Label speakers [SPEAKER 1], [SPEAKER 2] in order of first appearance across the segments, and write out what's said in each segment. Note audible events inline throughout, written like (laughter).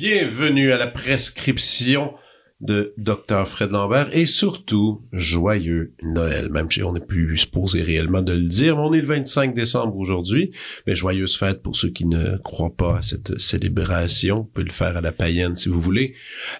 [SPEAKER 1] bienvenue à la prescription de Dr Fred Lambert et surtout, joyeux Noël. Même si on n'est plus supposé réellement de le dire, on est le 25 décembre aujourd'hui. Mais joyeuse fête pour ceux qui ne croient pas à cette célébration. On peut le faire à la païenne si vous voulez.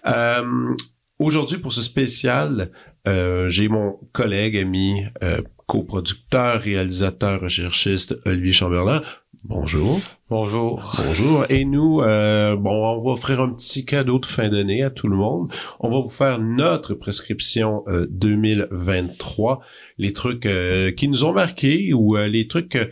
[SPEAKER 1] Euh, aujourd'hui, pour ce spécial, euh, j'ai mon collègue, ami, euh, coproducteur, réalisateur, recherchiste Olivier Chamberlain. Bonjour.
[SPEAKER 2] Bonjour.
[SPEAKER 1] Bonjour. Et nous, euh, bon, on va offrir un petit cadeau de fin d'année à tout le monde. On va vous faire notre prescription euh, 2023, les trucs euh, qui nous ont marqués ou euh, les trucs euh,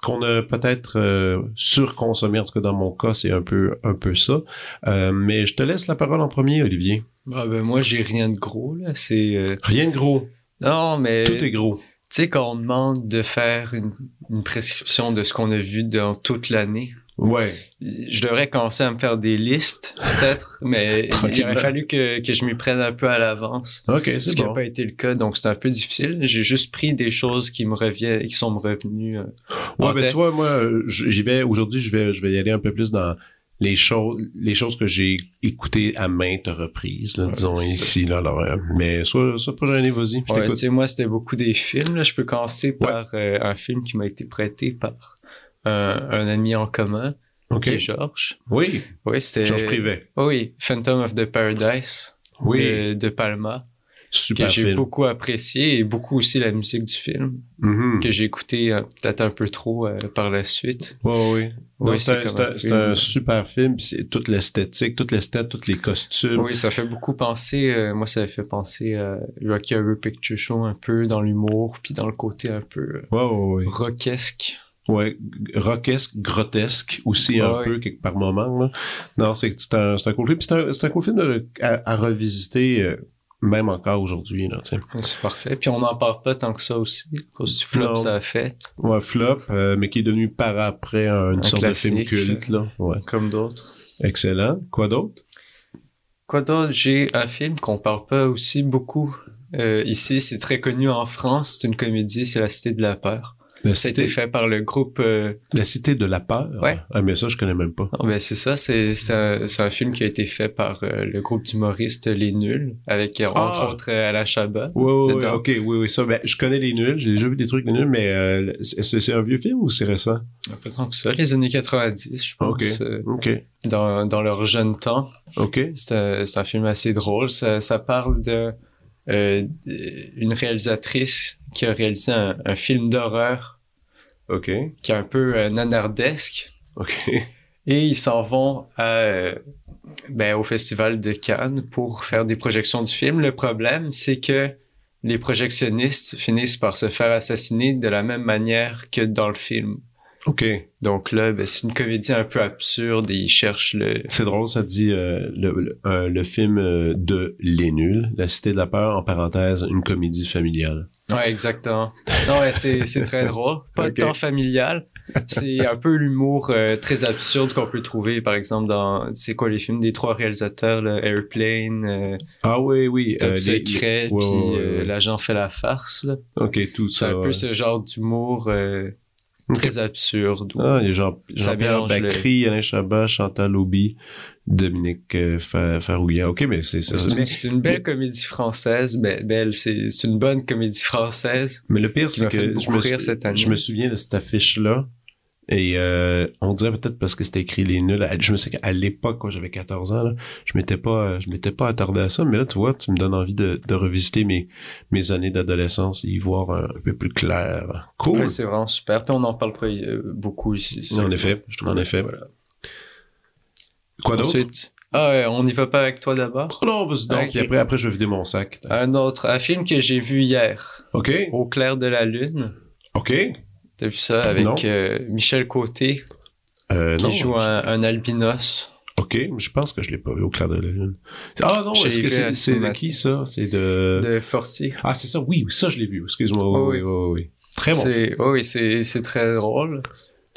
[SPEAKER 1] qu'on a peut-être euh, surconsommés. En tout cas, dans mon cas, c'est un peu un peu ça. Euh, mais je te laisse la parole en premier, Olivier.
[SPEAKER 2] Ah ben moi j'ai rien de gros là, c'est euh,
[SPEAKER 1] Rien de gros.
[SPEAKER 2] non mais
[SPEAKER 1] Tout est gros.
[SPEAKER 2] Tu sais quand on demande de faire une, une prescription de ce qu'on a vu dans toute l'année,
[SPEAKER 1] Ouais.
[SPEAKER 2] je devrais commencer à me faire des listes peut-être, (laughs) mais il aurait fallu que, que je m'y prenne un peu à l'avance.
[SPEAKER 1] Ok,
[SPEAKER 2] Ce
[SPEAKER 1] c'est
[SPEAKER 2] qui n'a pas été le cas, donc c'est un peu difficile. J'ai juste pris des choses qui me reviennent, qui sont me revenues. euh,
[SPEAKER 1] Ouais, ben
[SPEAKER 2] tête.
[SPEAKER 1] tu vois, moi, j'y vais aujourd'hui, je vais, je vais y aller un peu plus dans les choses, les choses que j'ai écoutées à maintes reprises, là,
[SPEAKER 2] Ouais,
[SPEAKER 1] disons
[SPEAKER 2] c'est
[SPEAKER 1] ici, là, alors, euh, mais soit, soit pas gêné, vas-y, je
[SPEAKER 2] Ouais, tu
[SPEAKER 1] t'écoute.
[SPEAKER 2] sais, moi, c'était beaucoup des films. Là. Je peux commencer par euh, un film qui m'a été prêté par un, un ami en commun,
[SPEAKER 1] Ok.
[SPEAKER 2] qui est Georges.
[SPEAKER 1] Oui,
[SPEAKER 2] Oui, c'était...
[SPEAKER 1] Georges Privet.
[SPEAKER 2] Oh oui, Phantom of the Paradise
[SPEAKER 1] Oui,
[SPEAKER 2] de, de Palma,
[SPEAKER 1] super
[SPEAKER 2] que j'ai beaucoup apprécié et beaucoup aussi la musique du film,
[SPEAKER 1] Mhm.
[SPEAKER 2] que j'ai écouté euh, peut-être un peu trop euh, par la suite.
[SPEAKER 1] Ouais, oui.
[SPEAKER 2] Oui,
[SPEAKER 1] c'est un, super film, c'est toute l'esthétique, toute l'esthétique, tous les costumes.
[SPEAKER 2] Oui, ça fait beaucoup penser, euh, moi ça fait penser à Rocky Horror Picture Show un peu dans l'humour, puis dans le côté un peu
[SPEAKER 1] Ouais, ouais,
[SPEAKER 2] rockesque.
[SPEAKER 1] Ouais, rockesque, grotesque aussi un
[SPEAKER 2] Ouais.
[SPEAKER 1] peu quelque par moment. Là. Non, c'est un, un cool film. C'est un, cool film à, à revisiter même encore aujourd'hui. Sais.
[SPEAKER 2] C'est parfait. Puis on n'en parle pas tant que ça aussi, à cause du flop
[SPEAKER 1] Non.
[SPEAKER 2] ça a fait,
[SPEAKER 1] Ouais, flop, euh, mais qui est devenu par après une
[SPEAKER 2] Un
[SPEAKER 1] sorte de film culte. Là. Ouais.
[SPEAKER 2] comme d'autres.
[SPEAKER 1] Excellent. Quoi d'autre?
[SPEAKER 2] Quoi d'autre? J'ai un film qu'on parle pas aussi beaucoup. Euh, ici, c'est très connu en France. C'est une comédie, c'est La Cité de la Peur.
[SPEAKER 1] La
[SPEAKER 2] Ça a
[SPEAKER 1] cité,
[SPEAKER 2] été fait par le groupe... euh,
[SPEAKER 1] la cité de la peur.
[SPEAKER 2] Ouais.
[SPEAKER 1] Ah, mais ça, je connais même pas.
[SPEAKER 2] non, ben c'est ça, c'est c'est un, un film qui a été fait par euh, le groupe d'humoristes Les Nuls, avec euh, entre
[SPEAKER 1] Ah!
[SPEAKER 2] autres euh, Alain Chabat.
[SPEAKER 1] Ouais, ouais,
[SPEAKER 2] Dedans.
[SPEAKER 1] ok, oui, oui, ça, ben, je connais les nuls, j'ai déjà vu des trucs des nuls, mais euh, c'est c'est un vieux film ou c'est récent?
[SPEAKER 2] Pas tant que ça, les années 90, je pense,
[SPEAKER 1] Ok. Ok,
[SPEAKER 2] dans, dans leur jeune temps.
[SPEAKER 1] ok,
[SPEAKER 2] C'est un, film assez drôle. Ça, ça parle de une réalisatrice qui a réalisé un, un film d'horreur
[SPEAKER 1] ok,
[SPEAKER 2] qui est un peu euh, nanardesque.
[SPEAKER 1] ok.
[SPEAKER 2] Et ils s'en vont à, euh, ben, au festival de Cannes pour faire des projections du film. Le problème, c'est que les projectionnistes finissent par se faire assassiner de la même manière que dans le film.
[SPEAKER 1] Ok,
[SPEAKER 2] Donc là, ben, c'est une comédie un peu absurde et ils cherchent le...
[SPEAKER 1] c'est drôle, ça dit euh, le, le, euh, le film euh, de Les Nuls, La Cité de la Peur, en parenthèse, une comédie familiale.
[SPEAKER 2] Ouais, exactement. Non, ouais, c'est, c'est très drôle. Pas
[SPEAKER 1] Ok.
[SPEAKER 2] tant familial. C'est un peu l'humour très absurde qu'on peut trouver, par exemple, dans, c'est quoi les films des trois réalisateurs, là, Airplane,
[SPEAKER 1] Ah oui, oui.
[SPEAKER 2] Top Secret,
[SPEAKER 1] les- ouais,
[SPEAKER 2] puis
[SPEAKER 1] ouais.
[SPEAKER 2] L'agent fait la farce, là.
[SPEAKER 1] Ok, tout
[SPEAKER 2] C'est
[SPEAKER 1] ça.
[SPEAKER 2] un peu ce genre d'humour très absurde.
[SPEAKER 1] Ah, il y a Jean, Jean-Pierre Bacry, Alain Chabat, Chantal Auby, Dominique euh, Fa- Farouillat. Ok, mais c'est ça.
[SPEAKER 2] c'est, une, belle comédie française. Ben, belle, c'est, c'est une bonne comédie française.
[SPEAKER 1] mais le pire, c'est que je
[SPEAKER 2] beaucoup
[SPEAKER 1] me,
[SPEAKER 2] rire cette année.
[SPEAKER 1] je me souviens de cette affiche-là. Et euh, on dirait peut-être parce que c'était écrit les nuls. Je me souviens qu'à l'époque, quand j'avais 14 ans, là, je m'étais pas, je m'étais pas attardé à ça. Mais là, tu vois, tu me donnes envie de, de revisiter mes, mes années d'adolescence et y voir un, un peu plus clair. Cool.
[SPEAKER 2] Ouais, c'est vraiment super. Puis on n'en parle pas euh, beaucoup ici. ça.
[SPEAKER 1] en effet,
[SPEAKER 2] Je trouve.
[SPEAKER 1] en effet.
[SPEAKER 2] Voilà.
[SPEAKER 1] Quoi d'autre?
[SPEAKER 2] Ensuite, ah, ouais, on n'y va pas avec toi d'abord?
[SPEAKER 1] Oh non, vas-y donc. Puis après, après, je vais vider mon sac.
[SPEAKER 2] Un autre, un film que j'ai vu hier,
[SPEAKER 1] OK.
[SPEAKER 2] Au clair de la lune.
[SPEAKER 1] OK.
[SPEAKER 2] T'as vu ça avec euh, Michel Côté?
[SPEAKER 1] Euh,
[SPEAKER 2] qui
[SPEAKER 1] non.
[SPEAKER 2] joue
[SPEAKER 1] je-
[SPEAKER 2] un, un albinos.
[SPEAKER 1] OK. Je pense que je l'ai pas vu au clair de la lune. Ah non, est-ce que c'est, de qui ça? C'est de...
[SPEAKER 2] de Fortier.
[SPEAKER 1] Ah, c'est ça. Oui, ça, je l'ai vu. Excuse-moi.
[SPEAKER 2] Oh,
[SPEAKER 1] oui, oui, oui. oui. Très bon.
[SPEAKER 2] C'est, oui, c'est, très drôle.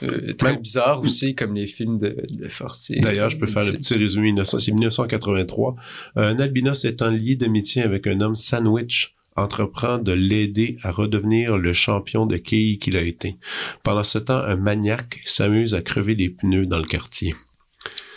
[SPEAKER 2] Euh, très bizarre aussi, comme les films de, de Fortier.
[SPEAKER 1] D'ailleurs, je peux faire le petit résumé. 1900 C'est 1983. Un albinos est en lien d'amitié avec un homme sandwich entreprend de l'aider à redevenir le champion de quilles qu'il a été. Pendant ce temps, un maniaque s'amuse à crever les pneus dans le quartier.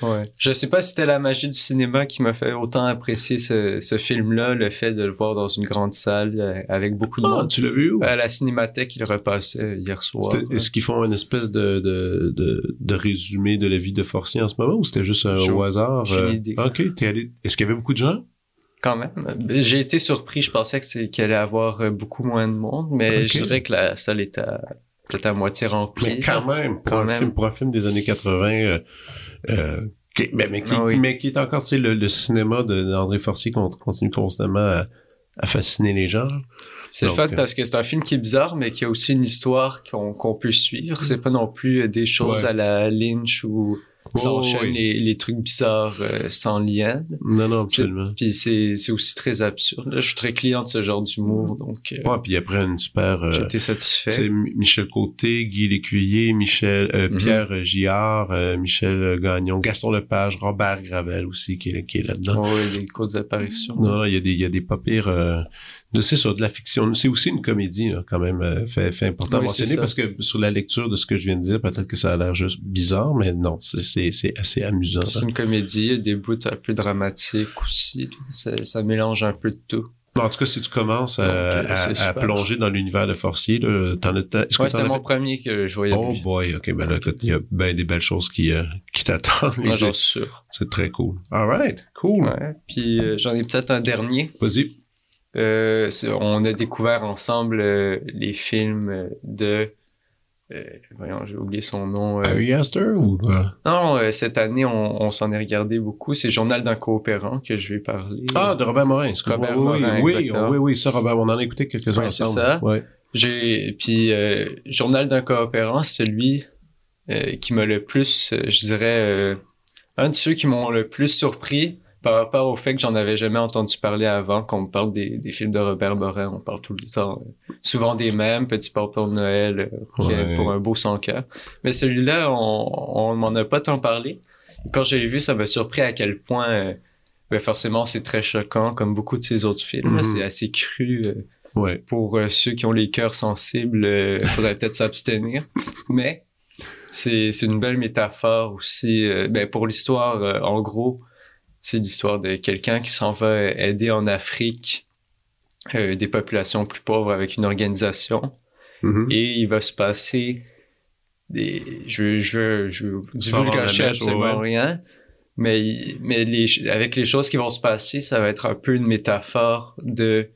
[SPEAKER 2] Ouais. Je sais pas si c'était la magie du cinéma qui m'a fait autant apprécier ce, ce film-là, le fait de le voir dans une grande salle euh, avec beaucoup de
[SPEAKER 1] Ah,
[SPEAKER 2] monde.
[SPEAKER 1] tu l'as vu où?
[SPEAKER 2] À la cinémathèque, il repassait hier soir.
[SPEAKER 1] Est-ce qu'ils font une espèce de, de, de, de résumé de la vie de Forcier en ce moment ou c'était juste un, au hasard? euh,
[SPEAKER 2] idée.
[SPEAKER 1] Ok, t'es allé. Est-ce qu'il y avait beaucoup de gens?
[SPEAKER 2] Quand même. J'ai été surpris. Je pensais que c'est qu'il allait avoir euh, beaucoup moins de monde, mais je dirais que la salle était à, peut-être à moitié remplie.
[SPEAKER 1] Mais quand même, pour,
[SPEAKER 2] Quand
[SPEAKER 1] un
[SPEAKER 2] même.
[SPEAKER 1] Film, pour un film des années 80, euh, euh, qui, mais, mais, qui,
[SPEAKER 2] Ah oui.
[SPEAKER 1] mais qui est encore, tu sais, le, le cinéma d'André Forcier con- continue constamment à, à fasciner les gens.
[SPEAKER 2] C'est le fun
[SPEAKER 1] euh,
[SPEAKER 2] parce que c'est un film qui est bizarre, mais qui a aussi une histoire qu'on peut suivre. C'est pas non plus des choses
[SPEAKER 1] Ouais.
[SPEAKER 2] à la Lynch où ça
[SPEAKER 1] Oh,
[SPEAKER 2] enchaîne
[SPEAKER 1] oui.
[SPEAKER 2] les, les trucs bizarres euh, sans lien.
[SPEAKER 1] Non, non, absolument.
[SPEAKER 2] Puis c'est c'est aussi très absurde. Là, je suis très client de ce genre d'humour, donc euh,
[SPEAKER 1] Ouais, puis après une super... euh,
[SPEAKER 2] été satisfait.
[SPEAKER 1] Michel Côté, Guy Lécuyer, Michel, euh,
[SPEAKER 2] Mhm.
[SPEAKER 1] Pierre euh, Michel Gagnon, Gaston Lepage, Robert Gravel aussi qui est, qui est là-dedans.
[SPEAKER 2] Oh, ouais, des courtes apparitions.
[SPEAKER 1] Non, non, il y a des, il y a des pas pires, euh, c'est sur de la fiction. C'est aussi une comédie, là, quand même, euh, fait, fait important à
[SPEAKER 2] Oui,
[SPEAKER 1] mentionner parce que sur la lecture de ce que je viens de dire, peut-être que ça a l'air juste bizarre, mais non, c'est, assez amusant.
[SPEAKER 2] C'est une comédie, il y a des bouts un peu dramatiques aussi. Ça, ça mélange un peu de tout.
[SPEAKER 1] En tout cas, si tu commences à,
[SPEAKER 2] Donc, euh,
[SPEAKER 1] à- plonger dans l'univers de Forcier, là, t'en as,
[SPEAKER 2] Ouais, c'était mon premier que je voyais.
[SPEAKER 1] Oh
[SPEAKER 2] lui.
[SPEAKER 1] boy, ok, ben là, il y a bien des belles choses qui, euh, qui t'attendent. (laughs)
[SPEAKER 2] J'en
[SPEAKER 1] c'est,
[SPEAKER 2] suis sûr.
[SPEAKER 1] c'est très cool. Alright, cool.
[SPEAKER 2] Ouais. Puis euh, j'en ai peut-être un dernier.
[SPEAKER 1] Vas-y.
[SPEAKER 2] Euh, c'est- on a découvert ensemble euh, les films de... euh, voyons, j'ai oublié son nom.
[SPEAKER 1] Harry Astor ou, euh,
[SPEAKER 2] Non, cette année, on, on s'en est regardé beaucoup. C'est Journal d'un coopérant que je vais parler.
[SPEAKER 1] Ah, de Robert Morin.
[SPEAKER 2] Robert
[SPEAKER 1] oui,
[SPEAKER 2] Morin,
[SPEAKER 1] oui,
[SPEAKER 2] exactement.
[SPEAKER 1] oui, oui, ça, Robert, on en a écouté quelques-uns
[SPEAKER 2] Ouais, c'est
[SPEAKER 1] ensemble.
[SPEAKER 2] ça.
[SPEAKER 1] Ouais.
[SPEAKER 2] J'ai puis Journal d'un coopérant, celui euh, qui m'a le plus, je dirais, un de ceux qui m'ont le plus surpris par rapport au fait que j'en avais jamais entendu parler avant, qu'on me parle des, des films de Robert Morin, on parle tout le temps, euh, souvent des mêmes, Petit Papa de Noël, euh,
[SPEAKER 1] Ouais.
[SPEAKER 2] pour un beau sans cœur. Mais celui-là, on, on m'en a pas tant parlé. Quand je l'ai vu, ça m'a surpris à quel point, euh, ben forcément, c'est très choquant, comme beaucoup de ses autres films.
[SPEAKER 1] Mhm.
[SPEAKER 2] C'est assez cru. euh,
[SPEAKER 1] Ouais.
[SPEAKER 2] pour euh, ceux qui ont les cœurs sensibles, euh, faudrait peut-être s'abstenir. Mais c'est une belle métaphore aussi. ben, pour l'histoire, en gros, c'est l'histoire de quelqu'un qui s'en va aider en Afrique euh, des populations plus pauvres avec une organisation.
[SPEAKER 1] Mhm.
[SPEAKER 2] Et il va se passer des... Je, je, je divulgacher
[SPEAKER 1] mèche,
[SPEAKER 2] absolument
[SPEAKER 1] ouais,
[SPEAKER 2] rien. Mais, mais les, avec les choses qui vont se passer, ça va être un peu une métaphore de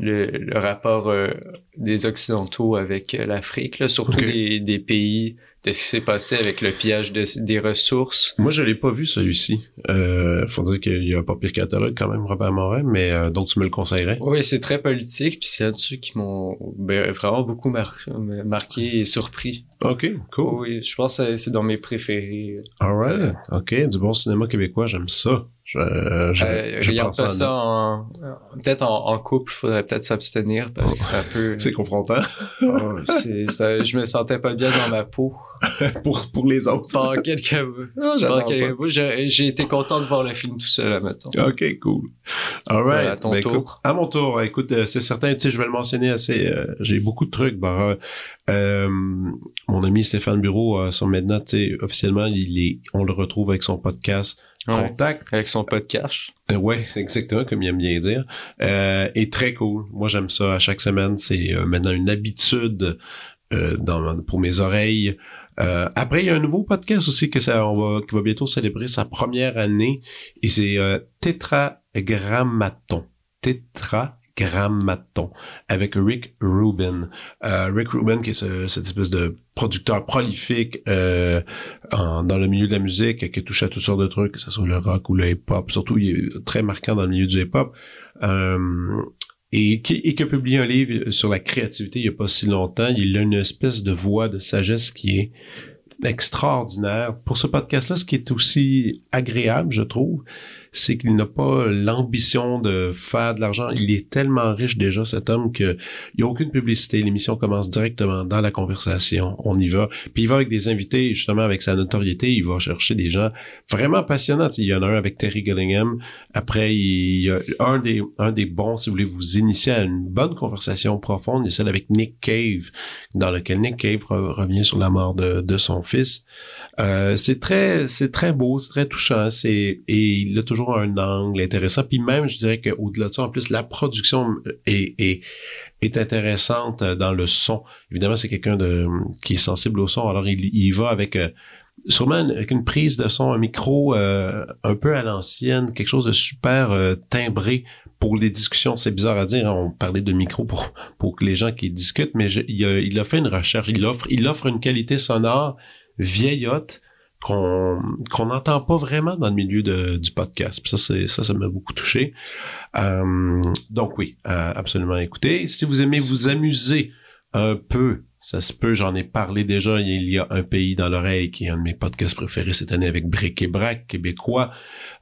[SPEAKER 2] le, le rapport euh, des Occidentaux avec euh, l'Afrique, surtout des, des pays, de ce qui s'est passé avec le pillage de- des ressources.
[SPEAKER 1] Moi, je l'ai pas vu, celui-ci. Euh, faut dire qu'il y a un pas pire catalogue quand même, Robert Morin, mais euh, donc tu me le conseillerais?
[SPEAKER 2] Oui, c'est très politique, puis c'est un dessus qui m'ont ben, vraiment beaucoup mar- marqué et surpris.
[SPEAKER 1] OK, cool.
[SPEAKER 2] Oui, je pense que c'est- dans mes préférés.
[SPEAKER 1] Alright. OK, du bon cinéma québécois, j'aime ça. Je, euh, je,
[SPEAKER 2] Euh,
[SPEAKER 1] je
[SPEAKER 2] pas
[SPEAKER 1] en
[SPEAKER 2] ça en, peut-être en, en couple, faudrait peut-être s'abstenir parce que c'est un peu,
[SPEAKER 1] C'est confrontant (laughs)
[SPEAKER 2] Oh, c'est- c'est- je me sentais pas bien dans ma peau. (laughs)
[SPEAKER 1] pour, pour les autres.
[SPEAKER 2] Pendant quelques,
[SPEAKER 1] Ah,
[SPEAKER 2] pendant quelques j'ai j'ai été content de voir le film tout seul, admettons.
[SPEAKER 1] OK, cool. All right.
[SPEAKER 2] À ton
[SPEAKER 1] Ben,
[SPEAKER 2] tour.
[SPEAKER 1] écoute, à mon tour. Écoute, euh, c'est certain, tu sais, je vais le mentionner assez. euh, J'ai beaucoup de trucs. Bah, euh, mon ami Stéphane Bureau, euh, sur maintenant, tu sais, officiellement, il est, on le retrouve avec son podcast
[SPEAKER 2] Ouais.
[SPEAKER 1] Contact.
[SPEAKER 2] Avec son podcast.
[SPEAKER 1] Euh, ouais, c'est exactement comme il aime bien dire. Euh, et très cool. Moi, j'aime ça. À chaque semaine, c'est euh, maintenant une habitude euh, dans, pour mes oreilles. Euh, après, il y a un nouveau podcast aussi que ça, on va, qui va bientôt célébrer sa première année. Et c'est euh, Tétragrammaton. Tétragrammaton avec Rick Rubin. Euh, Rick Rubin, qui est ce- cette espèce de producteur prolifique euh, en- dans le milieu de la musique, qui touche à toutes sortes de trucs, que ce soit le rock ou le hip-hop. Surtout, il est très marquant dans le milieu du hip-hop. Euh, et qui, et qui a publié un livre sur la créativité il y a pas si longtemps. Il a une espèce de voix de sagesse qui est extraordinaire. Pour ce podcast-là, ce qui est aussi agréable, je trouve, c'est qu'il n'a pas l'ambition de faire de l'argent. Il est tellement riche déjà, cet homme, que il y a aucune publicité. L'émission commence directement dans la conversation. On y va. Puis il va avec des invités, justement, avec sa notoriété, il va chercher des gens vraiment passionnants. il y en a un avec Terry Gillingham. Après, il y a un des, un des bons, si vous voulez vous initier à une bonne conversation profonde, il celle avec Nick Cave, dans lequel Nick Cave revient sur la mort de, de son fils. Euh, c'est très, c'est très beau, c'est très touchant, c'est et il toujours un angle intéressant. Puis même, je dirais qu'au-delà de ça, en plus, la production est, est, intéressante dans le son. Évidemment, c'est quelqu'un de qui est sensible au son, alors il, il va avec euh, sûrement avec une prise de son, un micro euh, un peu à l'ancienne, quelque chose de super timbré pour les discussions, c'est bizarre à dire, hein, on parlait de micro pour pour les gens qui discutent, mais il, a, il a fait une recherche, il offre il offre une qualité sonore vieillotte qu'on qu'on n'entend pas vraiment dans le milieu du podcast. ça, c'est ça, ça m'a beaucoup touché. Euh, donc oui, euh, absolument. Écoutez, si vous aimez vous amuser un peu ça se peut, j'en ai parlé déjà. Il y a un pays dans l'oreille qui est un de mes podcasts préférés cette année avec Bric et Brac québécois,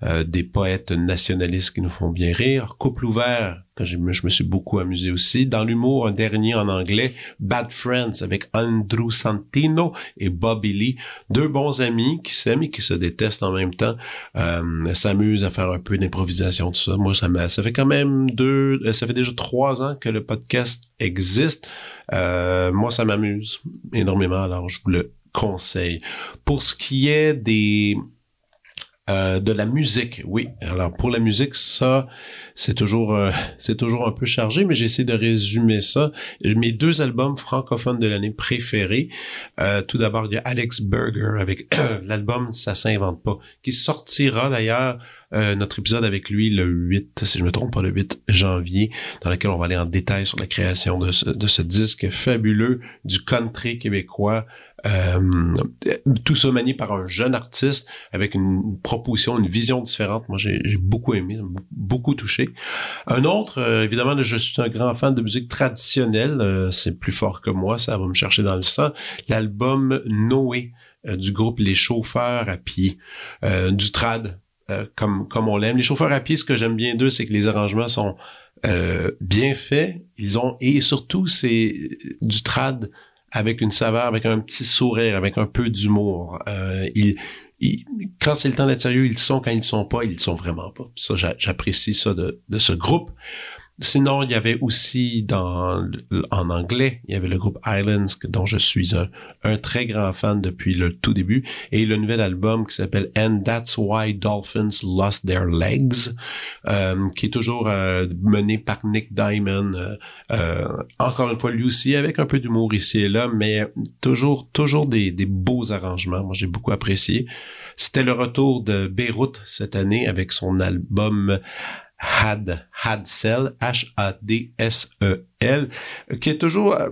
[SPEAKER 1] euh, des poètes nationalistes qui nous font bien rire. Couple ouvert, je me, suis beaucoup amusé aussi. Dans l'humour, un dernier en anglais, Bad Friends avec Andrew Santino et Bobby Lee, deux bons amis qui s'aiment et qui se détestent en même temps, euh, s'amusent à faire un peu d'improvisation, tout ça. Moi, ça m'a, ça fait quand même deux, euh, ça fait déjà trois ans que le podcast existe. Euh, moi, ça m'amuse énormément, alors je vous le conseille. Pour ce qui est des euh, de la musique, oui. Alors pour la musique, ça, c'est toujours, euh, (laughs) c'est toujours un peu chargé, mais j'essaie de résumer ça. Mes deux albums francophones de l'année préférés. Euh, tout d'abord, il y a Alex Berger avec (clears throat) l'album Ça s'invente pas, qui sortira d'ailleurs notre épisode avec lui le 8, si je me trompe pas, le 8 janvier, dans lequel on va aller en détail sur la création de ce, de ce disque fabuleux du country québécois euh, tout ça manié par un jeune artiste avec une proposition, une vision différente. Moi, j'ai beaucoup aimé, beaucoup touché. Un autre, euh, évidemment, je suis un grand fan de musique traditionnelle. Euh, c'est plus fort que moi, ça va me chercher dans le sang. L'album Noé du groupe Les Chauffeurs à pied, du trad, comme comme on l'aime. Les Chauffeurs à pied, ce que j'aime bien d'eux, c'est que les arrangements sont bien faits. Ils ont et surtout c'est du trad avec une saveur, avec un petit sourire, avec un peu d'humour. Euh, ils, quand c'est le temps d'être sérieux, ils sont. Quand ils sont pas, ils sont vraiment pas. Ça, j'apprécie ça de, de ce groupe. Sinon, il y avait aussi dans en anglais, il y avait le groupe Islands dont je suis un, un très grand fan depuis le tout début et le nouvel album qui s'appelle And That's Why Dolphins Lost Their Legs, euh, qui est toujours euh, mené par Nick Diamond. Euh, euh, encore une fois, lui aussi avec un peu d'humour ici et là, mais toujours toujours des, des beaux arrangements. Moi, j'ai beaucoup apprécié. C'était le retour de Beyrouth cette année avec son album Had, Hadsel, H-A-D-S-E-L, qui est toujours, euh,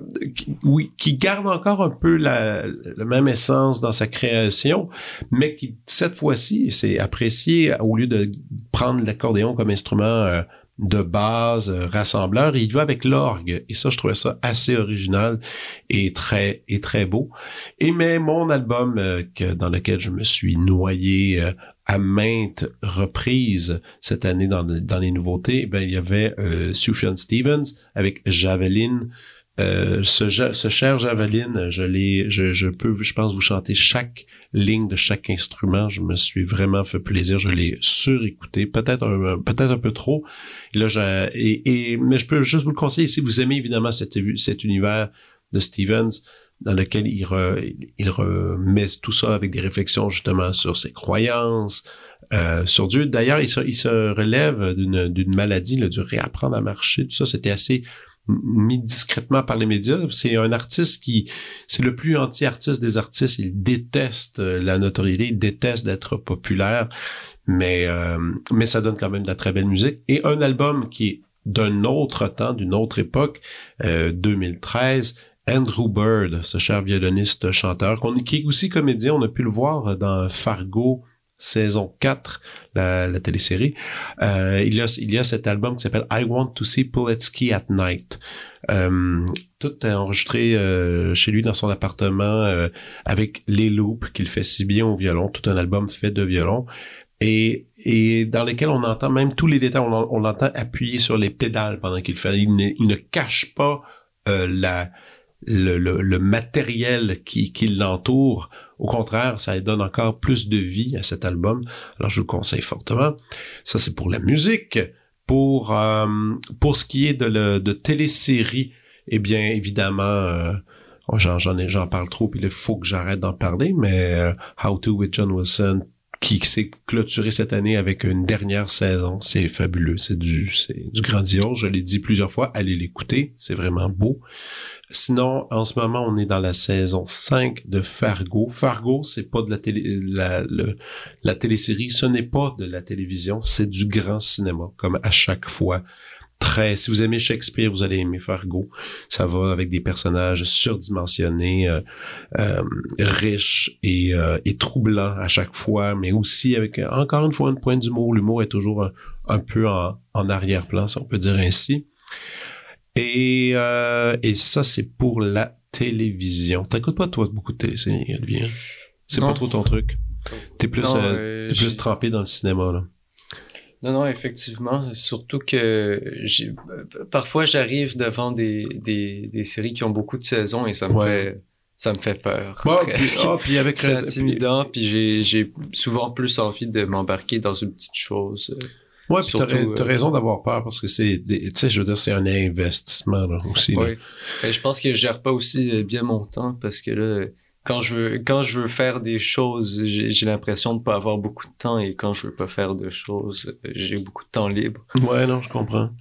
[SPEAKER 1] oui, qui garde encore un peu la, même essence dans sa création, mais qui, cette fois-ci, c'est apprécié, au lieu de prendre l'accordéon comme instrument euh, de base, euh, rassembleur, il va avec l'orgue. Et ça, je trouvais ça assez original et très, et très beau. Et mais mon album que, dans lequel je me suis noyé à maintes reprises cette année dans, dans les nouveautés, ben, il y avait euh, Sufjan Stevens avec Javeline. Euh, ce, ce, cher Javeline, je je, je peux, je pense, vous chanter chaque ligne de chaque instrument. Je me suis vraiment fait plaisir. Je l'ai surécouté, peut-être un, peut-être un peu trop. Et là, et, et, mais je peux juste vous le conseiller si vous aimez évidemment cet, cet univers de Stevens dans lequel il, il remet tout ça avec des réflexions justement sur ses croyances, euh, sur Dieu. D'ailleurs, il se, il se relève d'une maladie, là, du réapprendre à marcher, tout ça, c'était assez mis discrètement par les médias. C'est un artiste qui, c'est le plus anti-artiste des artistes. Il déteste euh, la notoriété, il déteste d'être populaire, mais euh, mais ça donne quand même de la très belle musique. Et un album qui est d'un autre temps, d'une autre époque, 2013, Andrew Bird, ce cher violoniste chanteur, qui est aussi comédien, on a pu le voir dans Fargo saison 4, la, la télésérie. Euh, il, y a, il y a cet album qui s'appelle I Want to See Puletsky at Night. Euh, tout est enregistré euh, chez lui dans son appartement avec les loops qu'il fait si bien au violon, tout un album fait de violon. et, et dans lesquels on entend même tous les détails. On, l'entend appuyer sur les pédales pendant qu'il fait. Il ne, cache pas le, le, matériel qui, qui l'entoure. Au contraire, ça donne encore plus de vie à cet album. Alors je vous le conseille fortement. Ça, c'est pour la musique. Pour, euh, pour ce qui est de, le, de télésérie, eh bien, évidemment, euh, j'en, j'en, j'en parle trop, il faut que j'arrête d'en parler, mais euh, How to with John Wilson, qui s'est clôturé cette année avec une dernière saison. C'est fabuleux, c'est du, du grandiose. Je l'ai dit plusieurs fois, allez l'écouter, c'est vraiment beau. Sinon, en ce moment, on est dans la saison 5 de Fargo. Fargo, c'est pas de la télé, la, la télésérie, ce n'est pas de la télévision, c'est du grand cinéma, comme à chaque fois très. Si vous aimez Shakespeare, vous allez aimer Fargo. Ça va avec des personnages surdimensionnés, euh, euh, riches et, euh, et troublants à chaque fois, mais aussi avec encore une fois une pointe d'humour. L'humour est toujours un, peu en, en arrière-plan, si on peut dire ainsi. Et, et ça, c'est pour la télévision. T'écoutes pas toi beaucoup de Olivier? C'est pas trop ton truc? T'es plus,
[SPEAKER 2] Non,
[SPEAKER 1] t'es plus trempé dans le cinéma, là.
[SPEAKER 2] Non, non, effectivement. Surtout que parfois j'arrive devant des, des, des séries qui ont beaucoup de saisons et ça me
[SPEAKER 1] Ouais.
[SPEAKER 2] fait ça me fait peur.
[SPEAKER 1] Bon, (laughs) puis,
[SPEAKER 2] presque.
[SPEAKER 1] puis avec
[SPEAKER 2] C'est intimidant, puis j'ai j'ai souvent plus envie de m'embarquer dans une petite chose.
[SPEAKER 1] Ouais, puis t'as,
[SPEAKER 2] euh,
[SPEAKER 1] raison d'avoir peur parce que c'est, des- tu sais, je veux dire, c'est un investissement là, aussi. là.
[SPEAKER 2] Oui. Et je pense que je gère pas aussi bien mon temps parce que là, quand je veux, quand je veux faire des choses, j'ai l'impression de pas avoir beaucoup de temps et quand je veux pas faire de choses, j'ai beaucoup de temps libre.
[SPEAKER 1] Ouais, non, je comprends.
[SPEAKER 2] Donc,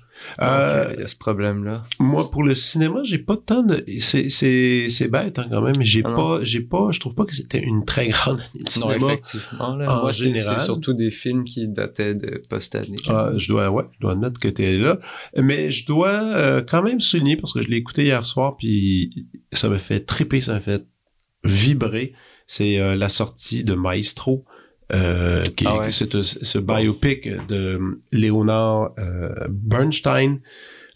[SPEAKER 1] Euh,
[SPEAKER 2] euh, il y a ce problème-là.
[SPEAKER 1] moi, pour le cinéma, j'ai pas tant de, c'est, bête hein, quand même, mais j'ai
[SPEAKER 2] Ah
[SPEAKER 1] pas, j'ai pas, je trouve pas que c'était une très grande année de
[SPEAKER 2] Non,
[SPEAKER 1] cinéma.
[SPEAKER 2] effectivement. Là.
[SPEAKER 1] en
[SPEAKER 2] Moi, c'est surtout des films qui dataient de post-année.
[SPEAKER 1] Ah, je dois, ouais, je dois admettre que t'es là. Mais je dois euh, quand même souligner, parce que je l'ai écouté hier soir, puis ça m'a fait triper, ça m'a fait vibrer. C'est euh, la sortie de Maestro, euh, qui
[SPEAKER 2] Ah ouais.
[SPEAKER 1] c'est, euh, ce biopic de Léonard euh, Bernstein.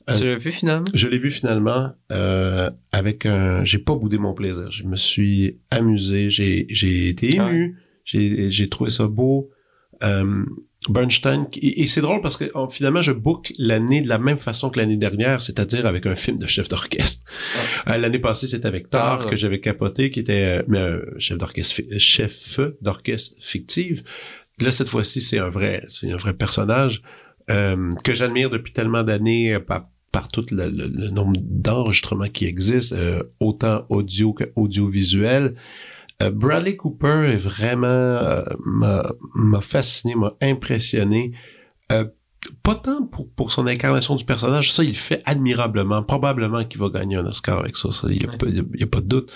[SPEAKER 1] Euh,
[SPEAKER 2] Tu l'as vu finalement?
[SPEAKER 1] Je l'ai vu finalement euh, avec un. J'ai pas boudé mon plaisir. Je me suis amusé. J'ai j'ai été
[SPEAKER 2] Ah
[SPEAKER 1] ému. J'ai j'ai trouvé ça beau. Euh, Bernstein et, et c'est drôle parce que finalement je boucle l'année de la même façon que l'année dernière, c'est-à-dire avec un film de chef d'orchestre. Euh, l'année passée c'était avec Tar
[SPEAKER 2] Tar.
[SPEAKER 1] que j'avais capoté, qui était euh, mais, euh, chef d'orchestre fi- chef d'orchestre fictive. Là cette fois-ci c'est un vrai c'est un vrai personnage euh, que j'admire depuis tellement d'années euh, par par tout le, le- le nombre d'enregistrements qui existent, euh, autant audio que audiovisuel. Euh, Bradley Cooper est vraiment euh, m'a fasciné, m'a impressionné. Euh, pas tant pour, pour son incarnation du personnage, ça il fait admirablement. Probablement qu'il va gagner un Oscar avec ça, il y a,
[SPEAKER 2] Ouais.
[SPEAKER 1] pas, y a pas de doute.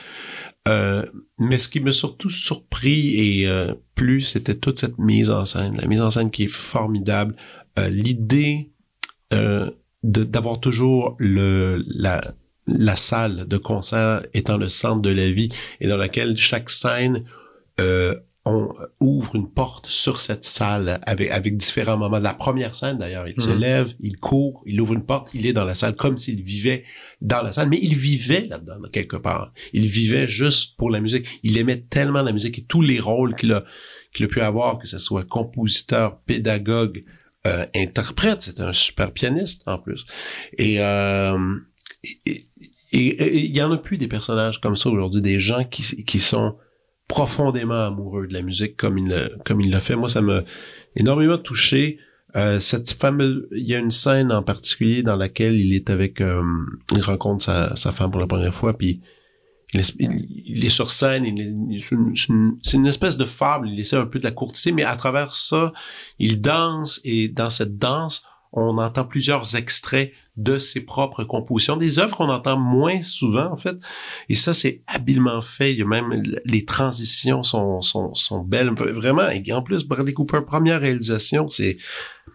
[SPEAKER 1] Euh, mais ce qui m'a surtout surpris et euh, plu, c'était toute cette mise en scène, la mise en scène qui est formidable. Euh, L'idée d'avoir toujours le la la salle de concert étant le centre de la vie et dans laquelle chaque scène euh, on ouvre une porte sur cette salle avec avec différents moments. La première scène d'ailleurs, il se
[SPEAKER 2] Mhm.
[SPEAKER 1] lève, il court, il ouvre une porte, il est dans la salle comme s'il vivait dans la salle, mais il vivait là-dedans quelque part. Il vivait juste pour la musique. Il aimait tellement la musique et tous les rôles qu'il a qu'il a pu avoir, que ce soit compositeur, pédagogue, euh, interprète. C'était un super pianiste en plus. Et euh, et- et- et il y en a plus des personnages comme ça aujourd'hui, des gens qui, qui sont profondément amoureux de la musique comme il le- comme il l'a fait. Moi, ça m'a énormément touché. Euh, cette fameuse, il y a une scène en particulier dans laquelle il est avec, euh, il rencontre sa, sa femme pour la première fois, puis il est, il- est sur scène, c'est une, une- une espèce de fable, il essaie un peu de la courtiser, mais à travers ça, il danse et dans cette danse, on entend plusieurs extraits de ses propres compositions, des œuvres qu'on entend moins souvent en fait. Et ça, c'est habilement fait. Il y a même les transitions sont sont, sont belles, vraiment. Et en plus, Bradley Cooper, première réalisation, c'est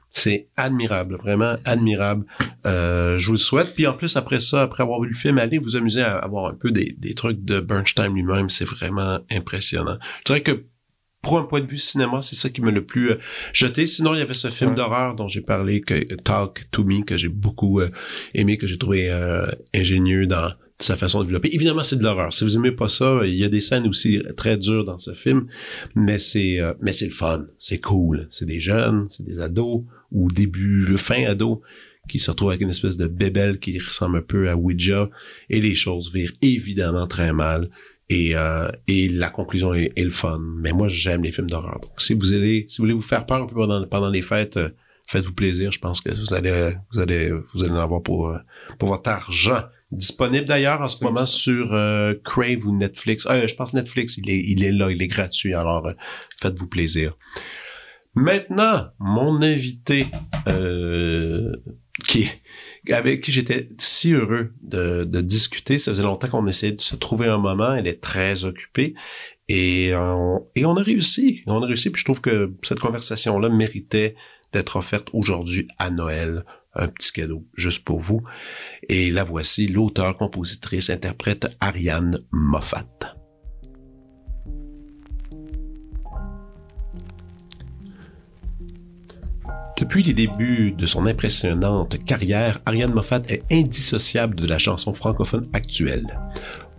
[SPEAKER 1] c'est admirable, vraiment admirable. Euh, je vous le souhaite. Puis en plus, après ça, après avoir vu le film, allez vous amuser à avoir un peu des, des trucs de Bernstein lui-même. C'est vraiment impressionnant. Je dirais que pour un point de vue cinéma, c'est ça qui m'a le plus euh, jeté. Sinon, il y avait ce film
[SPEAKER 2] Ouais.
[SPEAKER 1] d'horreur dont j'ai parlé, que Talk to Me, que j'ai beaucoup euh, aimé, que j'ai trouvé euh, ingénieux dans sa façon de développer. Évidemment, c'est de l'horreur. Si vous aimez pas ça, il y a des scènes aussi très dures dans ce film, mais c'est euh, mais c'est le fun, c'est cool. C'est des jeunes, c'est des ados ou début le fin ado qui se retrouve avec une espèce de bébelle qui ressemble un peu à Ouija et les choses virent évidemment très mal et euh, et la conclusion est, le fun. Mais moi j'aime les films d'horreur. Donc si vous allez si vous voulez vous faire peur un peu pendant, pendant les fêtes euh, faites-vous plaisir. Je pense que vous allez, vous allez, vous allez en avoir pour, euh, pour votre argent. Disponible d'ailleurs en ce moment sur euh, Crave ou Netflix. Euh, je pense Netflix, il est, il est là, il est gratuit. Alors faites-vous plaisir. Maintenant, mon invité qui avec qui j'étais si heureux de, de discuter. Ça faisait longtemps qu'on essayait de se trouver un moment. Elle est très occupée. Et on, et on a réussi. On a réussi. Puis je trouve que cette conversation-là méritait d'être offerte aujourd'hui à Noël. Un petit cadeau juste pour vous. Et la voici, l'auteur, compositrice, interprète Ariane Moffat. Depuis les débuts de son impressionnante carrière, Ariane Moffat est indissociable de la chanson francophone actuelle.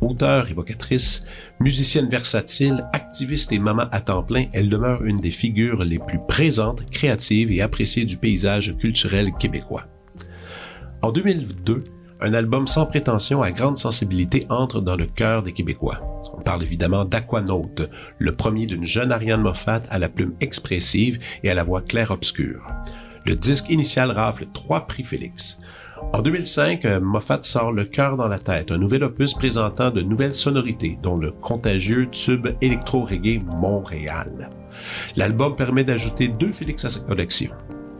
[SPEAKER 1] Auteure, évocatrice, musicienne versatile, activiste et maman à temps plein, elle demeure une des figures les plus présentes, créatives et appréciées du paysage culturel québécois. En 2002, un album sans prétention à grande sensibilité entre dans le cœur des Québécois. On parle évidemment d'Aquanaute, le premier d'une jeune Ariane Moffat à la plume expressive et à la voix claire-obscure. Le disque initial rafle trois prix Félix. En 2005, euh, Moffat sort Le cœur dans la tête, un nouvel opus présentant de nouvelles sonorités, dont le contagieux tube électro-reggae Montréal. L'album permet d'ajouter deux Félix à sa collection.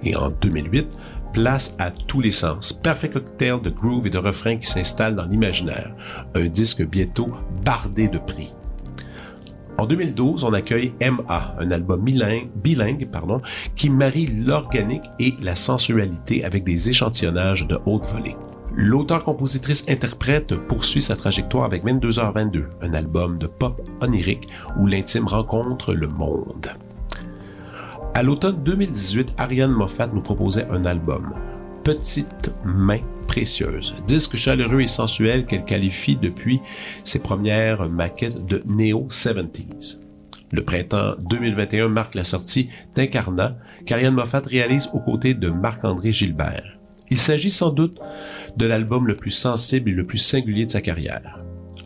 [SPEAKER 1] Et en 2008, place à tous les sens, parfait cocktail de groove et de refrains qui s'installe dans l'imaginaire. Un disque bientôt bardé de prix. En 2012, on accueille MA, un album bilingue, pardon, qui marie l'organique et la sensualité avec des échantillonnages de haute volée. L'auteur-compositrice-interprète poursuit sa trajectoire avec 22h22, un album de pop onirique où l'intime rencontre le monde. À l'automne 2018, Ariane Moffat nous proposait un album, Petite main précieuse. Disque chaleureux et sensuel qu'elle qualifie depuis ses premières maquettes de Neo 70s. Le printemps 2021 marque la sortie d'Incarnat qu'Ariane Moffat réalise aux côtés de Marc-André Gilbert. Il s'agit sans doute de l'album le plus sensible et le plus singulier de sa carrière.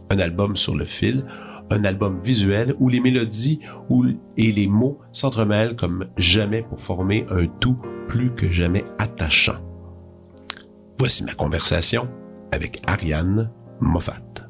[SPEAKER 1] Un album sur le fil, un album visuel où les mélodies et les mots s'entremêlent comme jamais pour former un tout plus que jamais attachant. Voici ma conversation avec Ariane Moffat.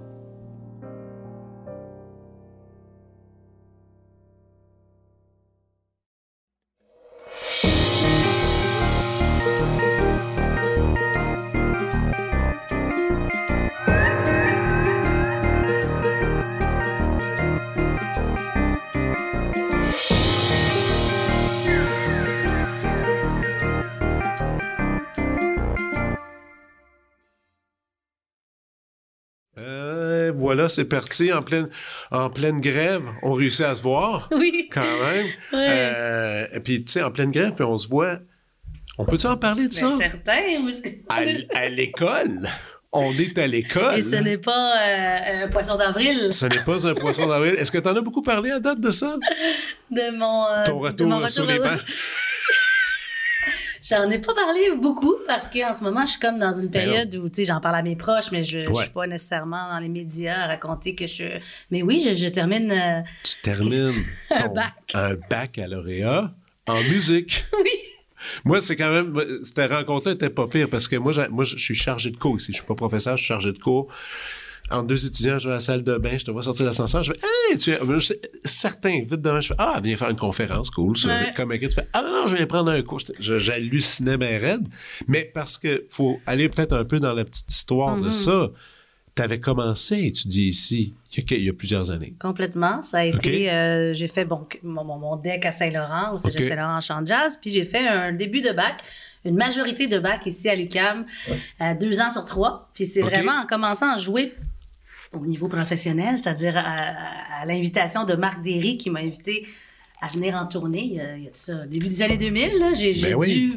[SPEAKER 1] C'est parti en pleine, en pleine grève. On réussit à se voir. (laughs)
[SPEAKER 3] Oui.
[SPEAKER 1] Quand même. Euh, et puis, tu sais, en pleine grève, puis on se voit. On peut-tu en parler de
[SPEAKER 3] ben,
[SPEAKER 1] ça?
[SPEAKER 3] Certain.
[SPEAKER 1] À, l'école. On est à l'école.
[SPEAKER 3] Et ce n'est pas euh, un poisson d'avril.
[SPEAKER 1] Ce n'est pas un poisson d'avril. Est-ce que tu en as beaucoup parlé à date de ça? (laughs)
[SPEAKER 3] De mon, euh,
[SPEAKER 1] Ton retour, sur les bancs.
[SPEAKER 3] J'en ai pas parlé beaucoup parce qu'en ce moment, je suis comme dans une ben période où, tu sais, j'en parle à mes proches, mais je, ne suis pas nécessairement dans les médias à raconter que je. Mais oui, je, termine. Euh,
[SPEAKER 1] tu termines (laughs)
[SPEAKER 3] un bac.
[SPEAKER 1] Un baccalauréat en musique. (laughs)
[SPEAKER 3] oui.
[SPEAKER 1] Moi, c'est quand même. Cette rencontre-là était pas pire parce que moi, moi, je suis chargé de cours ici. Je suis pas professeur, je suis chargé de cours entre deux étudiants, je vais à la salle de bain, je te vois sortir de l'ascenseur, je fais Hey, tu es. certain, vite demain, je fais Ah, viens faire une conférence, cool, ça. Comme un tu fais Ah non, je viens prendre un cours. J'hallucinais mes raides. Mais parce que faut aller peut-être un peu dans la petite histoire de mm-hmm. ça. Tu avais commencé à étudier ici il y, a, plusieurs années.
[SPEAKER 3] Complètement. Ça a été. Euh, j'ai fait bon, mon, mon, deck à Saint-Laurent, au Cégep Saint-Laurent en chant jazz, puis j'ai fait un début de bac une majorité de bac ici à l'UCAM, euh, deux ans sur trois. Puis c'est vraiment en commençant à jouer au niveau professionnel, c'est-à-dire à, l'invitation de Marc Derry qui m'a invité à venir en tournée. Il y a, ça, début des années 2000, j'ai ben dû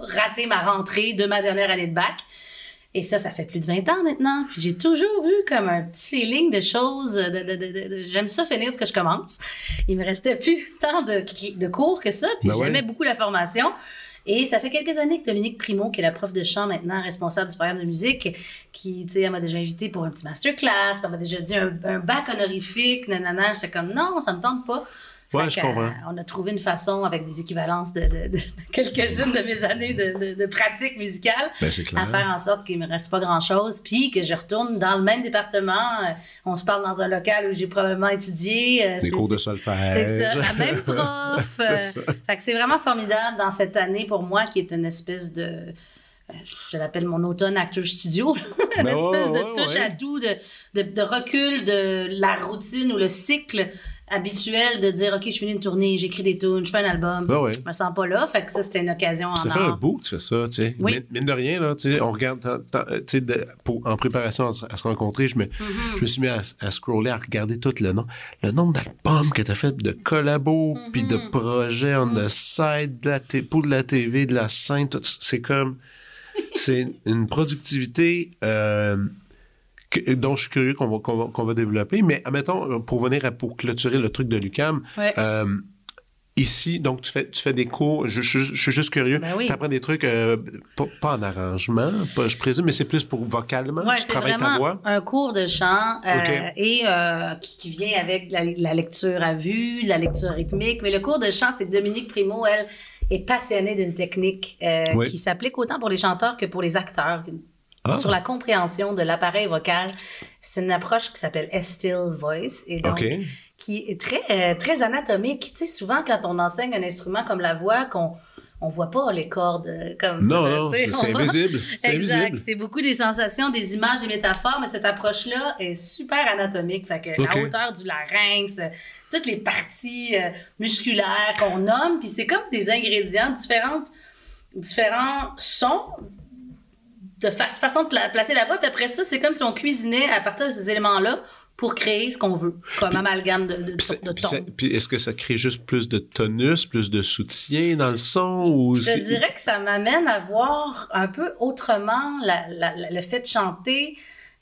[SPEAKER 3] rater ma rentrée de ma dernière année de bac. Et ça, ça fait plus de 20 ans maintenant. Puis j'ai toujours eu comme un petit feeling de choses. De, de, de, J'aime ça finir ce que je commence. Il me restait plus tant de, de cours que ça. Puis ben j'aimais beaucoup la formation. Et ça fait quelques années que Dominique Primo, qui est la prof de chant maintenant, responsable du programme de musique, qui, tu sais, elle m'a déjà invité pour un petit masterclass, elle m'a déjà dit un, bac honorifique, nanana. J'étais comme, non, ça me tente pas.
[SPEAKER 1] Ouais, je comprends. Euh,
[SPEAKER 3] on a trouvé une façon, avec des équivalences de, (laughs) quelques-unes de mes années de, pratique musicale,
[SPEAKER 1] ben,
[SPEAKER 3] à faire en sorte qu'il me reste pas grand-chose, puis que je retourne dans le même département. Euh, on se parle dans un local où j'ai probablement étudié.
[SPEAKER 1] Euh, des cours de solfège.
[SPEAKER 3] C'est ça, la même (laughs) prof. fait que c'est vraiment formidable dans cette année pour moi qui est une espèce de je l'appelle mon automne acteur studio, (laughs) une ben espèce de touche à tout, de, de, recul de la routine ou le cycle habituel de dire OK, je finis une tournée, j'écris des tunes, je fais un album.
[SPEAKER 1] Ben ouais.
[SPEAKER 3] Je me sens pas là. Fait que ça, c'était une occasion en
[SPEAKER 1] Ça fait un bout que tu fais ça, tu sais. Oui. Mine, de rien, là, tu sais, on regarde, tu sais, en préparation à, se rencontrer, je me, mm-hmm. je me suis mis à, scroller, à regarder tout le nom. Le nombre d'albums que tu as fait, de collabos, mm-hmm. puis de projets on the side, de la pour de la TV, de la scène, c'est comme. (laughs) c'est une productivité. Euh, dont je suis curieux qu'on va, développer. Mais admettons, euh, pour venir à, pour clôturer le truc de l'UCAM, euh, ici, donc tu fais, tu fais des cours, je, suis juste curieux,
[SPEAKER 3] ben
[SPEAKER 1] tu apprends des trucs, euh, pas, en arrangement, je présume, mais c'est plus pour vocalement, tu travailles ta voix.
[SPEAKER 3] un cours de chant et qui, vient avec la, lecture à vue, la lecture rythmique. Mais le cours de chant, c'est Dominique Primo, elle est passionnée d'une technique qui s'applique autant pour les chanteurs que pour les acteurs, ah. sur la compréhension de l'appareil vocal. C'est une approche qui s'appelle Estill Voice et donc qui est très euh, très anatomique. Tu sais, souvent quand on enseigne un instrument comme la voix, qu'on on voit pas les cordes euh, comme
[SPEAKER 1] non, ça. Non, c'est invisible. (laughs) C'est invisible.
[SPEAKER 3] C'est beaucoup des sensations, des images, des métaphores, mais cette approche-là est super anatomique. Fait que la hauteur du larynx, toutes les parties euh, musculaires qu'on nomme, puis c'est comme des ingrédients différentes différents sons de façon de placer la voix. Puis après ça, c'est comme si on cuisinait à partir de ces éléments-là pour créer ce qu'on veut, comme amalgame de, de, de
[SPEAKER 1] Puis est-ce que ça crée juste plus de tonus, plus de soutien dans le son? Ou
[SPEAKER 3] Je dirais que ça m'amène à voir un peu autrement le fait de chanter,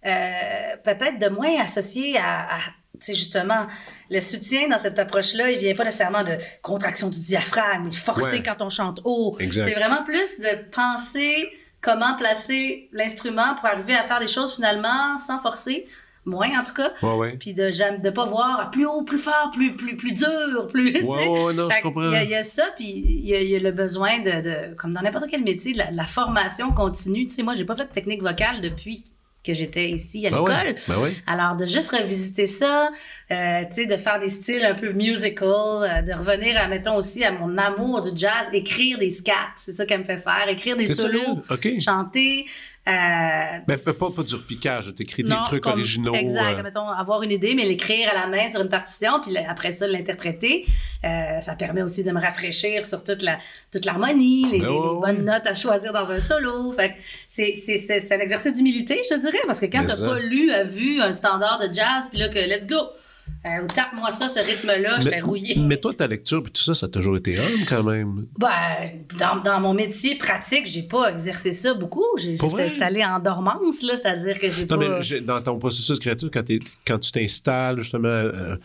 [SPEAKER 3] euh, peut-être de moins associé à, à justement, le soutien dans cette approche-là, il vient pas nécessairement de contraction du diaphragme, forcer quand on chante haut. C'est vraiment plus de penser comment placer l'instrument pour arriver à faire des choses finalement sans forcer moins en tout cas. Puis de ne de pas voir plus haut, plus fort, plus, plus, plus dur, plus.
[SPEAKER 1] Ouais, non, je comprends.
[SPEAKER 3] Il y, a ça, puis il y, a le besoin de, de comme dans n'importe quel métier, la, la formation continue. Tu sais, moi, j'ai pas fait de technique vocale depuis que j'étais ici à ben l'école.
[SPEAKER 1] Ben
[SPEAKER 3] Alors, de juste revisiter ça, euh, tu sais, de faire des styles un peu musical, euh, de revenir, à, mettons, aussi à mon amour du jazz, écrire des scats, c'est ça qu'elle me fait faire, écrire des solos, chanter,
[SPEAKER 1] euh, mais pas, pas du repiquage, t'écris des trucs originaux.
[SPEAKER 3] Exact, euh. mettons, avoir une idée, mais l'écrire à la main sur une partition, puis après ça, l'interpréter. Euh, ça permet aussi de me rafraîchir sur toute la toute l'harmonie, les, ben bonnes notes à choisir dans un solo. Fait c'est, c'est, un exercice d'humilité, je te dirais, parce que quand t'as pas lu, vu un standard de jazz, puis là que let's go, euh, ou tape-moi ça, ce rythme-là, je t'ai rouillé. (laughs)
[SPEAKER 1] Mais toi, ta lecture puis tout ça, ça a toujours été homme quand même.
[SPEAKER 3] Ben, dans, dans mon métier pratique, j'ai pas exercé ça beaucoup. J'ai, ça allait en dormance, là, c'est-à-dire que j'ai pas. Non,
[SPEAKER 1] mais dans ton processus créatif, quand, quand tu t'installes justement. Euh,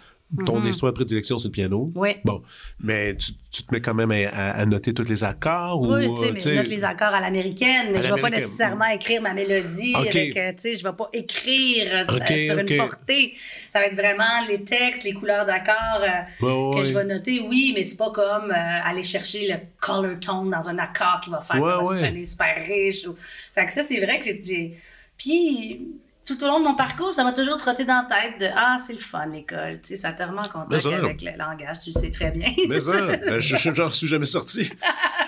[SPEAKER 1] ton mm-hmm. histoire de prédilection, c'est le piano.
[SPEAKER 3] Oui.
[SPEAKER 1] Bon. Mais tu, tu, te mets quand même à, noter tous les accords
[SPEAKER 3] oui,
[SPEAKER 1] ou.
[SPEAKER 3] tu sais, mais je note les accords à l'américaine, mais je ne vais pas nécessairement écrire ma mélodie avec, euh, tu sais, je vais pas écrire euh, sur une portée. Ça va être vraiment les textes, les couleurs d'accords euh, que je vais noter, oui, mais c'est pas comme aller chercher le color tone dans un accord qui va faire que ça va sonner super riche. Ou... Fait que ça, c'est vrai que j'ai. Puis tout au long de mon parcours, ça m'a toujours trotté dans la tête de Ah, c'est le fun, l'école. Tu sais, ça te remet en contact avec le langage, tu le sais très bien.
[SPEAKER 1] Mais ça, (laughs) ben, je n'en suis jamais sorti.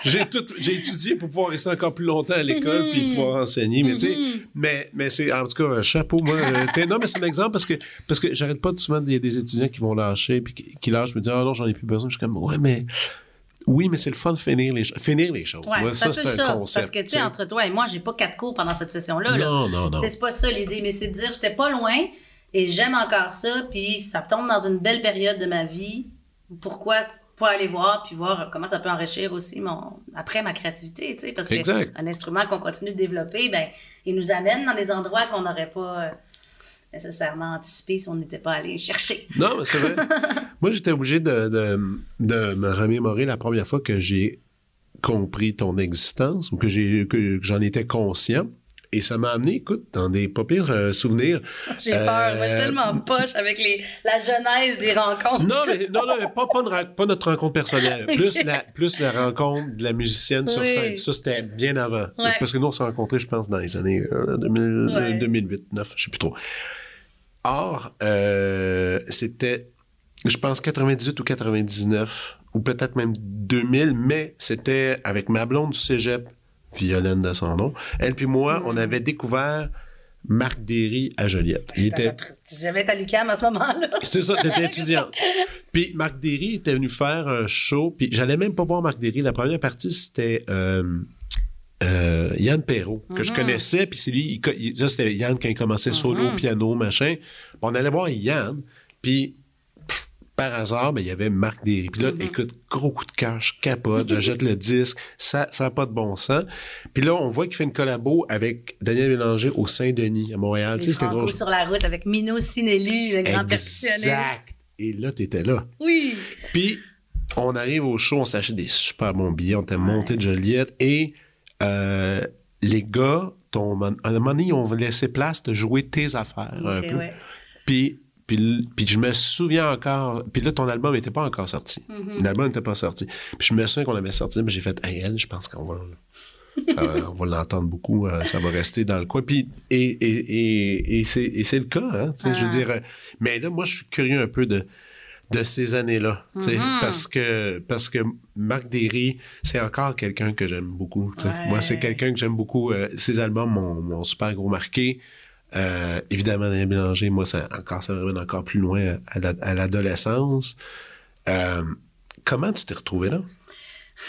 [SPEAKER 1] J'ai tout, j'ai étudié pour pouvoir rester encore plus longtemps à l'école puis mhm. pouvoir enseigner. Mais, tu sais, mhm. mais, mais c'est, en tout cas, chapeau, moi. Euh, non, mais c'est un exemple parce que, parce que j'arrête pas de souvent, il y a des étudiants qui vont lâcher puis qui, qui lâchent, je me dis Ah non, j'en ai plus besoin. Je suis comme Ouais, mais oui, mais c'est le fun de finir les, finir les choses.
[SPEAKER 3] Ouais,
[SPEAKER 1] ça,
[SPEAKER 3] c'est un concept. Parce que, tu sais, entre toi et moi, j'ai pas quatre cours pendant cette session-là.
[SPEAKER 1] Non, non, non.
[SPEAKER 3] C'est pas ça l'idée, mais c'est de dire, j'étais pas loin et j'aime encore ça, puis ça tombe dans une belle période de ma vie. Pourquoi pour aller voir, puis voir comment ça peut enrichir aussi mon, après ma créativité, tu sais, parce qu'un instrument qu'on continue de développer, ben, il nous amène dans des endroits qu'on n'aurait pas... Euh, nécessairement anticipé si on n'était pas allé chercher.
[SPEAKER 1] Non, mais c'est vrai. (laughs) Moi, j'étais obligé de, de, de, me remémorer la première fois que j'ai compris ton existence ou que j'ai que j'en étais conscient. Et ça m'a amené, écoute, dans des pas pires euh, souvenirs.
[SPEAKER 3] J'ai peur. Moi, je suis tellement euh, poche avec les, la genèse des rencontres.
[SPEAKER 1] Non, mais, non, non, pas, pas, pas, notre rencontre personnelle. (laughs) Plus, la, plus la rencontre de la musicienne sur scène. Ça, c'était bien avant. Parce que nous, on s'est rencontrés, je pense, dans les années 2000, 2008, 2009, je sais plus trop. Or, euh, c'était, je pense, 98 ou 99, ou peut-être même 2000, mais c'était avec ma blonde du cégep Violaine de son nom. Elle puis moi, on avait découvert Marc Derry à Joliette.
[SPEAKER 3] Il était... J'avais à l'UQAM à ce moment-là.
[SPEAKER 1] C'est ça, tu étais (laughs) étudiant. puis Marc Derry était venu faire un show, puis j'allais même pas voir Marc Derry. La première partie, c'était euh, euh, Yann Perrault, que je mhm. connaissais, puis c'est lui, ça c'était Yann quand il commençait solo, mhm. piano, machin. on allait voir Yann, puis par hasard, ben, il y avait Marc Derry. Puis là, mm-hmm. écoute, gros coup de cash, capote, j'achète le disque, ça n'a pas de bon sens. Puis là, on voit qu'il fait une collabo avec Daniel Bélanger au Saint-Denis, à Montréal.
[SPEAKER 3] tu sais, c'était gros. sur la route avec Mino Sinelli, le grand percussionniste. Exact.
[SPEAKER 1] Et là, tu étais là.
[SPEAKER 3] Oui.
[SPEAKER 1] Puis, on arrive au show, on s'achète des super bons billets, on était monté de Joliette et euh, les gars, ton, à un moment donné, ils ont laissé place de jouer tes affaires un peu. Puis puis, puis je me souviens encore. Puis là, ton album n'était pas encore sorti. Mm-hmm. L'album n'était pas sorti. Puis je me souviens qu'on avait sorti, mais j'ai fait, hey, elle, je pense qu'on va. Euh, on va l'entendre beaucoup, euh, ça va rester dans le coin. Puis, et, et, et, c'est, le cas, hein, je veux ah. dire. Mais là, moi, je suis curieux un peu de, de ces années-là, mm-hmm. parce que parce que Marc Derry, c'est encore quelqu'un que j'aime beaucoup. Moi, c'est quelqu'un que j'aime beaucoup. ses albums m'ont super gros marqué. Euh, évidemment, Daniel Bélanger, moi, ça, encore, ça me encore plus loin à, l'adolescence. Euh, comment tu t'es retrouvé là?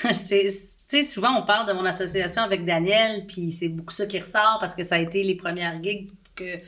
[SPEAKER 1] (laughs)
[SPEAKER 3] c'est, souvent, on parle de mon association avec Daniel, puis c'est beaucoup ça qui ressort parce que ça a été les premières gigs que,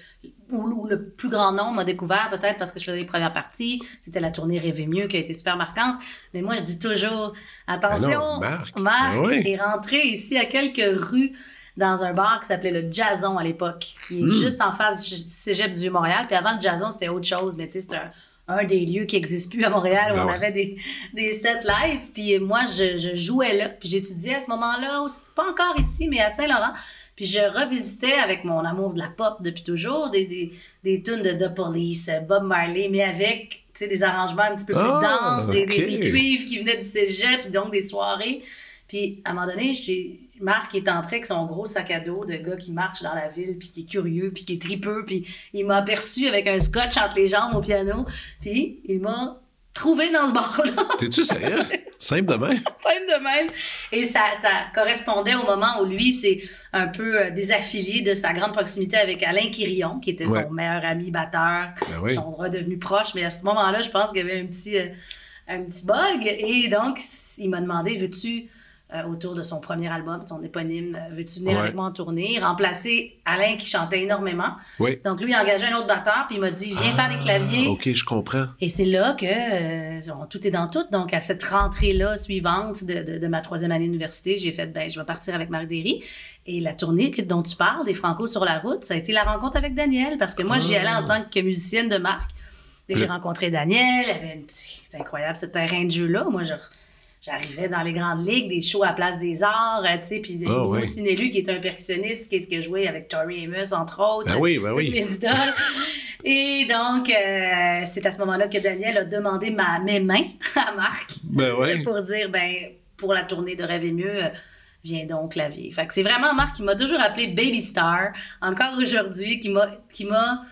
[SPEAKER 3] où, le plus grand nombre m'a découvert, peut-être parce que je faisais les premières parties. C'était la tournée Rêver mieux qui a été super marquante. Mais moi, je dis toujours, attention, ben Marc, ben est rentré ici à quelques rues dans un bar qui s'appelait le Jason à l'époque, qui est hmm. juste en face du cégep du Vieux-Montréal. Puis avant le Jason, c'était autre chose, mais tu sais, c'était un, des lieux qui n'existe plus à Montréal où ben on avait des, des sets live. Puis moi, je, je jouais là. Puis j'étudiais à ce moment-là, pas encore ici, mais à Saint-Laurent. Puis je revisitais avec mon amour de la pop depuis toujours des, des, des tunes de The Police, Bob Marley, mais avec des arrangements un petit peu plus ah, denses, des, des, cuivres qui venaient du cégep, donc des soirées. Puis à un moment donné, j'ai Marc est entré avec son gros sac à dos de gars qui marche dans la ville, puis qui est curieux, puis qui est tripeux, puis il m'a aperçu avec un scotch entre les jambes au piano, puis il m'a trouvé dans ce bar-là. (laughs)
[SPEAKER 1] T'es-tu sérieux? Simple de même? (laughs)
[SPEAKER 3] Simple de même. Et ça, ça correspondait au moment où lui, c'est un peu euh, désaffilié de sa grande proximité avec Alain Quirion, qui était son meilleur ami batteur. Ben Ils sont redevenus proches, mais à ce moment-là, je pense qu'il y avait un petit, euh, un petit bug. Et donc, il m'a demandé, veux-tu autour de son premier album, son éponyme euh, Veux-tu venir avec moi en tournée? Remplacer Alain qui chantait énormément. Donc lui, il a engagé un autre batteur, puis il m'a dit Viens faire des claviers.
[SPEAKER 1] Ah, OK, je comprends.
[SPEAKER 3] Et c'est là que euh, tout est dans tout. Donc à cette rentrée-là suivante de, de, ma troisième année d'université, j'ai fait ben, je vais partir avec Marc Derry. Et la tournée dont tu parles, des Franco sur la route, ça a été la rencontre avec Daniel, parce que moi, j'y allais en ah. tant que musicienne de Marc. J'ai rencontré Daniel, c'est incroyable ce terrain de jeu-là. Moi, je j'arrivais dans les grandes ligues, des shows à Place des Arts, euh, tu sais, puis oh, oui. qui est un percussionniste, qui, a joué avec Tori Amos, entre autres.
[SPEAKER 1] Ben oui, ben oui.
[SPEAKER 3] Mes idoles. (laughs) Et donc, euh, c'est à ce moment-là que Daniel a demandé ma, mes mains (laughs) à Marc
[SPEAKER 1] ben oui.
[SPEAKER 3] pour dire, ben, pour la tournée de Rêve et mieux, euh, viens donc clavier. Fait que c'est vraiment Marc qui m'a toujours appelé Baby Star, encore aujourd'hui, qui m'a, qui m'a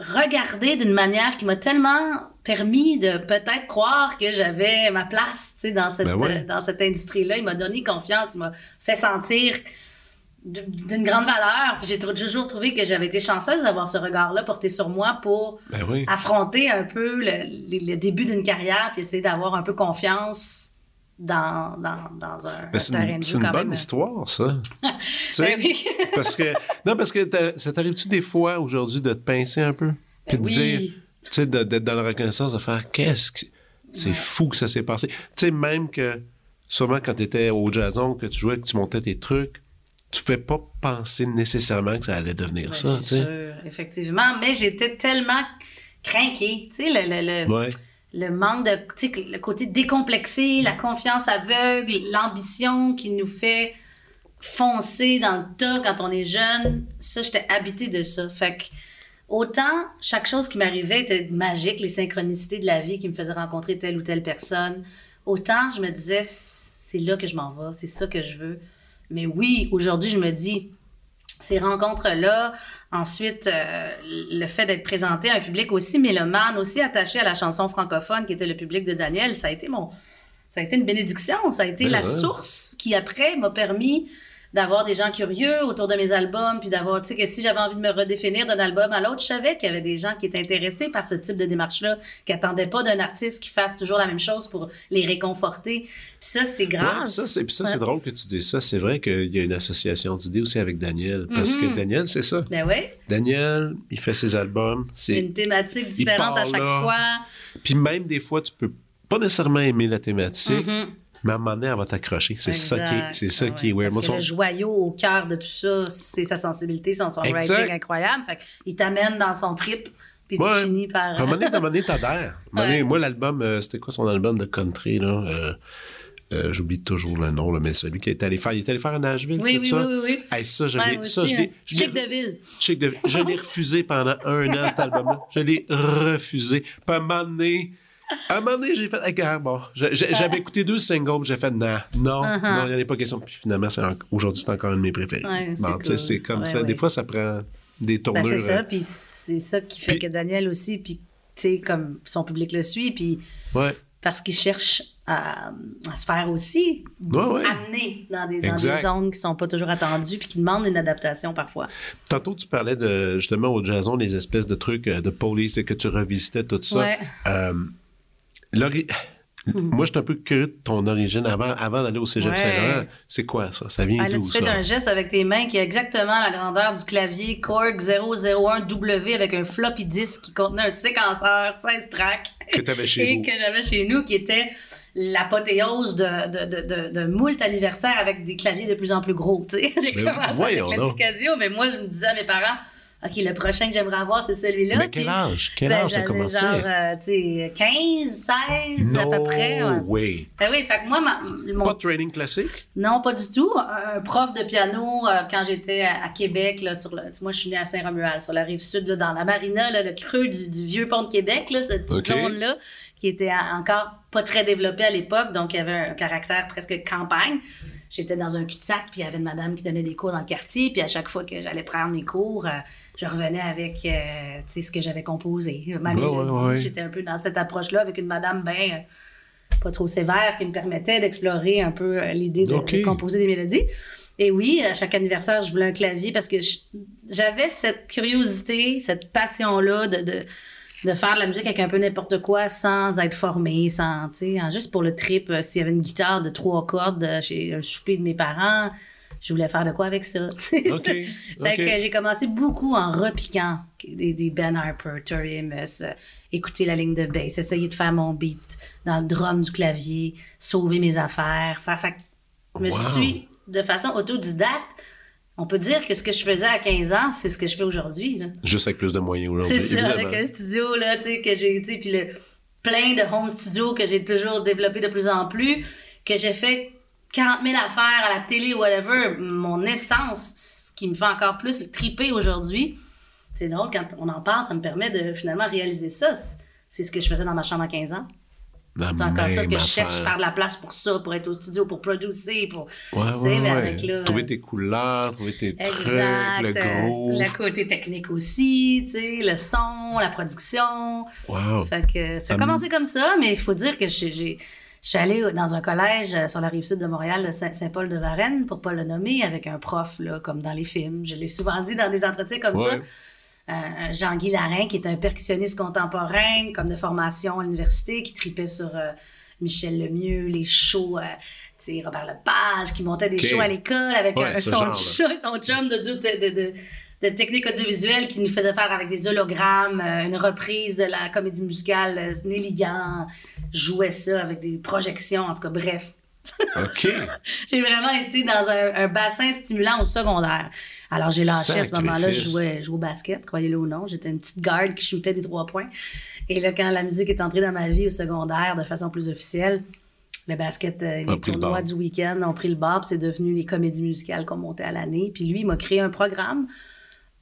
[SPEAKER 3] regardé d'une manière qui m'a tellement permis de peut-être croire que j'avais ma place dans cette, ben dans cette industrie-là. Il m'a donné confiance, il m'a fait sentir d'une grande valeur. j'ai toujours trouvé que j'avais été chanceuse d'avoir ce regard-là porté sur moi pour
[SPEAKER 1] ben
[SPEAKER 3] affronter un peu le, début d'une carrière puis essayer d'avoir un peu confiance dans, dans, dans un,
[SPEAKER 1] ben, de C'est une bonne histoire, ça. (laughs) ben oui. parce que, non, parce que ça t'arrive-tu des fois aujourd'hui de te pincer un peu? Puis de dire, tu sais, d'être dans la reconnaissance, de faire qu'est-ce que C'est? Fou que ça s'est passé. Tu sais, même que, sûrement quand tu étais au Jason, que tu jouais, que tu montais tes trucs, tu fais pas penser nécessairement que ça allait devenir ça.
[SPEAKER 3] C'est sûr, effectivement. Mais j'étais tellement craqué. Tu sais, le, le, le, le, manque de. Tu sais, le côté décomplexé, la confiance aveugle, l'ambition qui nous fait foncer dans le tas quand on est jeune. Ça, j'étais habité de ça. Fait que. Autant chaque chose qui m'arrivait était magique, les synchronicités de la vie qui me faisaient rencontrer telle ou telle personne, autant je me disais, c'est là que je m'en vais, c'est ça que je veux. Mais oui, aujourd'hui, je me dis, ces rencontres-là, ensuite, euh, le fait d'être présenté à un public aussi mélomane, aussi attaché à la chanson francophone qui était le public de Daniel, ça a été mon... Ça a été une bénédiction, ça a été la source qui, après, m'a permis d'avoir des gens curieux autour de mes albums, puis d'avoir, tu sais, que si j'avais envie de me redéfinir d'un album à l'autre, je savais qu'il y avait des gens qui étaient intéressés par ce type de démarche-là, qui attendaient pas d'un artiste qui fasse toujours la même chose pour les réconforter. Puis ça, c'est grave.
[SPEAKER 1] ça, c'est, ça, c'est drôle que tu dis ça. C'est vrai qu'il y a une association d'idées aussi avec Daniel, parce que mhm. Daniel, c'est ça.
[SPEAKER 3] Ben oui.
[SPEAKER 1] Daniel, il fait ses albums. C'est
[SPEAKER 3] une thématique différente à chaque fois.
[SPEAKER 1] Puis même des fois, tu peux pas nécessairement aimer la thématique, mhm. Mais à un moment donné, elle va t'accrocher. C'est ça qui est, c'est ça qui est weird.
[SPEAKER 3] Parce que le joyau au cœur de tout ça, c'est sa sensibilité, son songwriting incroyable. Fait il t'amène dans son trip. Puis tu finis par.
[SPEAKER 1] à un moment donné, (laughs) t'adhères. Moi, l'album, euh, c'était quoi son album de country, là? Euh, euh, j'oublie toujours le nom, là, mais celui qui est allé faire, il est allé faire à Nashville,
[SPEAKER 3] oui,
[SPEAKER 1] tout
[SPEAKER 3] oui,
[SPEAKER 1] ça.
[SPEAKER 3] Oui, oui,
[SPEAKER 1] oui. ça, je l'ai, ça, je
[SPEAKER 3] l'ai, Chic de ville.
[SPEAKER 1] Chic de ville. Je l'ai refusé pendant un an, cet (laughs) album-là. Je l'ai refusé. Puis à un moment donné, à un moment donné, j'ai fait, bon, j'avais écouté deux singles, j'ai fait, non, non, uh-huh. non, il n'y en a pas question. Puis finalement, aujourd'hui, c'est encore un de mes préférés. c'est comme ça. Des fois, ça prend des tournures. Ben,
[SPEAKER 3] c'est ça, puis c'est ça qui fait que Daniel aussi, puis, tu sais, comme son public le suit, puis. Parce qu'il cherche à, se faire aussi amener dans des, dans des zones qui sont pas toujours attendues puis qui demandent une adaptation parfois.
[SPEAKER 1] Tantôt, tu parlais de, justement au Jason, des espèces de trucs euh, de police que tu revisitais tout ça. Euh, Hmm. Moi, je suis un peu curieux de ton origine avant, avant d'aller au Cégep Saint-Laurent. C'est quoi ça? Ça vient d'où,
[SPEAKER 3] ça? Tu fais un geste avec tes mains qui a exactement la grandeur du clavier Korg 001W avec un floppy disk qui contenait un séquenceur 16 tracks.
[SPEAKER 1] Que tu avais chez (laughs)
[SPEAKER 3] Et que j'avais chez nous, qui était l'apothéose de, de, de, de, moult anniversaires avec des claviers de plus en plus gros. (laughs) J'ai commencé avec la Casio, mais moi, je me disais à mes parents OK, le prochain que j'aimerais avoir, c'est celui-là.
[SPEAKER 1] Mais quel âge? Quel ben, âge ça a commencé?
[SPEAKER 3] Genre, euh, tu sais, 15, 16 à peu près.
[SPEAKER 1] Oui.
[SPEAKER 3] Ben oui, fait que moi,
[SPEAKER 1] mon... Pas de training classique?
[SPEAKER 3] Non, pas du tout. Un prof de piano, euh, quand j'étais à, Québec, là, sur le... moi, je suis née à Saint-Romuald, sur la rive sud, là, dans la marina, là, le creux du, vieux pont de Québec, là, cette petite zone-là, qui était encore pas très développée à l'époque, donc il y avait un caractère presque campagne j'étais dans un cul-de-sac, puis il y avait une madame qui donnait des cours dans le quartier, puis à chaque fois que j'allais prendre mes cours, euh, je revenais avec euh, ce que j'avais composé. Ma mélodie, j'étais un peu dans cette approche-là avec une madame bien pas trop sévère qui me permettait d'explorer un peu euh, l'idée de, composer des mélodies. Et oui, à chaque anniversaire, je voulais un clavier parce que j'avais cette curiosité, cette passion-là de, de, de, faire de la musique avec un peu n'importe quoi sans être formé, sans, juste pour le trip. Euh, s'il y avait une guitare de trois cordes chez un souper de mes parents, je voulais faire de quoi avec ça. (laughs) OK. j'ai commencé beaucoup en repiquant des, des Ben Harper, Tori Amos, euh, écouter la ligne de bass, essayer de faire mon beat dans le drum du clavier, sauver mes affaires. Faire, fait, je me suis, de façon autodidacte, on peut dire que ce que je faisais à 15 ans, c'est ce que je fais aujourd'hui.
[SPEAKER 1] Juste avec plus de moyens aujourd'hui.
[SPEAKER 3] C'est ça, avec un studio, là, tu sais, que j'ai, puis le plein de home studio que j'ai toujours développé de plus en plus, que j'ai fait 40 000 affaires à la télé, whatever, mon essence, ce qui me fait encore plus triper aujourd'hui, c'est drôle, quand on en parle, ça me permet de finalement réaliser ça. C'est ce que je faisais dans ma chambre à 15 ans. C'est encore ça que je cherche, faire de la place pour ça, pour être au studio, pour producer, pour.
[SPEAKER 1] Ouais, ouais, ouais. trouver tes couleurs, trouver tes trucs, le gros.
[SPEAKER 3] Le côté technique aussi, tu sais, le son, la production.
[SPEAKER 1] Wow.
[SPEAKER 3] Fait que ça a commencé comme ça, mais il faut dire que j'ai je suis allée dans un collège euh, sur la rive sud de Montréal, Saint-Paul-de-Varennes, pour pas le nommer, avec un prof, là, comme dans les films. Je l'ai souvent dit dans des entretiens comme ça. Euh, Jean-Guy Larin, qui est un percussionniste contemporain, comme de formation à l'université, qui tripait sur euh, Michel Lemieux, les shows, tu sais, Robert Lepage, qui montait des shows à l'école avec son, son chum de, de, de de techniques audiovisuelles qui nous faisaient faire avec des hologrammes, euh, une reprise de la comédie musicale euh, Nelligan, jouait ça avec des projections, en tout cas, bref.
[SPEAKER 1] OK. (laughs)
[SPEAKER 3] j'ai vraiment été dans un, bassin stimulant au secondaire. Alors, j'ai lâché à ce moment-là, je jouais, au basket, croyez-le ou non. J'étais une petite garde qui shootait des trois points. Et là, quand la musique est entrée dans ma vie au secondaire de façon plus officielle, le basket, euh, les tournois du week-end ont pris le bar, c'est devenu les comédies musicales qu'on montait à l'année. Puis lui, il m'a créé un programme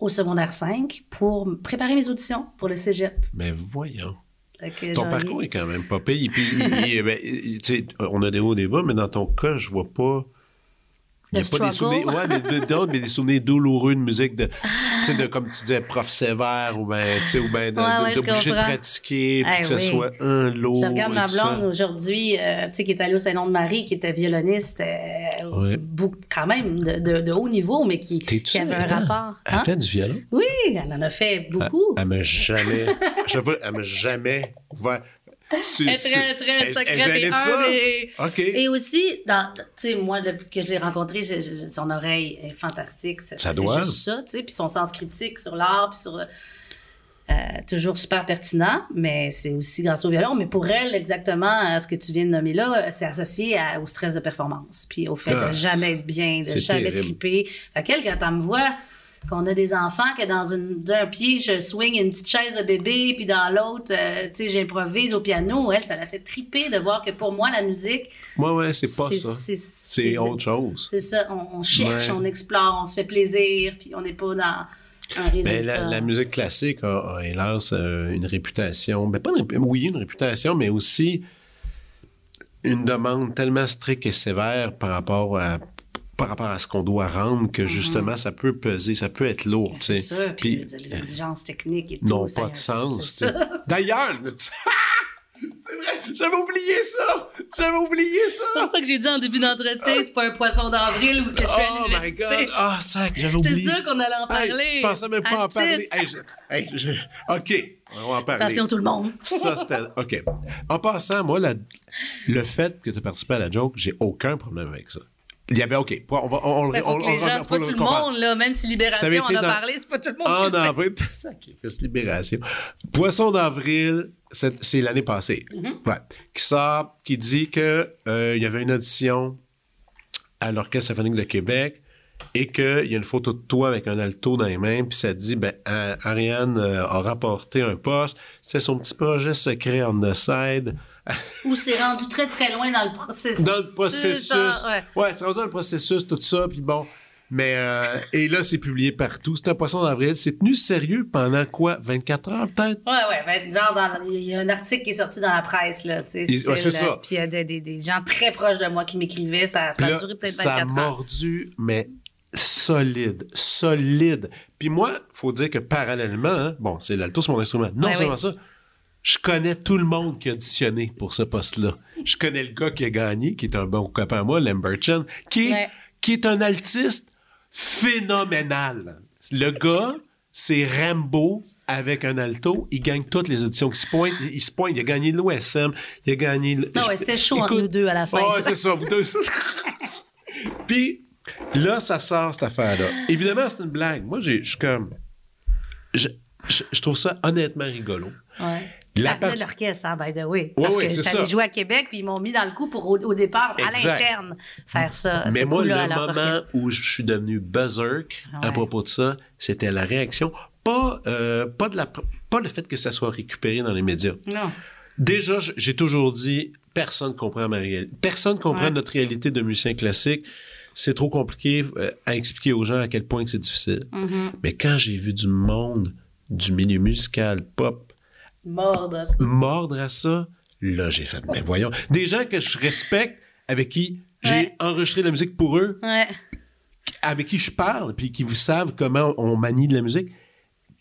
[SPEAKER 3] au secondaire 5 pour préparer mes auditions pour le cégep.
[SPEAKER 1] Mais voyons. Ton parcours est quand même pas payé. Puis, ben, on a des hauts des bas, mais dans ton cas, je vois pas il n'y a pas des souvenirs, ouais, mais, de, mais des souvenirs douloureux de musique, de, de comme tu disais, prof sévère, ou bien, ou ben d'obliger de, pratiquer, puis que ce soit un lot.
[SPEAKER 3] Je regarde ma blonde aujourd'hui, euh, qui est allée au Saint-Nom-de-Marie, qui était violoniste, euh, quand même de, de, haut niveau, mais qui, qui avait un rapport.
[SPEAKER 1] Elle hein? fait du violon?
[SPEAKER 3] Oui, elle en a fait beaucoup.
[SPEAKER 1] Elle, m'a jamais, je veux, elle m'a jamais ouvert
[SPEAKER 3] elle est très, très secrète et humble. Et, aussi, dans, moi, depuis que je l'ai rencontré, son oreille est fantastique. C'est, ça doit. juste ça, tu sais. Puis son sens critique sur l'art, puis sur... Euh, toujours super pertinent, mais c'est aussi grâce au violon. Mais pour elle, exactement, ce que tu viens de nommer là, c'est associé au stress de performance, puis au fait de ah, jamais être bien, de jamais triper. Fait qu'elle, quand elle me voit qu'on a des enfants que dans une, d'un pied, je swing une petite chaise de bébé, puis dans l'autre, euh, tu sais, j'improvise au piano. Elle, ça l'a fait triper de voir que pour moi, la musique.
[SPEAKER 1] Ouais, ouais, c'est pas ça. C'est, autre chose.
[SPEAKER 3] C'est ça. On, cherche, on explore, on se fait plaisir, puis on n'est pas dans. Un résultat.
[SPEAKER 1] Mais la, musique classique a, hélas euh, une réputation, ben pas une, oui, une réputation, mais aussi une demande tellement stricte et sévère par rapport à par rapport à ce qu'on doit rendre que justement ça peut peser, ça peut être lourd. C'est
[SPEAKER 3] ça, puis, les exigences techniques et
[SPEAKER 1] tout. N'ont pas de sens. (laughs) D'ailleurs, (laughs) c'est vrai, j'avais oublié ça! J'avais oublié ça!
[SPEAKER 3] C'est pour ça que j'ai dit en début d'entretien, c'est pas un poisson d'avril ou que je suis à Oh my God!
[SPEAKER 1] Ah, ça, j'avais oublié.
[SPEAKER 3] J'étais sûr qu'on allait en parler.
[SPEAKER 1] je pensais même pas en parler. OK, on va en parler.
[SPEAKER 3] Attention tout le monde.
[SPEAKER 1] ça, c'était... OK. En passant, moi, le fait que tu as participé à la joke, j'ai aucun problème avec ça. Il y avait, OK, on va. On,
[SPEAKER 3] ben, on, les gens, c'est pas tout le monde, là. Même si Libération en a parlé, c'est pas tout le monde. En
[SPEAKER 1] qui avril, sacrifice (laughs) Libération. Poisson d'avril, c'est l'année passée. Mm-hmm. ouais, qui sort, qui dit que euh, y avait une audition à l'Orchestre symphonique de Québec et qu'il y a une photo de toi avec un alto dans les mains, puis ça dit, ben, Ariane euh, a rapporté un poste, c'est son petit projet secret on the side.
[SPEAKER 3] Ou c'est rendu très, très loin dans le processus.
[SPEAKER 1] Dans le processus. ouais, c'est rendu dans le processus, tout ça, puis bon. Mais, euh, et là, c'est publié partout. C'est un poisson d'avril. C'est tenu sérieux pendant quoi? 24 heures, peut-être?
[SPEAKER 3] Ouais, ouais. Ben, genre, il y a un article qui est sorti dans la presse, là.
[SPEAKER 1] c'est ça.
[SPEAKER 3] Puis il y a des, des, gens très proches de moi qui m'écrivaient. Ça, ça a duré peut-être 24 heures. Ça a
[SPEAKER 1] mordu, mais solide, solide. Puis moi, faut dire que parallèlement, hein, bon, c'est l'alto, c'est mon instrument. Non ben seulement ça, je connais tout le monde qui a auditionné pour ce poste-là. Je connais le gars qui a gagné, qui est un bon copain à moi, Lambertchen, qui, qui est un altiste phénoménal. Le gars, c'est Rambo avec un alto. Il gagne toutes les auditions qui se pointent. Il se pointe. Il a gagné l'OSM. Il a gagné.
[SPEAKER 3] Non, ouais, c'était chaud entre nous deux à la fin.
[SPEAKER 1] Ouais, c'est ça, vous deux. (laughs) Puis là, ça sort cette affaire-là. Évidemment, c'est une blague. Moi, je suis comme. Je, je, trouve ça honnêtement rigolo.
[SPEAKER 3] Ouais. La part... l'orchestre, hein, by the way. Parce que j'allais jouer à Québec, puis ils m'ont mis dans le coup pour, au, départ, à l'interne, faire ça.
[SPEAKER 1] Mais moi, le moment où je suis devenu berserk à propos de ça, c'était la réaction. Pas, euh, pas, de la, pas le fait que ça soit récupéré dans les médias.
[SPEAKER 3] Non.
[SPEAKER 1] Déjà, j'ai toujours dit, personne comprend ma réalité. Personne comprend notre réalité de musicien classique. C'est trop compliqué euh, à expliquer aux gens à quel point c'est difficile.
[SPEAKER 3] Mm-hmm.
[SPEAKER 1] Mais quand j'ai vu du monde du milieu musical, pop,
[SPEAKER 3] Mordre à ça.
[SPEAKER 1] Mordre à ça. Là, j'ai fait, mais voyons. Des gens que je respecte, avec qui j'ai enregistré la musique pour eux, avec qui je parle, puis qui vous savent comment on manie de la musique,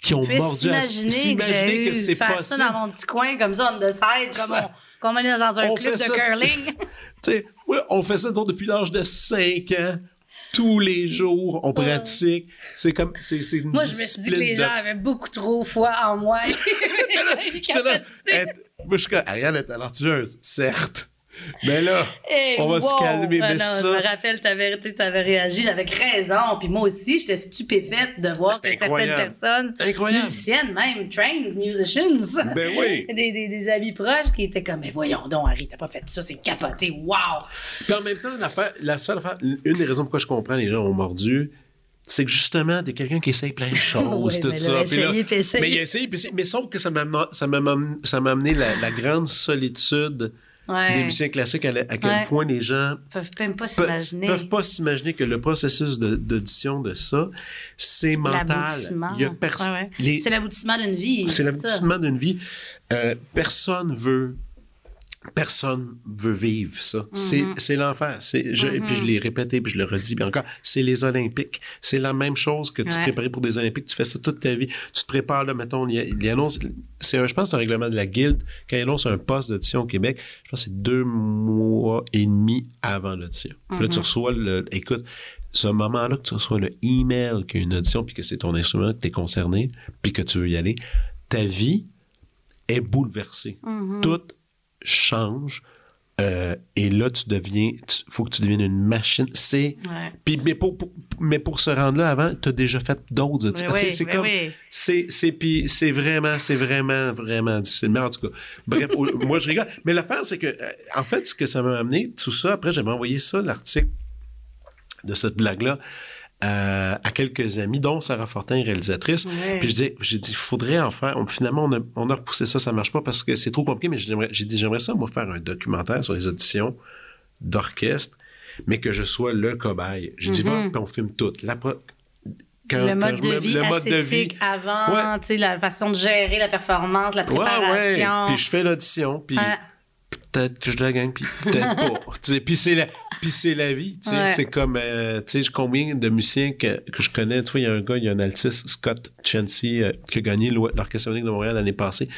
[SPEAKER 1] qui ont mordu à
[SPEAKER 3] s'imaginer que, que c'est possible. ça dans mon petit coin, comme ça, on the side, comme on, comme on est dans un club de curling. (laughs)
[SPEAKER 1] tu sais, on fait ça depuis l'âge de 5 ans tous les jours, on pratique. C'est comme, c'est, c'est une
[SPEAKER 3] Moi, je me suis dit que les gens avaient beaucoup trop foi en moi. (laughs) (laughs)
[SPEAKER 1] J'étais là, moi, je suis Ariane est talentueuse, certes. Mais là,
[SPEAKER 3] Hey,
[SPEAKER 1] on va se calmer.
[SPEAKER 3] Ah
[SPEAKER 1] Mais
[SPEAKER 3] non,
[SPEAKER 1] ça,
[SPEAKER 3] Je me rappelle, tu avais, réagi avec raison. Puis moi aussi, j'étais stupéfaite de voir que certaines personnes,
[SPEAKER 1] incroyable.
[SPEAKER 3] musiciennes même, trained musicians,
[SPEAKER 1] Ben oui. (laughs)
[SPEAKER 3] des, des, des amis proches qui étaient comme, mais voyons donc, Harry, t'as pas fait ça, c'est capoté, wow!
[SPEAKER 1] Puis en même temps, la seule affaire, une des raisons pourquoi je comprends les gens ont mordu, c'est que justement, t'es quelqu'un qui essaye plein de (laughs) choses,
[SPEAKER 3] Ouais,
[SPEAKER 1] tout
[SPEAKER 3] mais
[SPEAKER 1] ça.
[SPEAKER 3] là,
[SPEAKER 1] Puis là- mais il a essayé, puis mais sauf que ça m'a ça amené la, la grande solitude
[SPEAKER 3] Ouais.
[SPEAKER 1] des musiciens classiques, à, à quel
[SPEAKER 3] Ouais.
[SPEAKER 1] point les gens
[SPEAKER 3] peuvent même pas
[SPEAKER 1] pe-
[SPEAKER 3] s'imaginer.
[SPEAKER 1] peuvent pas s'imaginer que le processus d'audition de, ça, c'est mental.
[SPEAKER 3] C'est l'aboutissement d'une vie.
[SPEAKER 1] c'est l'aboutissement d'une vie. Euh, personne veut. Personne veut vivre ça. C'est. C'est l'enfer. C'est je- Puis je l'ai répété, puis je le redis, puis encore, c'est les Olympiques. C'est la même chose que tu te
[SPEAKER 3] Ouais.
[SPEAKER 1] préparais pour des Olympiques. Tu fais ça toute ta vie. Tu te prépares, là, mettons, il, y a- il annonce, c'est je pense, que c'est un règlement de la Guilde. Quand il annonce un poste d'audition au Québec, je pense que c'est deux mois et demi avant l'audition. Puis là, tu reçois le, écoute, ce moment-là que tu reçois le email qu'il y a une audition, puis que c'est ton instrument, que tu es concerné, puis que tu veux y aller, ta vie est bouleversée. Tout change. euh, et là, tu deviens, il faut que tu deviennes une machine. C'est,
[SPEAKER 3] Ouais.
[SPEAKER 1] puis mais pour, pour- mais pour se rendre là avant, tu as déjà fait d'autres. tu sais,
[SPEAKER 3] Mais oui,
[SPEAKER 1] c'est comme,
[SPEAKER 3] oui.
[SPEAKER 1] c'est, c'est, puis c'est vraiment, c'est vraiment, vraiment difficile. Mais en tout cas, bref, (laughs) moi je rigole. Mais l'affaire, c'est que, euh, en fait, ce que ça m'a amené, tout ça, après, j'avais envoyé ça, l'article de cette blague-là, euh, à quelques amis, dont Sarah Fortin, réalisatrice.
[SPEAKER 3] Ouais.
[SPEAKER 1] Puis je dis, j'ai dit, il faudrait en faire. On- finalement, on a, on a repoussé ça, ça marche pas parce que c'est trop compliqué, mais j'aimerais- j'ai dit, j'aimerais ça, moi, faire un documentaire sur les auditions d'orchestre, mais que je sois le cobaye. J'ai dit, va, puis on filme tout. La pro- quand-
[SPEAKER 3] le mode de
[SPEAKER 1] me-
[SPEAKER 3] vie
[SPEAKER 1] le mode de vie.
[SPEAKER 3] avant,
[SPEAKER 1] Ouais.
[SPEAKER 3] tu sais, la façon de gérer la performance, la
[SPEAKER 1] Ouais, ouais.
[SPEAKER 3] préparation.
[SPEAKER 1] Puis je fais l'audition, puis
[SPEAKER 3] Ouais.
[SPEAKER 1] Peut-être que je la gagne, puis peut-être pas. (laughs) Puis c'est la, puis c'est la vie.
[SPEAKER 3] Ouais.
[SPEAKER 1] C'est comme, euh, tu sais, combien de musiciens que, que je connais. Tu vois, il y a un gars, il y a un altiste, Scott Chansey, euh, qui a gagné l'O- l'Orchestre symphonique de Montréal l'année passée.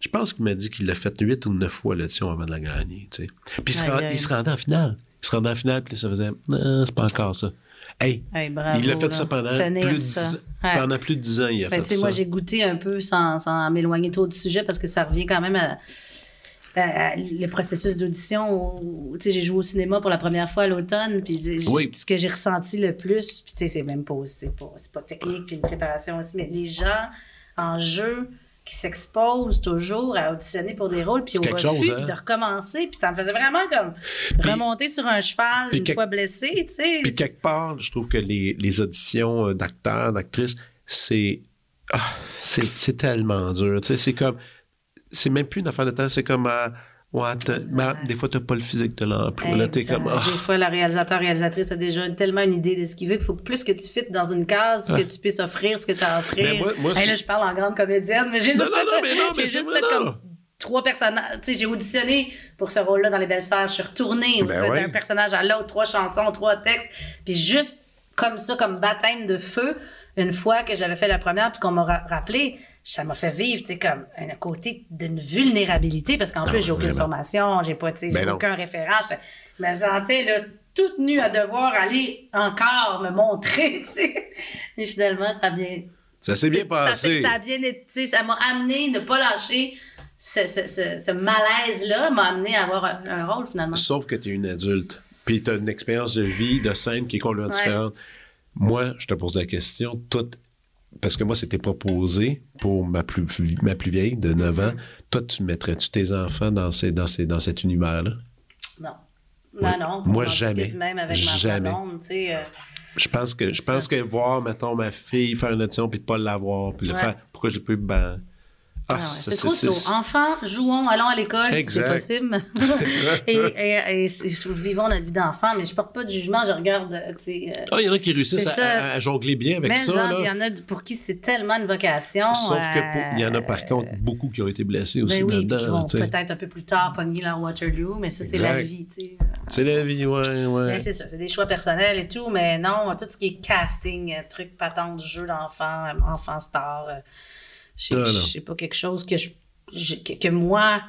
[SPEAKER 1] Je pense qu'il m'a dit qu'il l'a fait huit ou neuf fois l'audition avant de la gagner. Tu sais. Puis il se, rend- il se rendait en finale. Il se rendait en finale, puis ça faisait, non, c'est pas encore ça. Hey,
[SPEAKER 3] Hey, bravo,
[SPEAKER 1] il a fait
[SPEAKER 3] là.
[SPEAKER 1] ça pendant plus,
[SPEAKER 3] ça. Ouais.
[SPEAKER 1] pendant plus de dix ans. Il a
[SPEAKER 3] Ben,
[SPEAKER 1] fait ça.
[SPEAKER 3] moi, j'ai goûté un peu sans, sans m'éloigner trop du sujet parce que ça revient quand même à le processus d'audition. j'ai joué au cinéma pour la première fois à l'automne, puis
[SPEAKER 1] Oui.
[SPEAKER 3] ce que j'ai ressenti le plus, puis c'est même pas, c'est pas, c'est pas technique, puis une préparation aussi, mais les gens en jeu qui s'exposent toujours à auditionner pour des rôles, puis au refus,
[SPEAKER 1] chose, hein?
[SPEAKER 3] puis de recommencer, puis ça me faisait vraiment comme remonter sur un cheval une
[SPEAKER 1] quelque-
[SPEAKER 3] fois blessé, tu sais.
[SPEAKER 1] Puis quelque part, je trouve que les, les auditions euh, d'acteurs, d'actrices, c'est, ah, c'est, c'est tellement dur. Tu sais, c'est comme, c'est même plus une affaire de temps, c'est comme, euh, ouais, ben, des fois, t'as pas le physique de l'emploi. Là, t'es comme, ah,
[SPEAKER 3] Des fois, le réalisateur, réalisatrice a déjà tellement une idée de ce qu'il veut qu'il faut que plus que tu fites dans une case, que tu puisses offrir ce que tu as à offrir.
[SPEAKER 1] Mais moi- moi,
[SPEAKER 3] Hey, là, je parle en grande comédienne, mais j'ai
[SPEAKER 1] Non,
[SPEAKER 3] juste
[SPEAKER 1] non, non, mais non, mais
[SPEAKER 3] juste
[SPEAKER 1] vrai,
[SPEAKER 3] fait
[SPEAKER 1] non.
[SPEAKER 3] comme trois personnages. Tu sais, j'ai auditionné pour ce rôle-là dans Les Belles Sœurs. Je suis retournée
[SPEAKER 1] Ben
[SPEAKER 3] tu
[SPEAKER 1] ouais.
[SPEAKER 3] d'un personnage à l'autre, trois chansons, trois textes. Puis juste comme ça, comme baptême de feu, une fois que j'avais fait la première, puis qu'on m'a ra- rappelé, ça m'a fait vivre, tu sais, comme un côté d'une vulnérabilité, parce qu'en plus, j'ai aucune formation, j'ai pas, tu sais,
[SPEAKER 1] Ben
[SPEAKER 3] aucun référent. Je me sentais, là, toute nue à devoir aller encore me montrer, (laughs) tu sais. Et finalement, ça a bien...
[SPEAKER 1] ça s'est bien passé.
[SPEAKER 3] ça a bien été, tu ça m'a amené ne pas lâcher ce, ce- ce- ce malaise-là, m'a amené à avoir un, un rôle, finalement.
[SPEAKER 1] Sauf que t'es une adulte. Puis t'as une expérience de vie, de scène qui est complètement
[SPEAKER 3] Ouais.
[SPEAKER 1] différente. Moi, je te pose la question, toute parce que moi, c'était proposé pour ma plus, ma plus vieille, de 9 ans. Toi, tu mettrais-tu tes enfants dans, ces, dans, ces, dans cet univers-là?
[SPEAKER 3] Non. Non, non.
[SPEAKER 1] Moi, jamais.
[SPEAKER 3] Même avec ma
[SPEAKER 1] Jamais.
[SPEAKER 3] blonde, euh,
[SPEAKER 1] Je pense que je pense que voir, mettons, ma fille faire une audition puis de pas l'avoir, puis le
[SPEAKER 3] Ouais.
[SPEAKER 1] faire, pourquoi je peux ben. Ah,
[SPEAKER 3] Ah ouais, c'est trop tôt. Enfants, jouons, allons à l'école si c'est possible. (laughs) (laughs) et, et- et- et vivons notre vie d'enfant, mais je porte pas de jugement, je regarde, euh, euh,
[SPEAKER 1] Ah, il y en a qui réussissent à, jongler bien avec
[SPEAKER 3] mais
[SPEAKER 1] ça.
[SPEAKER 3] il y en a pour qui c'est tellement une vocation.
[SPEAKER 1] Sauf que pour- il y en a
[SPEAKER 3] euh,
[SPEAKER 1] par contre beaucoup qui ont été blessés aussi
[SPEAKER 3] ben oui,
[SPEAKER 1] sais.
[SPEAKER 3] peut-être un peu plus tard pogner leur Waterloo, mais ça, c'est la vie.
[SPEAKER 1] C'est la vie, ouais, ouais.
[SPEAKER 3] Ben, c'est ça, c'est des choix personnels et tout, mais non, tout ce qui est casting, euh, truc patente, jeu d'enfant, euh, enfant star, euh, sais pas quelque chose que je, que, que moi,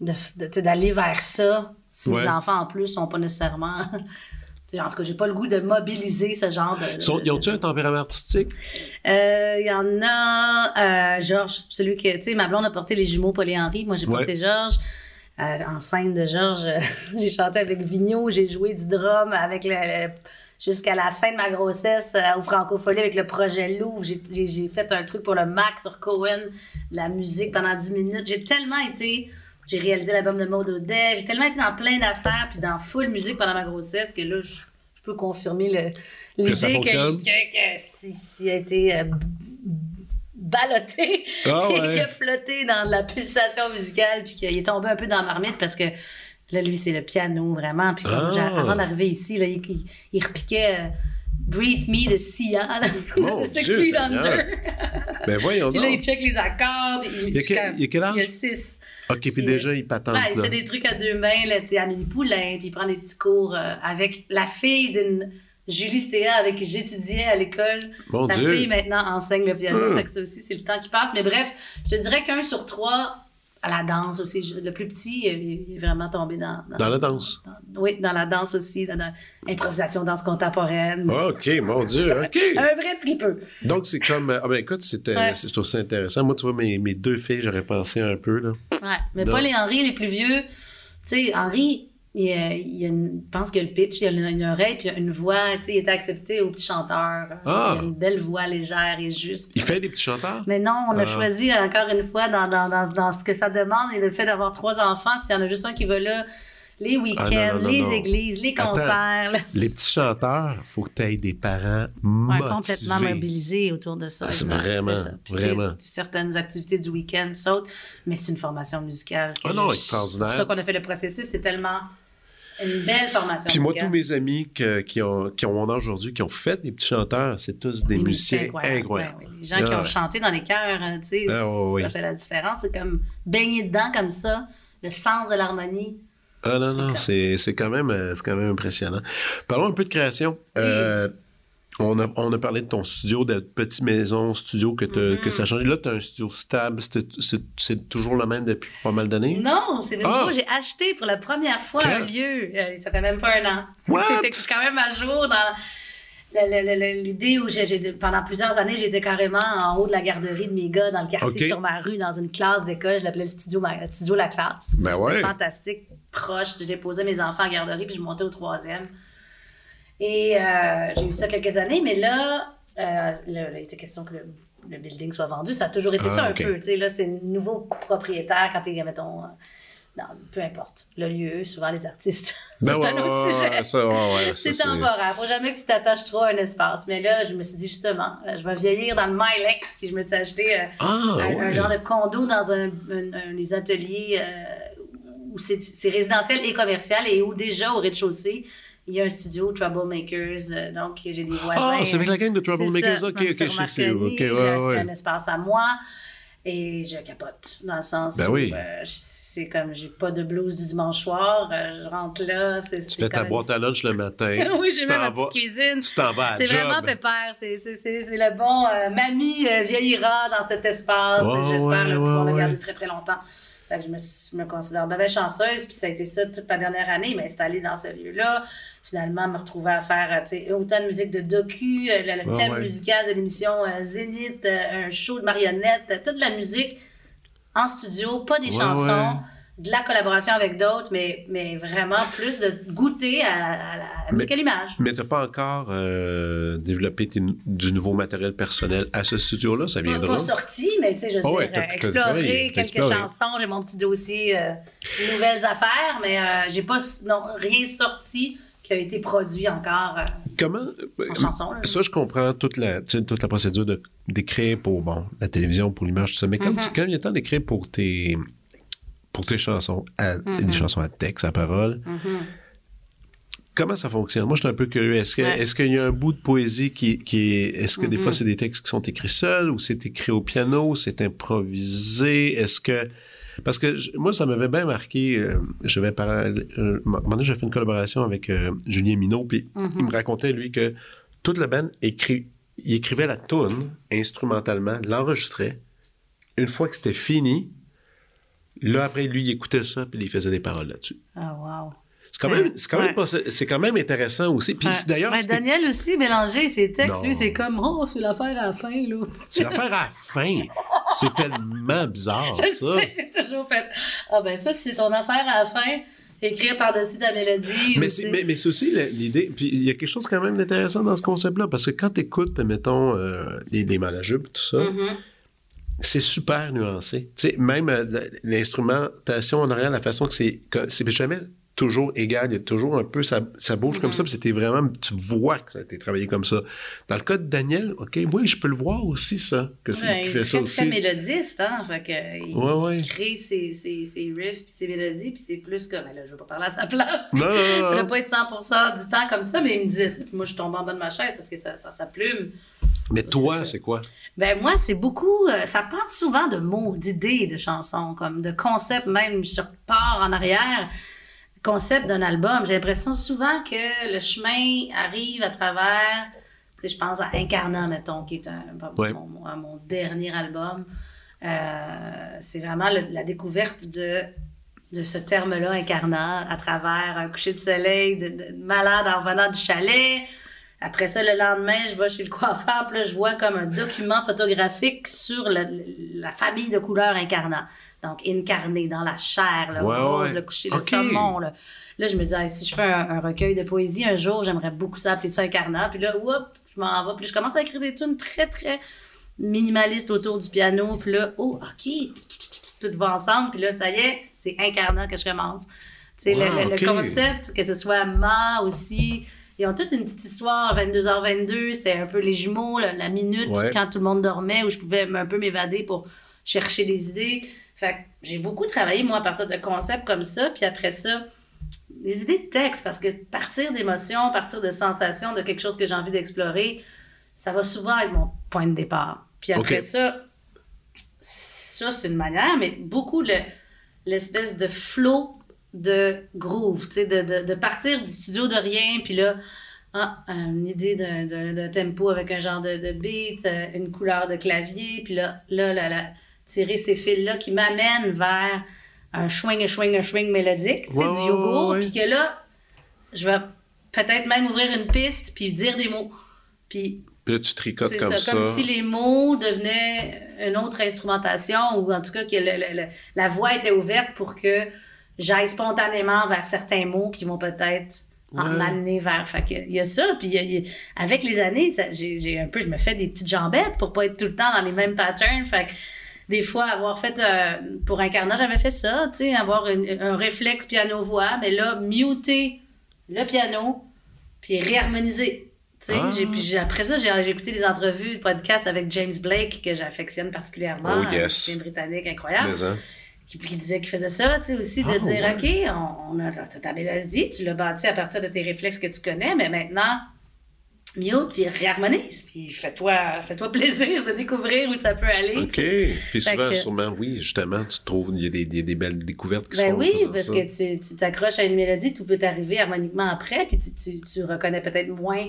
[SPEAKER 3] de- de- d'aller vers ça, si
[SPEAKER 1] Ouais.
[SPEAKER 3] mes enfants en plus sont pas nécessairement. (laughs) en tout cas, j'ai pas le goût de mobiliser ce genre de.
[SPEAKER 1] Sont-
[SPEAKER 3] de-
[SPEAKER 1] ils ont-tu un tempérament artistique?
[SPEAKER 3] Euh, Il y en a, euh, Georges, celui que, tu sais, ma blonde a porté les jumeaux Paul et Henri, moi j'ai
[SPEAKER 1] Ouais.
[SPEAKER 3] porté Georges. en scène de Georges. (laughs) j'ai chanté avec Vigneault, j'ai joué du drum avec le, jusqu'à la fin de ma grossesse euh, au Francophonie avec le projet Louvre. J'ai fait un truc pour le Mac sur Cohen, de la musique pendant 10 minutes. J'ai tellement été. J'ai réalisé l'album de Maud Audet. J'ai tellement été dans plein d'affaires puis dans full musique pendant ma grossesse que là, je, peux confirmer l'idée que, que, si, a été euh, ballotté ah (laughs) et qu'il a flotté dans la pulsation musicale puis qu'il est tombé un peu dans ma marmite parce que Là, lui, c'est le piano, vraiment. Puis ah. avant d'arriver ici, là, il, il, repiquait euh, Breathe Me de Sia, là,
[SPEAKER 1] de Six Feet Under. ben voyons donc.
[SPEAKER 3] là, il check les accords. Il,
[SPEAKER 1] il, y a quel, il, a quel âge?
[SPEAKER 3] Il a six.
[SPEAKER 1] OK, puis, déjà, il patente.
[SPEAKER 3] il fait des trucs à deux mains, là, tu sais, Amélie Poulain, puis il prend des petits cours euh, avec la fille d'une Julie Stéa avec qui j'étudiais à l'école. Sa fille maintenant enseigne le piano. Hum. Fait que ça aussi, c'est le temps qui passe. Mais bref, je te dirais qu'un sur trois à la danse aussi. Le plus petit, il est vraiment tombé dans...
[SPEAKER 1] Dans, la danse?
[SPEAKER 3] oui, dans la danse aussi, dans l'improvisation danse contemporaine.
[SPEAKER 1] OK, mon Dieu, OK. (laughs)
[SPEAKER 3] Un vrai tripeux.
[SPEAKER 1] Donc, c'est comme... Ah ben écoute, c'était, je trouve ça intéressant. Moi, tu vois, mes, mes deux filles, j'aurais pensé un peu, là.
[SPEAKER 3] Ouais, mais pas les Henri, les plus vieux. Tu sais, Henri, il, y a une, je pense que le pitch, il y a une, oreille, puis il y a une voix, tu sais, il était accepté au petit chanteur. Ah. Il a une belle voix légère et juste.
[SPEAKER 1] Il fait des petits chanteurs?
[SPEAKER 3] Mais non, on a ah. choisi encore une fois dans, dans, dans, dans, ce que ça demande et le fait d'avoir trois enfants, s'il y en a juste un qui va là, les ah, week-ends, les églises, les concerts.
[SPEAKER 1] les petits chanteurs, il faut que tu aies des parents motivés.
[SPEAKER 3] complètement mobilisés autour de ça.
[SPEAKER 1] C'est vraiment, vraiment.
[SPEAKER 3] Certaines activités du week-end sautent, mais c'est une formation musicale.
[SPEAKER 1] Ah non, extraordinaire.
[SPEAKER 3] C'est ça qu'on a fait le processus, c'est tellement une belle formation.
[SPEAKER 1] Puis moi, tous mes amis qui, ont, qui ont mon âge aujourd'hui, qui ont fait des petits chanteurs, c'est tous des, musiciens incroyables.
[SPEAKER 3] Les gens qui ont chanté dans les chœurs, hein, tu sais, ah, ça fait la différence. C'est comme baigner dedans comme ça, le sens de l'harmonie.
[SPEAKER 1] Ah non, non, c'est quand, même, euh, quand même impressionnant. Parlons un peu de création. Euh, on a, on a, parlé de ton studio, de petite maison, studio que, que ça a changé. Là, tu as un studio stable. C'est toujours le même depuis pas mal d'années?
[SPEAKER 3] Non, c'est nouveau. Ah! J'ai acheté pour la première fois un lieu. Euh, ça fait même pas un an. J'étais (laughs) quand même à jour dans l'idée où j'ai, pendant plusieurs années, j'étais carrément en haut de la garderie de mes gars dans le quartier sur ma rue, dans une classe d'école. Je l'appelais le studio, studio La Classe. Ben C'était fantastique, proche. J'ai posé mes enfants en garderie puis je montais au troisième. Et euh, j'ai eu ça quelques années, mais là, euh, il était question que le, building soit vendu. Ça a toujours été ah, ça un peu. Là, c'est nouveau propriétaire quand tu es, mettons. Euh, non, peu importe. Le lieu, souvent les artistes. (laughs)
[SPEAKER 1] Ben c'est un autre sujet.
[SPEAKER 3] c'est temporaire. Faut jamais que tu t'attaches trop à un espace. Mais là, je me suis dit justement, je vais vieillir dans le Milex, puis je me suis acheté ah, un, genre de condo dans un, des ateliers où c'est résidentiel et commercial et où déjà au rez-de-chaussée, il y a un studio, Troublemakers, euh, donc j'ai des voisins.
[SPEAKER 1] Ah, c'est avec la gang de Troublemakers, ok, ok, je sais. Ok,
[SPEAKER 3] ouais, ouais. un espace à moi et je capote, dans le sens
[SPEAKER 1] ben
[SPEAKER 3] où
[SPEAKER 1] oui.
[SPEAKER 3] euh, c'est comme j'ai pas de blues du dimanche soir, euh, je rentre là. c'est
[SPEAKER 1] tu fais ta boîte à lunch le matin. (laughs)
[SPEAKER 3] oui, j'ai même ma petite cuisine.
[SPEAKER 1] Tu t'en vas à
[SPEAKER 3] C'est vraiment pépère, c'est le bon mamie vieillira dans cet espace. J'espère le pouvoir le garder très très longtemps je me, considère bien chanceuse, puis ça a été ça toute ma dernière année, m'installer dans ce lieu-là. Finalement, me retrouver à faire autant de musique de docu, euh, le, thème musical de l'émission euh, Zénith, euh, un show de marionnettes, toute la musique en studio, pas des chansons de la collaboration avec d'autres, mais, mais vraiment plus de goûter à, la musique à l'image.
[SPEAKER 1] Mais tu n'as pas encore euh, développé du nouveau matériel personnel à ce studio-là? Ça viendra?
[SPEAKER 3] Pas, pas sorti, mais tu sais, je veux ah dire, explorer quelques chansons. J'ai mon petit dossier euh, nouvelles affaires, mais euh, j'ai pas non, rien sorti qui a été produit encore
[SPEAKER 1] Comment,
[SPEAKER 3] en chanson.
[SPEAKER 1] Ça, je comprends toute la, toute la procédure d'écrire pour bon, la télévision, pour l'image, tout ça. Mais quand, mm-hmm. quand il y a temps d'écrire pour tes pour tes chansons, à, des mm-hmm. chansons à texte, à parole. Mm-hmm. Comment ça fonctionne? Moi, je suis un peu curieux. Est-ce qu'il y a un bout de poésie qui, qui est. Est-ce que des fois, mm-hmm. c'est des textes qui sont écrits seuls ou c'est écrit au piano, c'est improvisé? Est-ce que. Parce que moi, ça m'avait bien marqué. Euh, je vais parler. Euh, j'ai fait une collaboration avec euh, Julien Minot, puis il me racontait, lui, que toute la bande écrit, il écrivait la tune instrumentalement, l'enregistrait. Une fois que c'était fini, Là, après, lui, il écoutait ça, puis il faisait des paroles là-dessus.
[SPEAKER 3] Ah, wow.
[SPEAKER 1] C'est quand, même, c'est, quand même c'est quand même intéressant aussi. Puis d'ailleurs,
[SPEAKER 3] ben, Daniel aussi, mélanger ses textes, lui, c'est comme, oh, c'est l'affaire à la fin, là.
[SPEAKER 1] C'est l'affaire à la fin. C'est tellement bizarre,
[SPEAKER 3] Je
[SPEAKER 1] ça.
[SPEAKER 3] sais, j'ai toujours fait. Ah, ben ça, c'est ton affaire à la fin. Écrire par-dessus ta mélodie.
[SPEAKER 1] Mais c'est, mais, mais c'est aussi l'idée. Puis il y a quelque chose quand même d'intéressant dans ce concept-là, parce que quand tu écoutes, mettons, euh, les, les managers tout ça,
[SPEAKER 3] Mhm.
[SPEAKER 1] C'est super nuancé. Tu sais, même euh, l'instrumentation en arrière, la façon que c'est. c'est jamais toujours égal. Il y a toujours un peu. Ça, ça bouge comme ça, puis c'était vraiment. Tu vois que ça a été travaillé comme ça. Dans le cas de Daniel, OK, oui, je peux le voir aussi, ça. Que c'est
[SPEAKER 3] Ouais,
[SPEAKER 1] qui
[SPEAKER 3] il
[SPEAKER 1] fait
[SPEAKER 3] est
[SPEAKER 1] ça aussi.
[SPEAKER 3] mélodiste, hein. Fait que, il,
[SPEAKER 1] Ouais, ouais.
[SPEAKER 3] il crée ses, ses, ses riffs puis ses mélodies, puis c'est plus comme. ben Là, je vais pas parler à sa place.
[SPEAKER 1] Non, non,
[SPEAKER 3] Ça
[SPEAKER 1] non, non.
[SPEAKER 3] pas être 100% du temps comme ça, mais il me disait ça. Puis moi, je tombe en bas de ma chaise parce que ça, ça, ça plume.
[SPEAKER 1] Mais toi,
[SPEAKER 3] ça.
[SPEAKER 1] c'est quoi?
[SPEAKER 3] Ben moi, c'est beaucoup. euh, ça part souvent de mots, d'idées de chansons, comme de concepts, même je repars en arrière. Concept d'un album. J'ai l'impression souvent que le chemin arrive à travers. Tu sais, je pense à Incarnat, mettons, qui est un,
[SPEAKER 1] Ouais.
[SPEAKER 3] mon, mon- dernier album. Euh, c'est vraiment le- la découverte de, de ce terme-là, Incarnat, à travers un coucher de soleil de, de- de malade en revenant du chalet. Après ça, le lendemain, je vais chez le coiffeur, puis là, je vois comme un document photographique sur la, la famille de couleurs incarnat. Donc, incarné dans la chair, le
[SPEAKER 1] Ouais,
[SPEAKER 3] rose,
[SPEAKER 1] ouais.
[SPEAKER 3] le coucher, le
[SPEAKER 1] Ok.
[SPEAKER 3] saumon. Là. Là, je me dis, si je fais un, un recueil de poésie un jour, j'aimerais beaucoup ça appeler ça incarnat. Puis là, whoop, je m'en vais. Puis je commence à écrire des tunes très, très minimalistes autour du piano. Puis là, oh, OK, tout va ensemble. Puis là, ça y est, c'est incarnat que je commence. Tu sais, le-
[SPEAKER 1] Wow,
[SPEAKER 3] le, le concept, que ce soit Ma aussi, ils ont toute une petite histoire, 22h22, c'était un peu les jumeaux, la, la minute
[SPEAKER 1] Ouais.
[SPEAKER 3] quand tout le monde dormait, où je pouvais un peu m'évader pour chercher des idées. Fait j'ai beaucoup travaillé, moi, à partir de concepts comme ça, puis après ça, des idées de texte, parce que partir d'émotions, partir de sensations, de quelque chose que j'ai envie d'explorer, ça va souvent être mon point de départ. Puis après ça, ça, c'est une manière, mais beaucoup le- l'espèce de flow de groove, tu sais, de, de, de partir du studio de rien, puis là, ah, une idée d'un- d'un d'un tempo avec un genre de, de beat, euh, une couleur de clavier, puis là, là, là, là, tirer ces fils-là qui m'amènent vers un swing, un swing, un swing mélodique, tu sais, du yogourt,
[SPEAKER 1] ouais,
[SPEAKER 3] puis que là, je vais peut-être même ouvrir une piste, puis dire des mots. Puis
[SPEAKER 1] Puis là, tu tricotes comme
[SPEAKER 3] ça,
[SPEAKER 1] ça.
[SPEAKER 3] comme si les mots devenaient une autre instrumentation, ou en tout cas que le- le- le- la voix était ouverte pour que j'aille spontanément vers certains mots qui vont peut-être
[SPEAKER 1] Ouais.
[SPEAKER 3] m'amener vers. Fait que, il y a ça, puis il y a- il y a- avec les années, j'ai un peu, je me fais des petites jambettes pour pas être tout le temps dans les mêmes patterns. Fait que des fois, avoir fait, euh, pour Incarnat, j'avais fait ça, tu sais, avoir une- un réflexe piano-voix, mais là, muter le piano, puis réharmoniser. Tu sais,
[SPEAKER 1] Ah.
[SPEAKER 3] j'ai- puis après ça, j'ai j'ai écouté des entrevues, des podcasts avec James Blake, que j'affectionne particulièrement.
[SPEAKER 1] Oh, yes.
[SPEAKER 3] Un britannique incroyable
[SPEAKER 1] Mais, hein.
[SPEAKER 3] Qui, qui disait qu'il faisait ça, tu sais, aussi, de
[SPEAKER 1] Ah,
[SPEAKER 3] dire,
[SPEAKER 1] ouais.
[SPEAKER 3] OK, on, on a ta mélodie, tu l'as bâti à partir de tes réflexes que tu connais, mais maintenant, mute, puis réharmonise, puis fais-toi fais plaisir de découvrir où ça peut aller.
[SPEAKER 1] OK. Puis souvent,
[SPEAKER 3] que-
[SPEAKER 1] sûrement, oui, justement, tu trouves, il y a des, des, des belles découvertes qui
[SPEAKER 3] Ben oui, parce
[SPEAKER 1] ça.
[SPEAKER 3] que tu t'accroches à une mélodie, tout peut t'arriver harmoniquement après, puis tu, tu, tu reconnais peut-être moins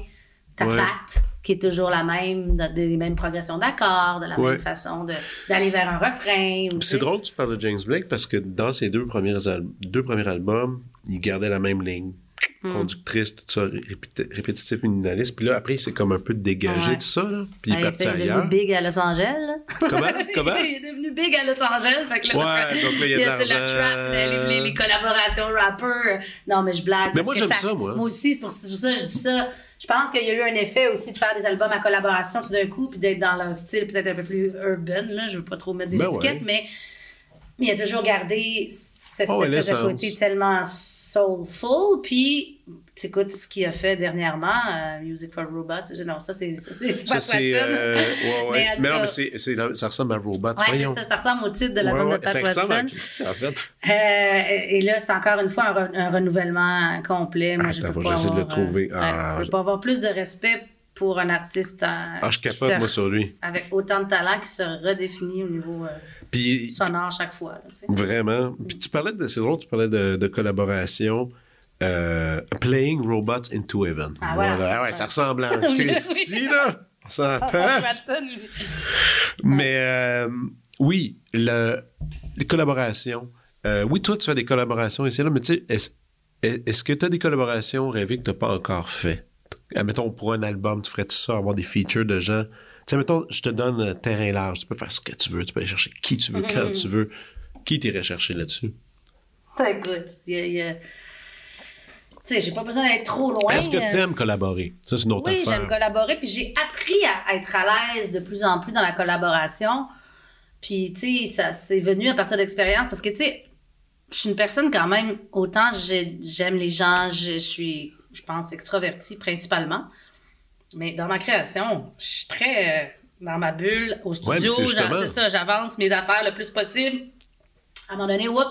[SPEAKER 3] ta
[SPEAKER 1] Ouais.
[SPEAKER 3] patte, qui est toujours la même, des mêmes progressions d'accords, de la
[SPEAKER 1] Ouais.
[SPEAKER 3] même façon de- d'aller vers un refrain.
[SPEAKER 1] C'est drôle que tu parles de James Blake parce que dans ses deux premiers, deux premiers albums, il gardait la même ligne.
[SPEAKER 3] Hmm.
[SPEAKER 1] Conductrice, tout ça, répéti- répétitif, minimaliste. Puis là, après, c'est comme un peu dégagé
[SPEAKER 3] Ouais.
[SPEAKER 1] de ça, là. Puis il est parti
[SPEAKER 3] il est devenu
[SPEAKER 1] ailleurs.
[SPEAKER 3] big à Los Angeles.
[SPEAKER 1] Comment? (laughs) Comment?
[SPEAKER 3] il est devenu big à Los Angeles. Fait que là,
[SPEAKER 1] Ouais, (laughs) donc là, il y a de
[SPEAKER 3] toute la
[SPEAKER 1] l'argent.
[SPEAKER 3] trap, les, les- les collaborations rappeurs. Non, mais je blague.
[SPEAKER 1] Mais moi, j'aime ça, moi.
[SPEAKER 3] Moi aussi, c'est pour c'est pour ça que je dis ça. Je pense qu'il y a eu un effet aussi de faire des albums à collaboration tout d'un coup, puis d'être dans un style peut-être un peu plus urban. Là. Je veux pas trop mettre des
[SPEAKER 1] Ben
[SPEAKER 3] étiquettes,
[SPEAKER 1] ouais.
[SPEAKER 3] mais, mais il a toujours gardé cette
[SPEAKER 1] Oh, ouais,
[SPEAKER 3] espèce de
[SPEAKER 1] l'essence.
[SPEAKER 3] côté tellement soulful. Puis, tu écoutes ce qu'il a fait dernièrement, euh, Music for Robots. Non, ça, c'est ça,
[SPEAKER 1] euh, ouais, (laughs)
[SPEAKER 3] Mais
[SPEAKER 1] ouais. non, mais c'est, c'est- ça ressemble à Robot.
[SPEAKER 3] Ouais, ça, ça ressemble au titre de
[SPEAKER 1] Ouais, ouais,
[SPEAKER 3] de Pat
[SPEAKER 1] ça ressemble à
[SPEAKER 3] Watson.
[SPEAKER 1] Christy, en fait.
[SPEAKER 3] Euh, et là, c'est encore une fois un, re- un renouvellement complet. Moi, je
[SPEAKER 1] Attends,
[SPEAKER 3] peux pas
[SPEAKER 1] j'essaie de le
[SPEAKER 3] avoir,
[SPEAKER 1] trouver.
[SPEAKER 3] euh,
[SPEAKER 1] Ah,
[SPEAKER 3] je
[SPEAKER 1] je-
[SPEAKER 3] peux avoir plus de respect pour un artiste euh,
[SPEAKER 1] Ah, je capote, moi, sur lui.
[SPEAKER 3] avec autant de talent qui se redéfinit au niveau euh,
[SPEAKER 1] Puis,
[SPEAKER 3] sonore chaque fois. là.
[SPEAKER 1] Vraiment. Puis tu parlais de, c'est drôle, tu parlais de, de collaboration. euh, Playing Robots into Heaven.
[SPEAKER 3] Ah, voilà.
[SPEAKER 1] Ah ouais, ça ressemble à (laughs) Christy, là. (laughs) On s'entend. Mais euh, oui, le, les collaborations. Euh, oui, toi, tu fais des collaborations ici, là, mais tu sais, est-ce, est-ce que tu as des collaborations rêvées que tu n'as pas encore fait? Admettons, pour un album, tu ferais tout ça, avoir des features de gens sais, mettons, je te donne un terrain large. Tu peux faire ce que tu veux. Tu peux aller chercher qui tu veux, quand tu veux. Qui t'irait chercher là-dessus?
[SPEAKER 3] Écoute, il y a... Tu sais, j'ai pas besoin d'être trop loin.
[SPEAKER 1] Est-ce que tu aimes collaborer? Ça, c'est une autre
[SPEAKER 3] oui,
[SPEAKER 1] affaire.
[SPEAKER 3] j'aime collaborer. Puis j'ai appris à être à l'aise de plus en plus dans la collaboration. Puis, tu sais, ça c'est venu à partir d'expérience parce que, tu sais, je suis une personne quand même, autant j'aime les gens, je, suis, je pense, extrovertie principalement. Mais dans ma création, je suis très euh, dans ma bulle, au studio, c'est ça, j'avance mes affaires le plus possible. À un moment donné, whoop,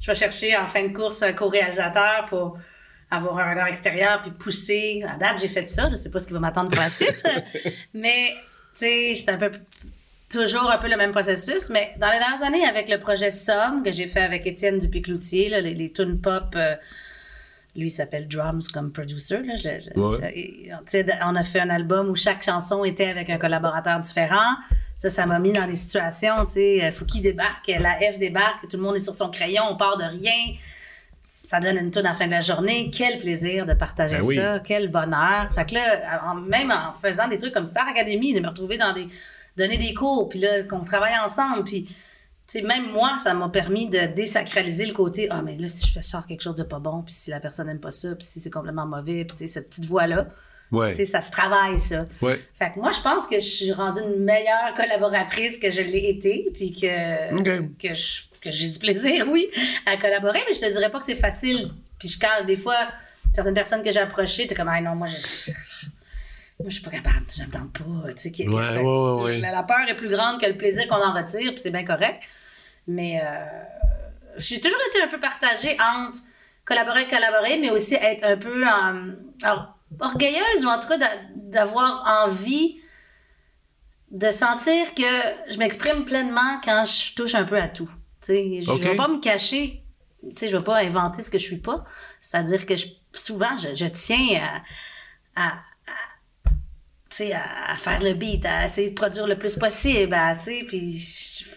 [SPEAKER 3] je vais chercher en fin de course un co-réalisateur pour avoir un regard extérieur puis pousser. À date, j'ai fait ça. Je sais pas ce qui va m'attendre pour la suite. (laughs) mais, tu sais, c'est un peu toujours un peu le même processus. Mais dans les dernières années, avec le projet Somme que j'ai fait avec Étienne Dupuis-Cloutier, les, les tunes pop. Euh, lui, il s'appelle Drums comme producer. Là. on a fait un album où chaque chanson était avec un collaborateur différent. Ça, ça m'a mis dans des situations, tu sais, faut qu'il débarque, la F débarque, tout le monde est sur son crayon, on part de rien ça donne une tonne à la fin de la journée. Quel plaisir de partager ben ça. Quel bonheur. Fait que là, même en faisant des trucs comme Star Academy, de me retrouver dans des. donner des cours, puis là, qu'on travaille ensemble, puis. Même moi, ça m'a permis de désacraliser le côté Ah, mais là, si je fais sortir quelque chose de pas bon, puis si la personne n'aime pas ça, puis si c'est complètement mauvais, puis cette petite voix-là,
[SPEAKER 1] ouais.
[SPEAKER 3] ça se travaille, ça.
[SPEAKER 1] Ouais.
[SPEAKER 3] Fait que moi, je pense que je suis rendue une meilleure collaboratrice que je l'ai été, puis que, que je que j'ai du plaisir, oui, à collaborer, mais je te dirais pas que c'est facile. Puis je, quand des fois, certaines personnes que j'ai approchées, t'es comme, ah non, moi, je. Moi, je suis pas capable, j'entends pas. Tu sais, la, peur est plus grande que le plaisir qu'on en retire, puis c'est bien correct. Mais euh, j'ai toujours été un peu partagée entre collaborer collaborer, mais aussi être un peu euh, orgueilleuse ou en tout cas d'avoir envie de sentir que je m'exprime pleinement quand je touche un peu à tout. Je ne vais pas me cacher. Je ne vais pas inventer ce que je suis pas. C'est-à-dire que souvent, je, tiens à, à, faire le beat, à essayer de produire le plus possible. Puis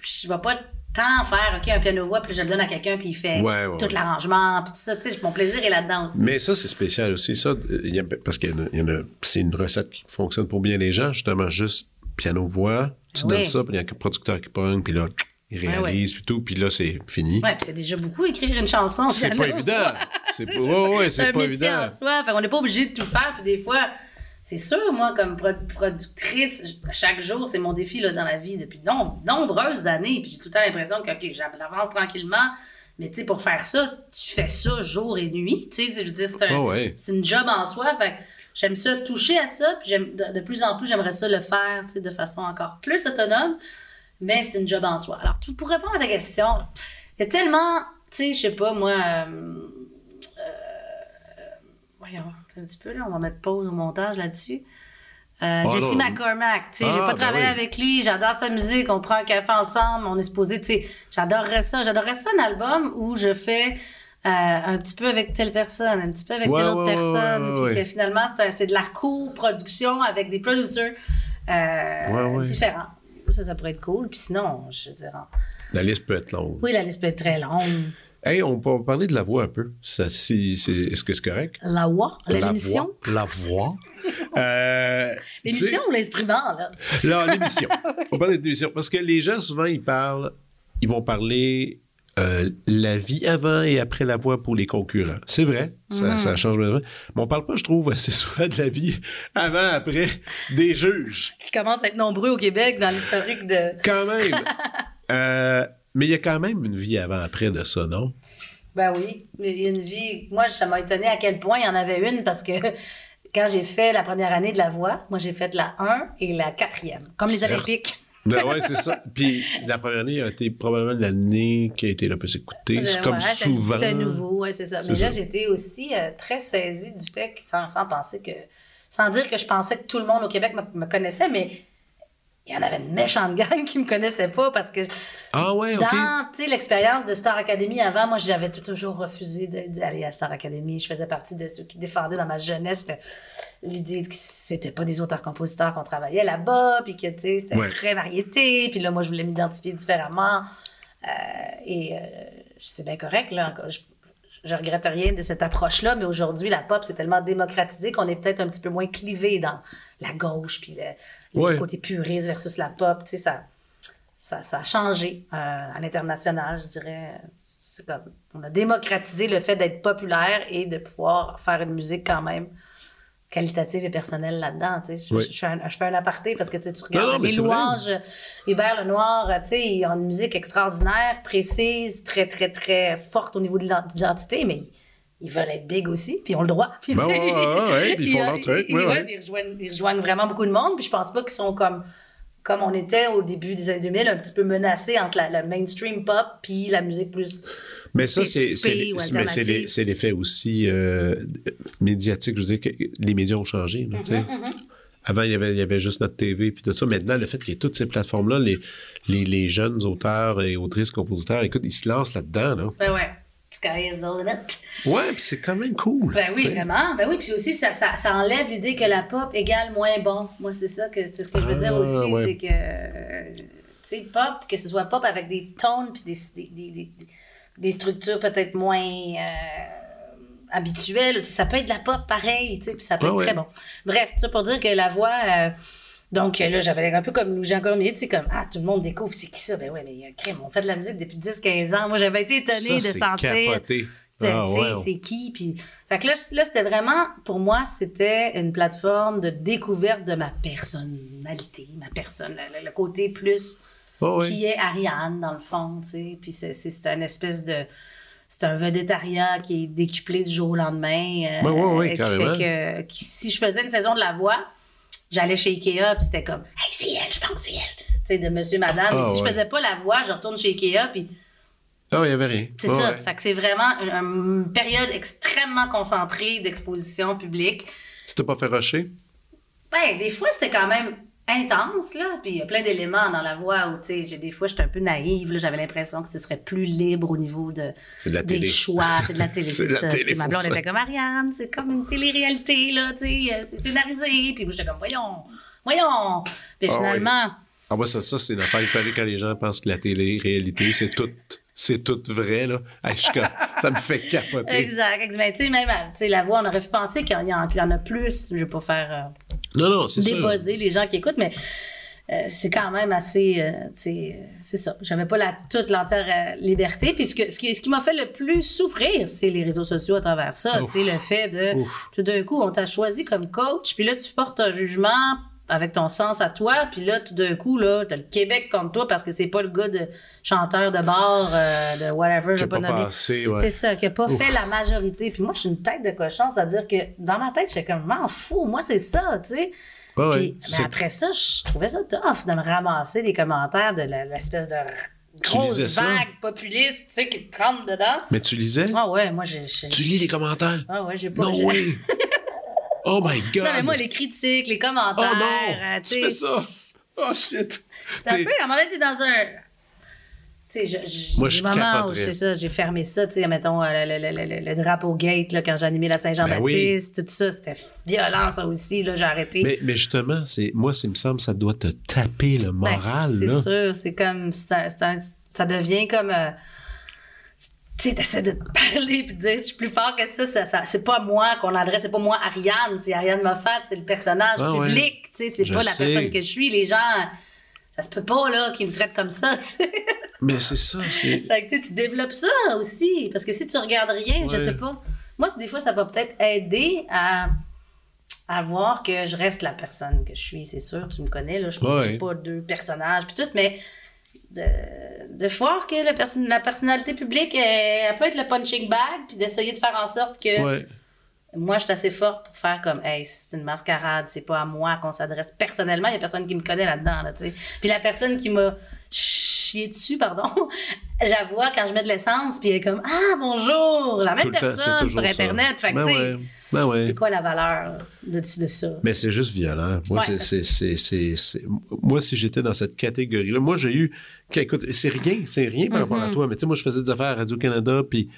[SPEAKER 3] je ne vais pas tant faire, OK, un piano-voix, puis je le donne à quelqu'un, puis il fait tout l'arrangement, puis tout ça. Mon plaisir est là-dedans aussi.
[SPEAKER 1] Mais ça, c'est spécial aussi. Ça, parce que c'est une recette qui fonctionne pour bien les gens, justement, juste piano-voix. Tu donnes ça, puis il y a un producteur qui prend, puis là, il réalise, puis tout, puis là, c'est fini.
[SPEAKER 3] Ouais, puis c'est déjà beaucoup écrire une chanson.
[SPEAKER 1] C'est pas évident. (laughs) C'est pas, ouais, ouais, c'est pas évident.
[SPEAKER 3] En Fait on n'est pas obligé de tout faire, puis des fois, c'est sûr, moi, comme productrice, chaque jour, c'est mon défi là, dans la vie depuis de nombreuses années, puis j'ai tout le temps l'impression que, OK, j'avance tranquillement, mais tu sais, pour faire ça, tu fais ça jour et nuit. Tu sais, je veux dire, c'est un, une job en soi. Fait j'aime ça, toucher à ça, puis de, de plus en plus, j'aimerais ça le faire, tu sais, de façon encore plus autonome. Mais c'est une job en soi. Alors, pour répondre à ta question, il y a tellement, tu sais, je sais pas, moi, euh, euh, voyons, un petit peu, là, on va mettre pause au montage là-dessus. Euh, ah, Jesse McCormack, tu sais, j'ai ah, pas ben travaillé avec lui, j'adore sa musique, on prend un café ensemble, on est supposé, tu sais, j'adorerais ça. J'adorerais ça un album où je fais un petit peu avec telle personne, un petit peu avec telle autre personne, puis que finalement, c'est de la co-production avec des producers différents ça, ça pourrait être cool. Puis sinon, je dirais.
[SPEAKER 1] La liste peut être longue.
[SPEAKER 3] Oui, la liste peut être très longue.
[SPEAKER 1] Hey, on peut parler de la voix un peu. Ça, est-ce que c'est correct?
[SPEAKER 3] La voix, l'émission?
[SPEAKER 1] La voix. (laughs) Euh,
[SPEAKER 3] l'émission ou l'instrument, là?
[SPEAKER 1] Là, l'émission. (laughs) on parle de l'émission. Parce que les gens, souvent, ils parlent, ils vont parler euh, la vie avant et après la voix pour les concurrents. C'est vrai, ça, mhm. change vraiment. Mais on parle pas, je trouve, assez souvent de la vie avant, après des juges.
[SPEAKER 3] Qui commencent à être nombreux au Québec dans l'historique de...
[SPEAKER 1] Quand même. (laughs) Euh, mais il y a quand même une vie avant, après de ça, non?
[SPEAKER 3] Ben oui, il y a une vie... Moi, ça m'a étonné à quel point il y en avait une parce que (laughs) quand j'ai fait la première année de la voix, moi, j'ai fait la 1 et la quatrième, comme les Olympiques. (laughs)
[SPEAKER 1] Ben ouais, c'est ça. Puis la première année a été probablement l'année qui a été la plus écoutée. C'est comme souvent.
[SPEAKER 3] C'est nouveau, ouais, c'est ça. Mais là, j'étais aussi euh, très saisie du fait que, sans, penser que. Sans dire que je pensais que tout le monde au Québec me connaissait, mais il y en avait une méchante (laughs) gang qui me connaissait pas parce que
[SPEAKER 1] ah ouais,
[SPEAKER 3] dans l'expérience de Star Academy avant, moi j'avais toujours refusé d'aller à Star Academy. Je faisais partie de ceux qui défendaient dans ma jeunesse l'idée que c'était pas des auteurs-compositeurs qu'on travaillait là-bas, puis que c'était très variété. Puis là, moi je voulais m'identifier différemment. Euh, et euh, c'est bien correct, là. Je, je regrette rien de cette approche-là, mais aujourd'hui, la pop, c'est tellement démocratisé qu'on est peut-être un petit peu moins clivé dans la gauche, puis le, côté puriste versus la pop. Tu sais, ça, ça, ça a changé euh, à l'international, je dirais. C'est comme, on a démocratisé le fait d'être populaire et de pouvoir faire une musique quand même qualitative et personnelle là-dedans. Tu sais. Je, je, fais un, je, fais un, aparté parce que tu, regardes les louanges, Hubert Lenoir, tu sais, ils ont une musique extraordinaire, précise, très, très, très forte au niveau de l'identité, mais ils veulent être big aussi, puis ils ont le droit. Puis,
[SPEAKER 1] ben, ouais, ouais, puis ils font leur truc.
[SPEAKER 3] Ils, ils, rejoignent, ils, rejoignent, vraiment beaucoup de monde, puis je pense pas qu'ils sont comme comme on était au début des années 2000, un petit peu menacés entre la, la mainstream pop puis la musique plus
[SPEAKER 1] mais ça, c'est l'effet aussi euh, médiatique. Je veux dire que les médias ont changé. Là, mm-hmm, mm-hmm. Avant, il y, avait, il y avait juste notre TV puis tout ça. Maintenant, le fait qu'il y ait toutes ces plateformes-là, les, les, les, jeunes auteurs et autrices, compositeurs, écoute, ils se lancent là-dedans. Là.
[SPEAKER 3] Ben ouais. Sky is the limit.
[SPEAKER 1] Ouais, puis c'est quand même cool.
[SPEAKER 3] Ben oui, vraiment. Ben oui, puis aussi, ça, ça, ça enlève l'idée que la pop égale moins bon. Moi, c'est ça que, ce que je veux dire ah, aussi, c'est que, tu sais, pop, que ce soit pop avec des tones puis des, des, des des structures peut-être moins euh, habituelles. Ça peut être de la pop pareil, puis ça peut être très bon. Bref, ça pour dire que la voix. Euh, donc là, j'avais un peu comme Lou Jean Cormier, tu sais, comme Ah, tout le monde découvre, c'est qui ça? Ben ouais, mais il y a un crime. On fait de la musique depuis 10-15 ans. Moi, j'avais été étonnée de sentir. Capoté. Ah, c'est qui puis fait que là, là c'était vraiment pour moi c'était une plateforme de découverte de ma personnalité ma personne le côté plus qui est Ariane, dans le fond, tu sais. Puis c'est un espèce de... C'est un vedettariat qui est décuplé du jour au lendemain.
[SPEAKER 1] oui, oui, oui, carrément.
[SPEAKER 3] que, si je faisais une saison de la voix, j'allais chez Ikea, puis c'était comme « Hey, c'est elle, je pense c'est elle! » Tu sais, de monsieur, madame. Mais ah, si je faisais pas la voix, je retourne chez Ikea, puis...
[SPEAKER 1] Ah, il n'y avait rien.
[SPEAKER 3] C'est ça. Fait que c'est vraiment une, période extrêmement concentrée d'exposition publique.
[SPEAKER 1] Tu t'es pas fait rusher?
[SPEAKER 3] Ben, des fois, c'était quand même intense, là. Puis il y a plein d'éléments dans la voix où, tu sais, des fois, j'étais un peu naïve, J'avais l'impression que ce serait plus libre au niveau de, des choix. C'est de la (laughs) télé, c'est ça. Télé, ma blonde était comme Ariane, c'est comme une télé-réalité, là, tu sais, euh, c'est scénarisé. Puis moi, j'étais comme, voyons, voyons. Puis ah, finalement.
[SPEAKER 1] Ah, moi, ça, ça c'est une affaire. Fallait quand les gens pensent que la télé-réalité, c'est tout c'est tout vrai, là. ça me fait capoter.
[SPEAKER 3] Exact, exact. Mais tu sais, même, tu sais, la voix, on aurait pu penser qu'il y, en a plus. Je vais pas faire... Euh,
[SPEAKER 1] non, non, c'est
[SPEAKER 3] les gens qui écoutent, mais euh, c'est quand même assez. Euh, c'est ça. J'avais pas la, toute l'entière euh, liberté. Puis ce, ce qui, ce qui m'a fait le plus souffrir, c'est les réseaux sociaux à travers ça. C'est le fait de. Tout d'un coup, on t'a choisi comme coach, puis là, tu portes un jugement avec ton sens à toi, puis là, tout d'un coup, là, t'as le Québec contre toi parce que c'est pas le gars de chanteur de bar, de whatever, je pas, pas C'est ça, qui a pas fait la majorité. Puis moi, je suis une tête de cochon, c'est-à-dire que dans ma tête, j'étais comme, m'en fous, moi, c'est ça, tu sais. mais après ça, je trouvais ça tough de me ramasser des commentaires de l'espèce de grosse vague populiste, tu sais, qui te trempe dedans.
[SPEAKER 1] Mais tu lisais?
[SPEAKER 3] Ah ouais, moi, j'ai...
[SPEAKER 1] Tu lis les commentaires?
[SPEAKER 3] Ah ouais, j'ai pas...
[SPEAKER 1] Non, oui! (laughs) Oh my God!
[SPEAKER 3] Non, mais moi, les critiques, les commentaires.
[SPEAKER 1] Oh non! Euh, tu fais ça! Oh shit!
[SPEAKER 3] T'es un peu, à un moment donné, t'es dans un. Tu sais, moi, je moments où c'est ça, j'ai fermé ça, tu sais, mettons, euh, le, le, le, drapeau gate, là, quand animé la Saint-Jean-Baptiste, ben tout ça, c'était violent, ça aussi, là, j'ai arrêté.
[SPEAKER 1] Mais, mais justement, c'est, moi, il me semble, ça doit te taper le ben, moral,
[SPEAKER 3] ben, C'est sûr, c'est comme, c'est un, ça devient comme. Euh, tu sais, t'essaies de te parler puis de dire, je suis plus fort que ça, ça, ça c'est pas moi qu'on adresse, c'est pas moi Ariane, c'est Ariane Moffat, c'est le personnage ah public, tu sais, c'est pas la personne que je suis. Les gens, ça se peut pas, là, qu'ils me traitent comme ça, tu sais. (laughs)
[SPEAKER 1] Mais c'est ça, c'est.
[SPEAKER 3] fait que tu développes ça aussi, parce que si tu regardes rien, je sais pas. Moi, des fois, ça va peut-être aider à, à voir que je reste la personne que je suis, c'est sûr, tu me connais, là, je suis pas deux personnages puis tout, mais de, de voir que la, la personnalité publique, elle, peut être le punching bag, puis d'essayer de faire en sorte que moi, je suis assez forte pour faire comme, hey, c'est une mascarade, c'est pas à moi qu'on s'adresse personnellement, il y a personne qui me connaît là-dedans, là, tu sais. Puis la personne qui m'a chié dessus, pardon, (laughs) j'avoue quand je mets de l'essence, puis elle est comme, ah, bonjour, la même personne sur Internet. Fait que, ben C'est quoi la valeur de, de ça?
[SPEAKER 1] Mais c'est juste violent. Moi, c'est, moi si j'étais dans cette catégorie-là, moi, j'ai eu. Écoute, c'est rien, c'est rien par rapport à mm-hmm. toi. Mais tu sais, moi, je faisais des affaires à Radio-Canada, puis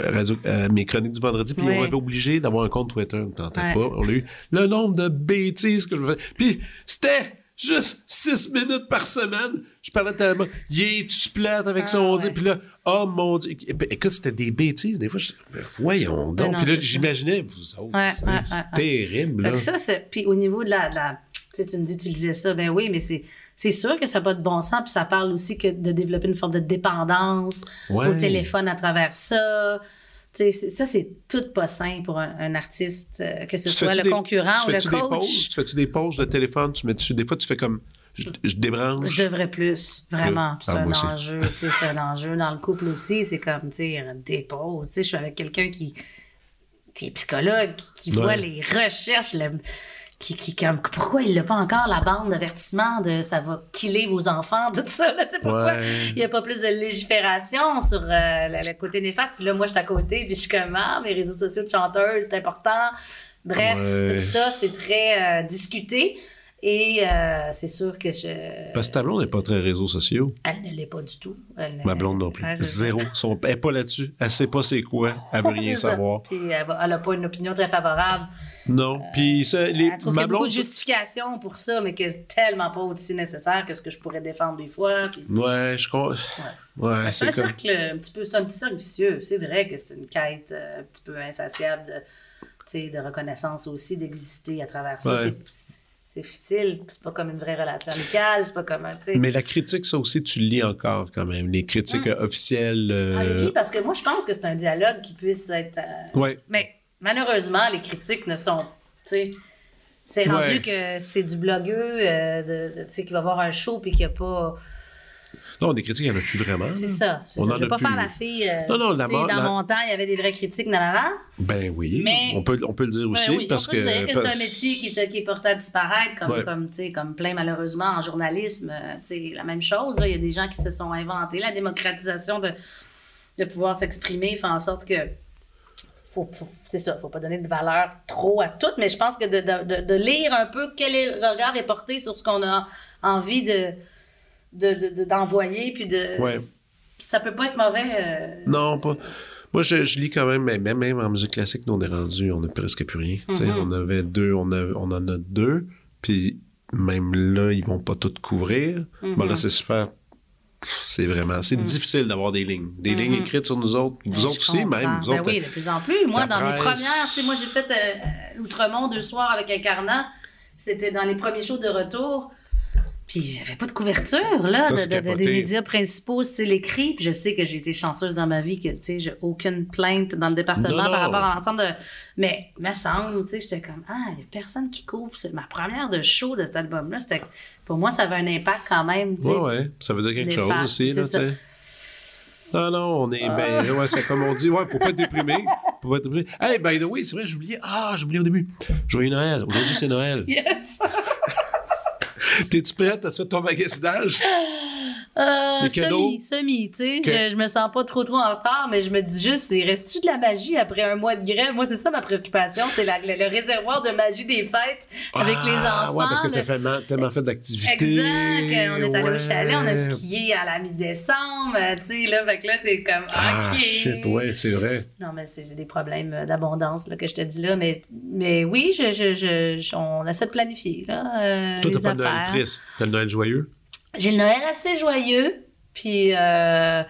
[SPEAKER 1] Radio, euh, mes chroniques du vendredi, puis on m'avait obligé d'avoir un compte Twitter. On tentait pas. On a eu le nombre de bêtises que je faisais. Puis c'était juste six minutes par semaine. Je parlais tellement. Il est-tu plate avec son
[SPEAKER 3] Ah,
[SPEAKER 1] dit.
[SPEAKER 3] ouais.
[SPEAKER 1] Puis là, oh mon Dieu. Écoute, c'était des bêtises. Des fois, je ben, voyons donc. Puis là, j'imaginais, vous autres,
[SPEAKER 3] Ouais,
[SPEAKER 1] c'est
[SPEAKER 3] ouais,
[SPEAKER 1] terrible.
[SPEAKER 3] Fait
[SPEAKER 1] Là.
[SPEAKER 3] que ça, c'est. Puis au niveau de la. de la- tu sais, tu me dis, tu lisais ça. Ben oui, mais c'est. C'est sûr que ça n'a pas de bon sens, puis ça parle aussi que de développer une forme de dépendance
[SPEAKER 1] Ouais.
[SPEAKER 3] au téléphone à travers ça. Tu ça, c'est tout pas sain pour un, un artiste, euh, que ce
[SPEAKER 1] Tu
[SPEAKER 3] soit le
[SPEAKER 1] des-
[SPEAKER 3] concurrent
[SPEAKER 1] tu
[SPEAKER 3] ou le
[SPEAKER 1] fais-tu des pauses?
[SPEAKER 3] coach.
[SPEAKER 1] Tu fais-tu des pauses de téléphone? Tu mets dessus, des fois, tu fais comme, je, je débranche.
[SPEAKER 3] Je devrais plus, vraiment.
[SPEAKER 1] Euh,
[SPEAKER 3] C'est
[SPEAKER 1] ah,
[SPEAKER 3] un enjeu. tu C'est un enjeu dans le couple aussi. C'est comme, tu sais, des pauses. Tu je suis avec quelqu'un qui, qui est psychologue, qui, qui
[SPEAKER 1] Ouais.
[SPEAKER 3] voit les recherches, le- qui, qui, comme, pourquoi il n'a pas encore la bande d'avertissement de ça va killer vos enfants, tout ça. Là, tu sais, pourquoi
[SPEAKER 1] Ouais.
[SPEAKER 3] il n'y a pas plus de légifération sur euh, le, le côté néfaste? Puis là, moi, je suis à côté, puis je suis comme, ah, mes réseaux sociaux de chanteuse, c'est important. Bref,
[SPEAKER 1] Ouais.
[SPEAKER 3] tout ça, c'est très euh, discuté. Et euh, c'est sûr que je.
[SPEAKER 1] Parce que ta blonde n'est pas très réseaux sociaux.
[SPEAKER 3] Elle ne l'est pas du tout. Elle ne-
[SPEAKER 1] Ma blonde non plus. Zéro. Son- elle n'est pas là-dessus. Elle sait pas c'est quoi. Elle veut (laughs) rien savoir.
[SPEAKER 3] Puis elle n'a pas une opinion très favorable.
[SPEAKER 1] Non. Puis ça, les,
[SPEAKER 3] Elle trouve qu'il y a beaucoup de justifications pour ça, mais que c'est tellement pas aussi nécessaire que ce que je pourrais défendre des fois. Puis
[SPEAKER 1] Ouais, je crois. Ouais,
[SPEAKER 3] c'est un
[SPEAKER 1] comme.
[SPEAKER 3] cercle un petit peu, c'est un petit cercle vicieux. C'est vrai que c'est une quête euh, un petit peu insatiable de, de reconnaissance aussi, d'exister à travers ça.
[SPEAKER 1] Ouais.
[SPEAKER 3] C'est- C'est futile. C'est pas comme une vraie relation amicale. C'est pas comme un.
[SPEAKER 1] Mais la critique, ça aussi, tu le lis encore quand même. Les critiques euh, officielles. euh,
[SPEAKER 3] Ah, j'ai lu parce que moi, je pense que c'est un dialogue qui puisse être. euh,
[SPEAKER 1] Ouais.
[SPEAKER 3] Mais malheureusement, les critiques ne sont. C'est rendu
[SPEAKER 1] Ouais.
[SPEAKER 3] que c'est du blogueux euh, de, de- tu sais, qui va voir un show puis qui a pas.
[SPEAKER 1] Non, des critiques, il n'y en a plus vraiment.
[SPEAKER 3] C'est ça.
[SPEAKER 1] On
[SPEAKER 3] ça.
[SPEAKER 1] en
[SPEAKER 3] Je veux
[SPEAKER 1] a
[SPEAKER 3] pas
[SPEAKER 1] plus.
[SPEAKER 3] faire la fille. euh,
[SPEAKER 1] Non, non, la mort-
[SPEAKER 3] Dans
[SPEAKER 1] la-
[SPEAKER 3] mon temps, il y avait des vraies critiques, nanana.
[SPEAKER 1] Ben oui.
[SPEAKER 3] Mais-
[SPEAKER 1] On, peut, on peut le dire aussi.
[SPEAKER 3] oui,
[SPEAKER 1] parce
[SPEAKER 3] on peut
[SPEAKER 1] que,
[SPEAKER 3] dire que c'est un métier qui est, qui est porté à disparaître, comme,
[SPEAKER 1] Ouais.
[SPEAKER 3] comme, plein malheureusement en journalisme. euh, la même chose. Il y a des gens qui se sont inventés. La démocratisation de, de pouvoir s'exprimer fait en sorte que. Faut, faut- c'est ça, faut pas donner de valeur trop à tout, mais je pense que de, de- de- de lire un peu quel est le regard est porté sur ce qu'on a envie de, de- de- de- d'envoyer, puis de.
[SPEAKER 1] Ouais.
[SPEAKER 3] Ça peut pas être mauvais. euh,
[SPEAKER 1] Non, pas. Moi, je, je lis quand même, même, même en musique classique, nous, on est rendu, on n'a presque plus rien.
[SPEAKER 3] Mhm.
[SPEAKER 1] On avait deux, on, a- on en a deux, puis même là, ils vont pas tout couvrir.
[SPEAKER 3] Mhm.
[SPEAKER 1] Bon, là, c'est super. C'est vraiment, c'est difficile d'avoir des lignes. Des lignes écrites sur nous autres. Vous
[SPEAKER 3] Ben,
[SPEAKER 1] autres aussi,
[SPEAKER 3] comprends.
[SPEAKER 1] même. Vous
[SPEAKER 3] Ben
[SPEAKER 1] autres,
[SPEAKER 3] oui, de plus en plus. Moi, dans
[SPEAKER 1] presse.
[SPEAKER 3] premières, tu sais, moi, j'ai fait euh, euh, Outremont deux soirs avec Incarnat. C'était dans les premiers shows de retour. Puis j'avais pas de couverture, là,
[SPEAKER 1] Ça,
[SPEAKER 3] de- des médias principaux, c'est l'écrit. Puis je sais que j'ai été chanceuse dans ma vie, que, tu sais, j'ai aucune plainte dans le département
[SPEAKER 1] Non,
[SPEAKER 3] par rapport à l'ensemble de... Mais, me semble, tu sais, j'étais comme, ah, il y a personne qui couvre ça. Ma première de show de cet album-là, c'était... Pour moi, ça avait un impact quand même, tu sais.
[SPEAKER 1] Ouais, ouais. Ça veut dire quelque chose aussi, là, tu sais. Non, non, on est. Ben, ouais, c'est comme on dit, ouais, faut pas être déprimé. Faut pas être déprimé. Hey, by the way, c'est vrai, j'ai oublié. Ah, j'ai oublié au début. Joyeux Noël. Aujourd'hui, c'est Noël. (laughs)
[SPEAKER 3] Yes!
[SPEAKER 1] T'es-tu prête à faire ton magasinage? (laughs)
[SPEAKER 3] Euh, semi, semi, tu sais.
[SPEAKER 1] Que-
[SPEAKER 3] Je, je me sens pas trop trop en retard, mais je me dis juste, il reste-tu de la magie après un mois de grève? Moi, c'est ça ma préoccupation, c'est le, le réservoir de magie des fêtes avec les enfants.
[SPEAKER 1] Ah, ouais, parce que t'as fait, tellement fait d'activités.
[SPEAKER 3] Exact. On est allé
[SPEAKER 1] ouais.
[SPEAKER 3] au chalet, on a skié à la mi-décembre, euh, tu sais, là. Fait que là, c'est comme,
[SPEAKER 1] Ah,
[SPEAKER 3] OK.
[SPEAKER 1] shit, ouais, c'est vrai.
[SPEAKER 3] Non, mais c'est des problèmes euh, d'abondance, là, que je te dis là. Mais, mais oui, je, je, on essaie de planifier, là. euh,
[SPEAKER 1] Toi, t'as pas le Noël triste. T'as le Noël joyeux?
[SPEAKER 3] J'ai le Noël assez joyeux, puis euh,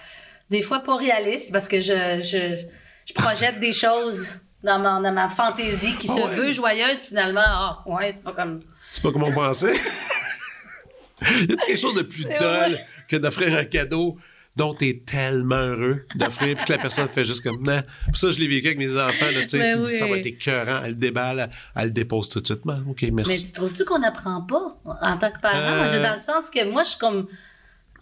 [SPEAKER 3] des fois pas réaliste, parce que je, je, je projette des choses dans ma, dans ma fantaisie qui
[SPEAKER 1] Ah
[SPEAKER 3] se
[SPEAKER 1] ouais.
[SPEAKER 3] veut joyeuse, puis finalement, ah, ouais, c'est pas comme.
[SPEAKER 1] C'est pas comme on pensait. (laughs) y a quelque chose de plus dole que d'offrir un cadeau dont t'es tellement heureux d'offrir, puis que la personne fait juste comme, non. Puis ça, je l'ai vécu avec mes enfants, là, tu sais,
[SPEAKER 3] Ben
[SPEAKER 1] tu dis, ça va être écœurant, elle le déballe, elle, elle le dépose tout de suite. Ben, OK,
[SPEAKER 3] Mais
[SPEAKER 1] merci.
[SPEAKER 3] tu trouves-tu qu'on n'apprend pas en tant que parent?
[SPEAKER 1] Euh.
[SPEAKER 3] Je- Dans le sens que moi, je suis comme.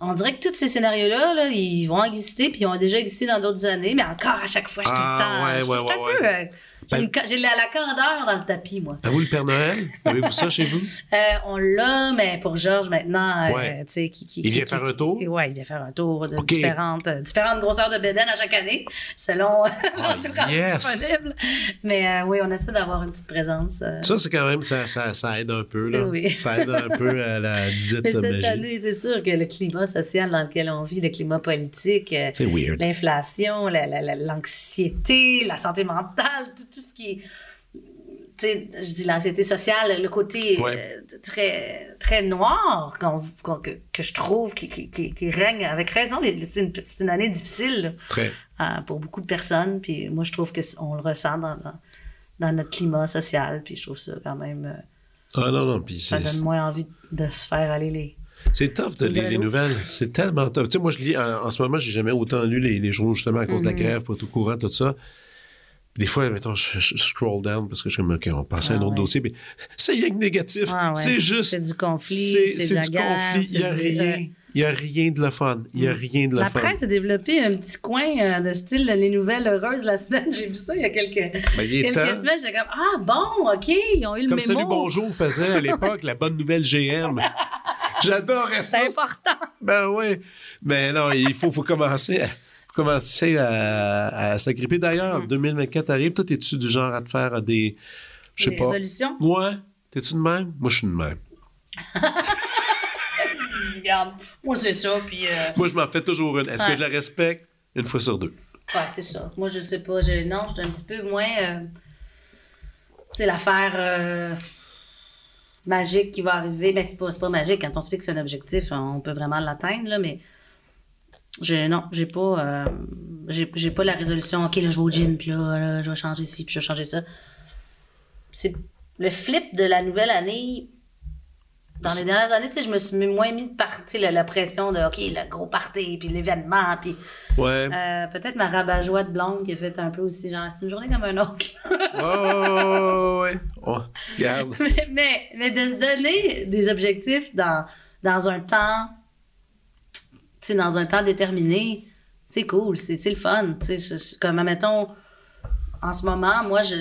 [SPEAKER 3] On dirait que tous ces scénarios-là, là, ils vont exister, puis ils ont déjà existé dans d'autres années, mais encore à chaque fois, je suis
[SPEAKER 1] Ah,
[SPEAKER 3] tout le temps.
[SPEAKER 1] ouais,
[SPEAKER 3] je suis
[SPEAKER 1] ouais, ouais,
[SPEAKER 3] un peu, euh, j'ai
[SPEAKER 1] Ben-
[SPEAKER 3] la, la candeur dans le tapis, moi.
[SPEAKER 1] À vous, le Père Noël? (laughs) Avez-vous ça chez vous?
[SPEAKER 3] Euh, on l'a, mais pour Georges maintenant, euh, tu sais, qui, qui-
[SPEAKER 1] Il vient
[SPEAKER 3] qui-
[SPEAKER 1] faire un tour?
[SPEAKER 3] Oui, il vient faire un tour de différentes, euh, différentes grosseurs de bédaine à chaque année, selon quand (laughs)
[SPEAKER 1] Ah, yes!
[SPEAKER 3] disponible. Mais oui, on essaie d'avoir une petite présence.
[SPEAKER 1] Ça, c'est quand même, ça, ça, ça aide un peu, là.
[SPEAKER 3] Oui.
[SPEAKER 1] Ça aide un peu à la (laughs) dite
[SPEAKER 3] Mais cette année, c'est sûr que le climat social dans lequel on vit, le climat politique, l'inflation, la- la- la- l'anxiété, la, santé mentale, tout, tout ce qui est je dis l'anxiété sociale, le côté euh, très, très noir que, que, je trouve qui, qui, qui, règne avec raison. C'est une, une, année difficile
[SPEAKER 1] très.
[SPEAKER 3] Euh, pour beaucoup de personnes. Puis moi, je trouve qu'on le ressent dans, dans, notre climat social. Puis je trouve ça quand même. Euh,
[SPEAKER 1] ah non, non. Puis
[SPEAKER 3] ça donne moins envie de se faire aller les.
[SPEAKER 1] C'est tough de lire les nouvelles. C'est tellement tough. Tu sais, moi, je lis, en, ce moment, j'ai jamais autant lu les, les journaux, justement, à cause de la mm-hmm. grève, pas tout courant, tout ça. Des fois, mettons, je, scroll down parce que je suis comme, OK, on passe à un ah autre dossier, mais c'est rien que négatif. Ah c'est juste.
[SPEAKER 3] C'est du conflit. C'est du conflit.
[SPEAKER 1] Il n'y a rien. Il n'y a rien de le fun. Il n'y a mm. rien de le
[SPEAKER 3] fun.
[SPEAKER 1] La
[SPEAKER 3] presse a développé un petit coin euh, de style les nouvelles heureuses la semaine. (laughs) J'ai vu ça il y a quelques, ben, quelques semaines. J'étais comme Ah bon, OK, ils ont eu le
[SPEAKER 1] comme
[SPEAKER 3] mémo.
[SPEAKER 1] Salut Bonjour faisait à l'époque la bonne nouvelle GM. (laughs) J'adorais ça.
[SPEAKER 3] C'est important.
[SPEAKER 1] Ben oui. Mais non, il faut, faut commencer à commencer à, s'agripper. D'ailleurs, 2024 hmm. arrive. Toi, es-tu du genre à te faire des. Je sais pas.
[SPEAKER 3] résolutions?
[SPEAKER 1] Ouais. T'es-tu de même? Moi, je suis de même. (laughs)
[SPEAKER 3] moi, c'est ça. Puis, euh,
[SPEAKER 1] Moi, je m'en fais toujours une. Est-ce que je la respecte? Une fois sur deux.
[SPEAKER 3] Ouais, c'est ça. Moi, je sais pas. Je... Non, je suis un petit peu moins. Euh... Tu sais, l'affaire. Euh, magique qui va arriver. Ben, c'est pas, pas magique. Quand on se fixe un objectif, on peut vraiment l'atteindre, là, mais je, non, j'ai pas, euh, j'ai, pas la résolution, OK, là, je vais au gym, puis là, je vais changer ci, puis je vais changer ça. C'est le flip de la nouvelle année. Dans les dernières années, je me suis moins mis de partie, la, pression de, OK, le gros party, puis l'événement, puis...
[SPEAKER 1] Ouais.
[SPEAKER 3] Euh, peut-être ma rabat-joie de blonde qui a fait un peu aussi, genre, c'est une journée comme un autre.
[SPEAKER 1] oh, ouais. Oh, regarde. (laughs)
[SPEAKER 3] mais, mais, de se donner des objectifs dans, dans un temps sais, dans un temps déterminé, c'est cool, c'est le fun. Tu sais, comme, mettons, en ce moment, moi, je,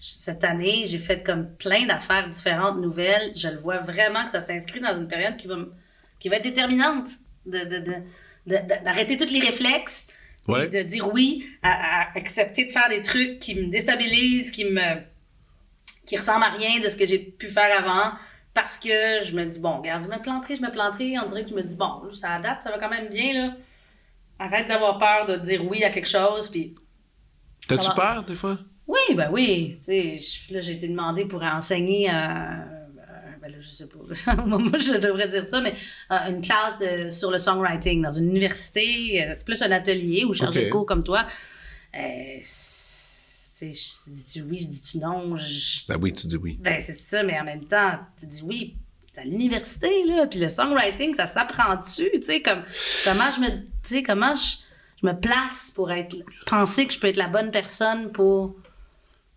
[SPEAKER 3] cette année, j'ai fait comme plein d'affaires différentes, nouvelles. Je le vois vraiment que ça s'inscrit dans une période qui va, qui va être déterminante. D'arrêter de, de, tous les réflexes, et de dire oui, à, accepter de faire des trucs qui me déstabilisent, qui me qui ressemblent à rien de ce que j'ai pu faire avant, parce que je me dis, bon, regarde, je me planterai, je me planterai. On dirait que je me dis, bon, ça date, ça va quand même bien, là. Arrête d'avoir peur de dire oui à quelque chose, puis...
[SPEAKER 1] T'as-tu peur, des fois?
[SPEAKER 3] Oui, ben oui. Tu sais, là, j'ai été demandé pour enseigner... Euh, euh, ben là, je sais pas. (laughs) Moi, je devrais dire ça, mais euh, une classe de, sur le songwriting dans une université. c'est plus un atelier où je charge okay. cours comme toi. Euh, je dis-tu oui, je dis-tu non?
[SPEAKER 1] Ben oui, tu dis oui.
[SPEAKER 3] Ben c'est ça, mais en même temps, tu dis oui, à l'université, là, puis le songwriting, ça s'apprend-tu, tu sais, comme, comment je me, tu sais, comment je, me place pour être, penser que je peux être la bonne personne pour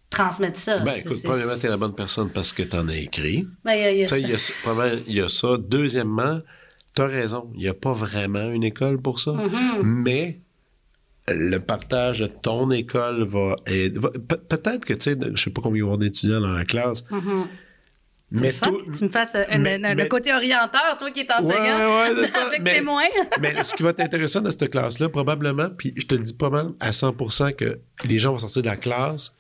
[SPEAKER 3] transmettre ça?
[SPEAKER 1] Ben écoute, premièrement, tu es la bonne personne parce que tu en as écrit.
[SPEAKER 3] Ben, il y a, y a
[SPEAKER 1] ça. Il y, a ça. Deuxièmement, tu as raison, il n'y a pas vraiment une école pour ça,
[SPEAKER 3] mm-hmm.
[SPEAKER 1] mais le partage de ton école va aider. Peut-être que, tu sais, je sais pas combien il y d'étudiants dans la classe.
[SPEAKER 3] Mm-hmm. Mais tout, tu me fasses le côté orienteur, toi qui es enseignant,
[SPEAKER 1] ouais, ouais, (laughs) ça.
[SPEAKER 3] avec
[SPEAKER 1] mais,
[SPEAKER 3] témoin. (laughs)
[SPEAKER 1] mais ce qui va être intéressant dans cette classe-là, probablement, puis je te le dis pas mal à 100% que les gens vont sortir de la classe,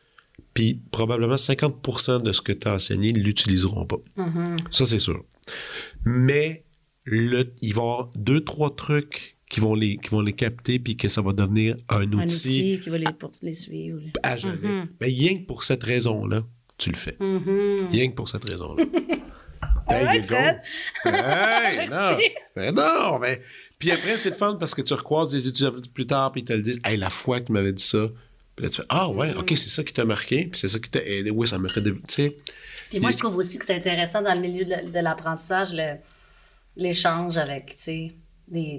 [SPEAKER 1] puis probablement 50% de ce que tu as enseigné, ils l'utiliseront pas.
[SPEAKER 3] Mm-hmm.
[SPEAKER 1] Ça, c'est sûr. Mais le, il va y avoir deux, trois trucs qui vont les, qui vont les capter puis que ça va devenir un outil. Un
[SPEAKER 3] outil qui va les, pour les suivre.
[SPEAKER 1] À jamais. Mm-hmm. Mais rien que pour cette raison-là, tu le fais.
[SPEAKER 3] Mm-hmm.
[SPEAKER 1] Rien que pour cette raison-là. (laughs) hey, go. Hey, (laughs) non. Mais non, mais. Puis après, c'est le fun parce que tu recroises des étudiants plus tard puis ils te le disent. Hey, la fois que tu m'avais dit ça. Puis là, tu fais Ah, ouais, OK, c'est ça qui t'a marqué. Puis c'est ça qui t'a aidé. Oui, ça m'a fait. Tu sais.
[SPEAKER 3] Puis moi, je trouve aussi que c'est intéressant dans le milieu de l'apprentissage, l'échange avec, tu sais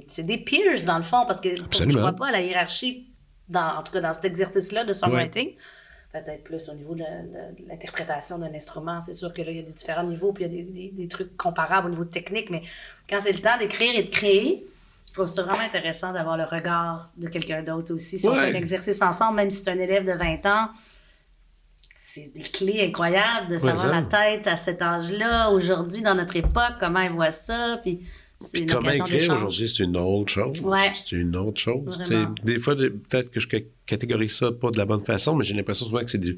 [SPEAKER 3] c'est des peers, dans le fond, parce que je ne crois pas à la hiérarchie, dans, en tout cas dans cet exercice-là de songwriting. Peut-être plus au niveau de, l'interprétation d'un instrument. C'est sûr que là, il y a des différents niveaux, puis il y a des, des, trucs comparables au niveau technique, mais quand c'est le temps d'écrire et de créer, je trouve ça vraiment intéressant d'avoir le regard de quelqu'un d'autre aussi. Si on fait un exercice ensemble, même si c'est un élève de 20 ans, c'est des clés incroyables de savoir la tête à cet âge-là, aujourd'hui, dans notre époque, comment il voit ça. Puis
[SPEAKER 1] puis comment écrire aujourd'hui, c'est une autre chose. C'est une autre chose. Des fois, peut-être que je catégorise ça pas de la bonne façon, mais j'ai l'impression souvent que c'est du.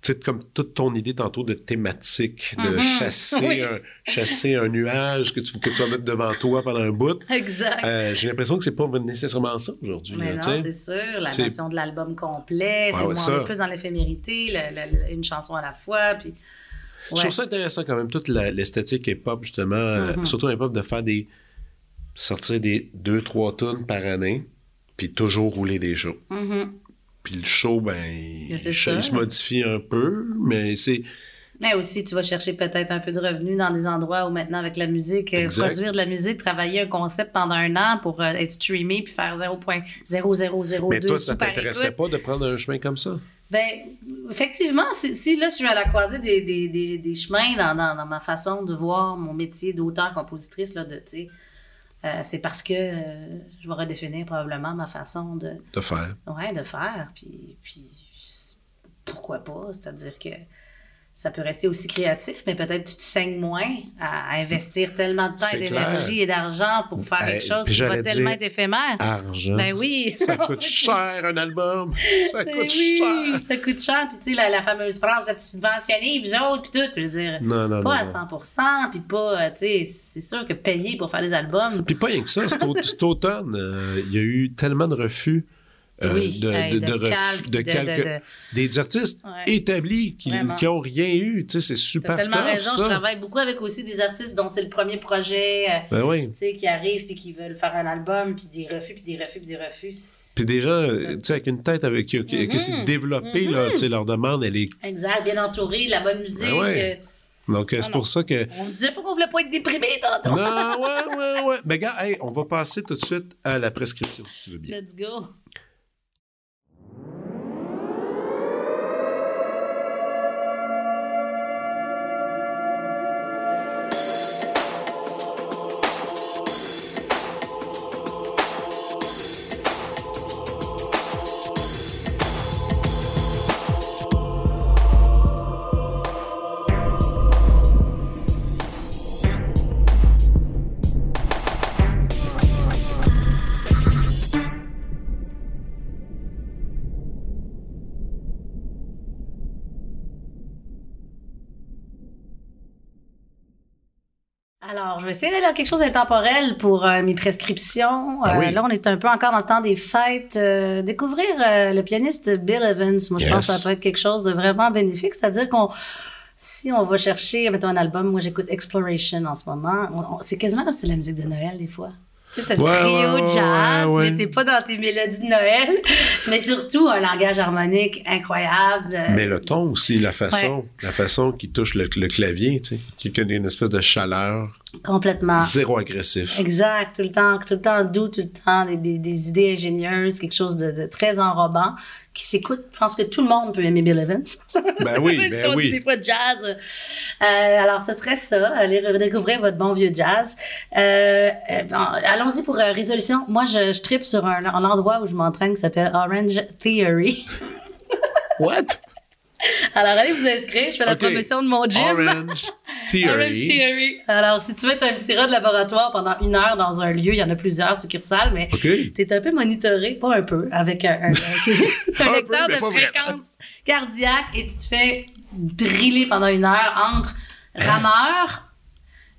[SPEAKER 1] sais, comme toute ton idée tantôt de thématique, de mm-hmm. chasser, (laughs) un, chasser un nuage que tu, que tu vas mettre devant toi pendant un bout.
[SPEAKER 3] Exact.
[SPEAKER 1] Euh, j'ai l'impression que c'est pas nécessairement ça aujourd'hui.
[SPEAKER 3] Non, c'est sûr. La notion de l'album complet, c'est moins plus dans l'éphémérité, une chanson à la fois. Puis...
[SPEAKER 1] Je trouve ça intéressant quand même, toute l'esthétique hip-hop, justement, euh, mm-hmm. surtout hip-hop, de faire des. sortir des deux, trois tonnes par année, puis toujours rouler des shows.
[SPEAKER 3] Mm-hmm.
[SPEAKER 1] Puis le show, ben, il, se modifie un peu, mais c'est.
[SPEAKER 3] Mais aussi, tu vas chercher peut-être un peu de revenus dans des endroits où maintenant, avec la musique, euh, produire de la musique, travailler un concept pendant un an pour euh, être streamé puis faire 0.0002.
[SPEAKER 1] Mais toi, ça t'intéresserait pas de prendre un chemin comme ça?
[SPEAKER 3] Ben, effectivement, si, là, je suis à la croisée des, des, des, chemins dans, dans, dans, ma façon de voir mon métier d'auteur-compositrice, là, de, euh, c'est parce que euh, je vais redéfinir probablement ma façon de...
[SPEAKER 1] De faire.
[SPEAKER 3] Oui, de faire. Puis, puis pourquoi pas? C'est-à-dire que ça peut rester aussi créatif, mais peut-être tu te saignes moins à, investir tellement de temps et d'énergie et d'argent pour faire quelque chose qui va tellement être éphémère.
[SPEAKER 1] Argent.
[SPEAKER 3] Ben oui.
[SPEAKER 1] Ça coûte (laughs) cher un album. Ça ben coûte
[SPEAKER 3] oui, cher. Ça coûte cher. Puis tu sais, la, fameuse phrase d'être subventionné, vous autres, puis tout. Je veux dire,
[SPEAKER 1] non, non,
[SPEAKER 3] pas
[SPEAKER 1] à
[SPEAKER 3] 100% puis pas, tu sais, c'est sûr que payer pour faire des albums.
[SPEAKER 1] Puis pas rien que ça. Cet automne, euh, il y a eu tellement de refus
[SPEAKER 3] euh, de, de,
[SPEAKER 1] de, des artistes établis qui n'ont rien eu. Tu sais, c'est super tellement raison.
[SPEAKER 3] Je travaille beaucoup avec aussi des artistes dont c'est le premier projet euh,
[SPEAKER 1] ben
[SPEAKER 3] tu sais, qui arrivent puis qui veulent faire un album, puis des refus, puis des refus, puis des refus.
[SPEAKER 1] Puis déjà, tu sais, avec une tête avec, qui, qui s'est mm-hmm. développée, là, tu sais, leur demande, elle est...
[SPEAKER 3] Exact, bien entourée, la bonne musique. Ben
[SPEAKER 1] ouais. Euh, Donc, c'est pour ça que.
[SPEAKER 3] On ne disait pas qu'on voulait pas être déprimé tantôt.
[SPEAKER 1] Non, ouais, ouais, ouais. Mais gars, hey, on va passer tout de suite à la prescription, si tu veux bien.
[SPEAKER 3] Let's go. Je vais essayer d'aller à quelque chose d'intemporel pour euh, mes prescriptions.
[SPEAKER 1] Ah
[SPEAKER 3] euh, là, on est un peu encore dans le temps des fêtes. Euh, découvrir le pianiste Bill Evans, moi, je pense que ça peut être quelque chose de vraiment bénéfique. C'est-à-dire qu'on si on va chercher, mettons un album, moi j'écoute Exploration en ce moment, c'est quasiment comme si c'était la musique de Noël des fois. Tu sais, t'as le trio jazz, mais t'es pas dans tes mélodies de Noël, (laughs) mais surtout un langage harmonique incroyable.
[SPEAKER 1] Mais le ton aussi, la façon, la façon qui touche le, clavier, tu sais, qui a une espèce de chaleur.
[SPEAKER 3] Complètement.
[SPEAKER 1] Zéro agressif.
[SPEAKER 3] Exact, tout le temps, tout le temps doux, tout le temps des, des, idées ingénieuses, quelque chose de, de très enrobant qui s'écoute. Je pense que tout le monde peut aimer Bill Evans.
[SPEAKER 1] Ben oui, (laughs)
[SPEAKER 3] Même
[SPEAKER 1] ben
[SPEAKER 3] si on
[SPEAKER 1] oui.
[SPEAKER 3] Dit des fois jazz. Euh, alors, ce serait ça. Allez redécouvrir votre bon vieux jazz. Euh, euh Allons-y pour euh, résolution. Moi, je, je tripe sur un, un endroit où je m'entraîne qui s'appelle Orange Theory.
[SPEAKER 1] What? (laughs)
[SPEAKER 3] Alors, allez vous inscrire. Je fais la promotion de mon gym.
[SPEAKER 1] Orange (laughs) Theory.
[SPEAKER 3] Orange Theory. Alors, si tu veux être un petit rat de laboratoire pendant une heure dans un lieu, il y en a plusieurs succursales, mais tu es un peu monitoré, pas un peu, avec un, un, (laughs) lecteur de fréquence cardiaque et tu te fais driller pendant une heure entre rameur,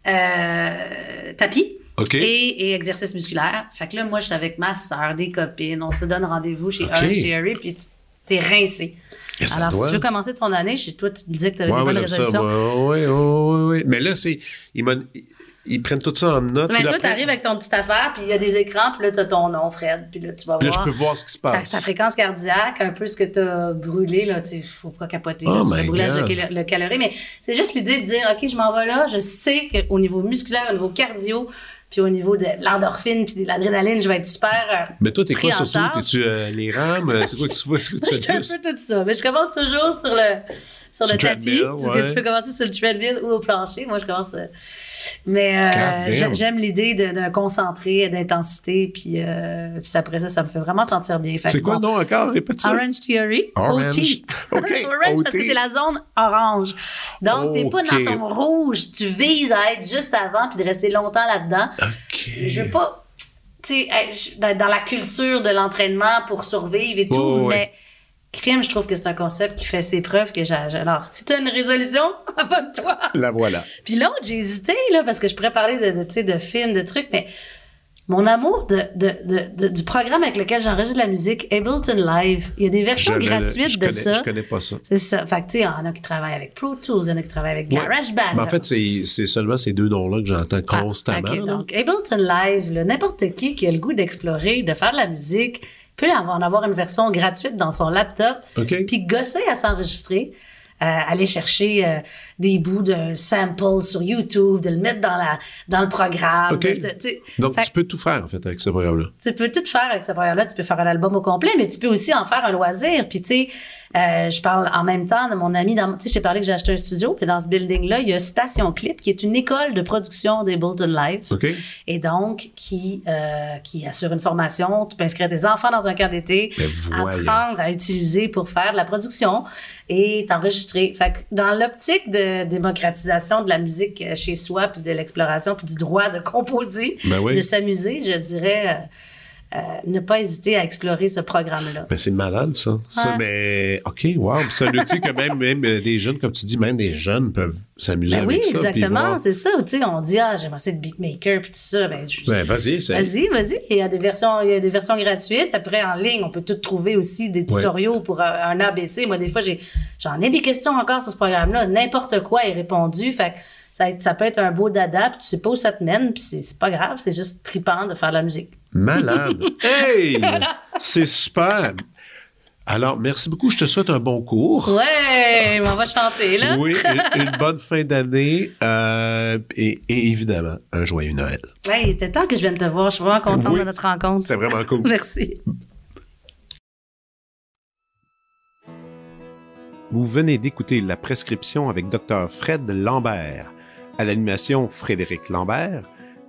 [SPEAKER 3] euh, tapis. Et, et, exercice musculaire. Fait que là, moi, je suis avec ma soeur, des copines, on se donne rendez-vous chez Orange Theory, puis tu es rincé. Alors, si tu veux commencer ton année, chez toi, tu me disais que tu avais des bonnes résolutions.
[SPEAKER 1] Oui, oui, oui. Mais là, c'est. Ils, prennent tout ça en note.
[SPEAKER 3] Mais toi, tu arrives avec ton petite affaire, puis il y a des écrans, puis là, tu as ton nom, Fred. Puis là, tu vas
[SPEAKER 1] puis
[SPEAKER 3] voir.
[SPEAKER 1] Là, je peux voir ce qui se passe.
[SPEAKER 3] Ta, fréquence cardiaque, un peu ce que tu as brûlé, là. Tu faut pas capoter oh sur le brûlage de le calorie. Mais c'est juste l'idée de dire, OK, je m'en vais là. Je sais qu'au niveau musculaire, au niveau cardio, puis au niveau de l'endorphine puis de l'adrénaline, je vais être super. Euh,
[SPEAKER 1] mais toi, t'es quoi surtout? T'es-tu euh, les rames? C'est quoi que tu vois? C'est quoi tu (laughs)
[SPEAKER 3] fais un peu tout ça. Mais je commence toujours sur le, sur le tapis. Tu, peux commencer sur le treadmill ou au plancher. Moi, je commence. Euh, mais euh, j'aime l'idée de, concentrer, d'intensité, puis, euh, puis après ça, ça me fait vraiment sentir bien.
[SPEAKER 1] C'est quoi le nom encore?
[SPEAKER 3] Orange Theory.
[SPEAKER 1] Orange. (laughs)
[SPEAKER 3] OK. (laughs) orange parce que c'est la zone orange. Donc, t'es pas dans ton rouge. Tu vises à être juste avant puis de rester longtemps là-dedans.
[SPEAKER 1] OK.
[SPEAKER 3] Je veux pas, tu sais, dans la culture de l'entraînement pour survivre et tout, mais crime, je trouve que c'est un concept qui fait ses preuves que j'ai. Alors, si tu as une résolution, (laughs) abonne-toi.
[SPEAKER 1] La voilà.
[SPEAKER 3] Puis l'autre, j'ai hésité, là, parce que je pourrais parler de, de, de films, de trucs, mais mon amour de, de, de, du programme avec lequel j'enregistre la musique, Ableton Live. Il y a des versions gratuites de ça.
[SPEAKER 1] Je connais pas ça.
[SPEAKER 3] C'est ça. Fait que, tu sais, il y en a qui travaillent avec Pro Tools, il y en a qui travaillent avec GarageBand.
[SPEAKER 1] Mais en fait, c'est seulement ces deux noms-là que j'entends ah, constamment.
[SPEAKER 3] donc, Ableton Live, n'importe qui qui a le goût d'explorer, de faire de la musique, peut en avoir une version gratuite dans son laptop, puis gosser à s'enregistrer. Euh, aller chercher euh, des bouts de sample sur YouTube, de le mettre dans, la, dans le programme.
[SPEAKER 1] Donc, tu peux tout faire, en fait, avec ce programme-là.
[SPEAKER 3] Tu peux tout faire avec ce programme-là. Tu peux faire un album au complet, mais tu peux aussi en faire un loisir. Puis, tu sais, euh, je parle en même temps de mon ami. Tu sais, je t'ai parlé que j'ai acheté un studio. Puis dans ce building-là, il y a Station Clip, qui est une école de production des Bolton Live. Et donc, qui, euh, qui assure une formation. Tu peux inscrire tes enfants dans un camp d'été, apprendre à utiliser pour faire de la production et t'enregistrer. Fait que dans l'optique de démocratisation de la musique euh, chez soi, puis de l'exploration, puis du droit de composer,
[SPEAKER 1] ben
[SPEAKER 3] de s'amuser, je dirais euh, ne pas hésiter à explorer ce programme-là.
[SPEAKER 1] Mais c'est malade, ça. Ça, mais OK, wow. C'est un outil que même, même euh, des jeunes, comme tu dis, même des jeunes peuvent s'amuser ben avec
[SPEAKER 3] ça. Oui, exactement, c'est ça. Tu sais, on dit, ah, j'aimerais ça être beatmaker, puis tout ça. Ben,
[SPEAKER 1] ben vas-y, c'est.
[SPEAKER 3] Vas-y, vas-y. Il y a des versions, il y a des versions gratuites. Après, en ligne, on peut tout trouver aussi des tutoriaux pour un, ABC. Moi, des fois, j'en ai, des questions encore sur ce programme-là. N'importe quoi est répondu. Fait ça, ça, peut être un beau dada, puis tu sais pas où ça te mène, puis c'est pas grave, c'est juste tripant de faire de la musique.
[SPEAKER 1] Malade. (laughs) hey! C'est super. Alors, merci beaucoup. Je te souhaite un bon cours.
[SPEAKER 3] Ouais, on va chanter, là.
[SPEAKER 1] oui, une, bonne fin d'année euh, et, évidemment, un joyeux Noël.
[SPEAKER 3] Oui, il était temps que je vienne te voir. Je suis vraiment contente de notre rencontre.
[SPEAKER 1] C'était vraiment cool. (laughs)
[SPEAKER 3] merci.
[SPEAKER 1] Vous venez d'écouter La prescription avec Dr. Fred Lambert. À l'animation, Frédéric Lambert.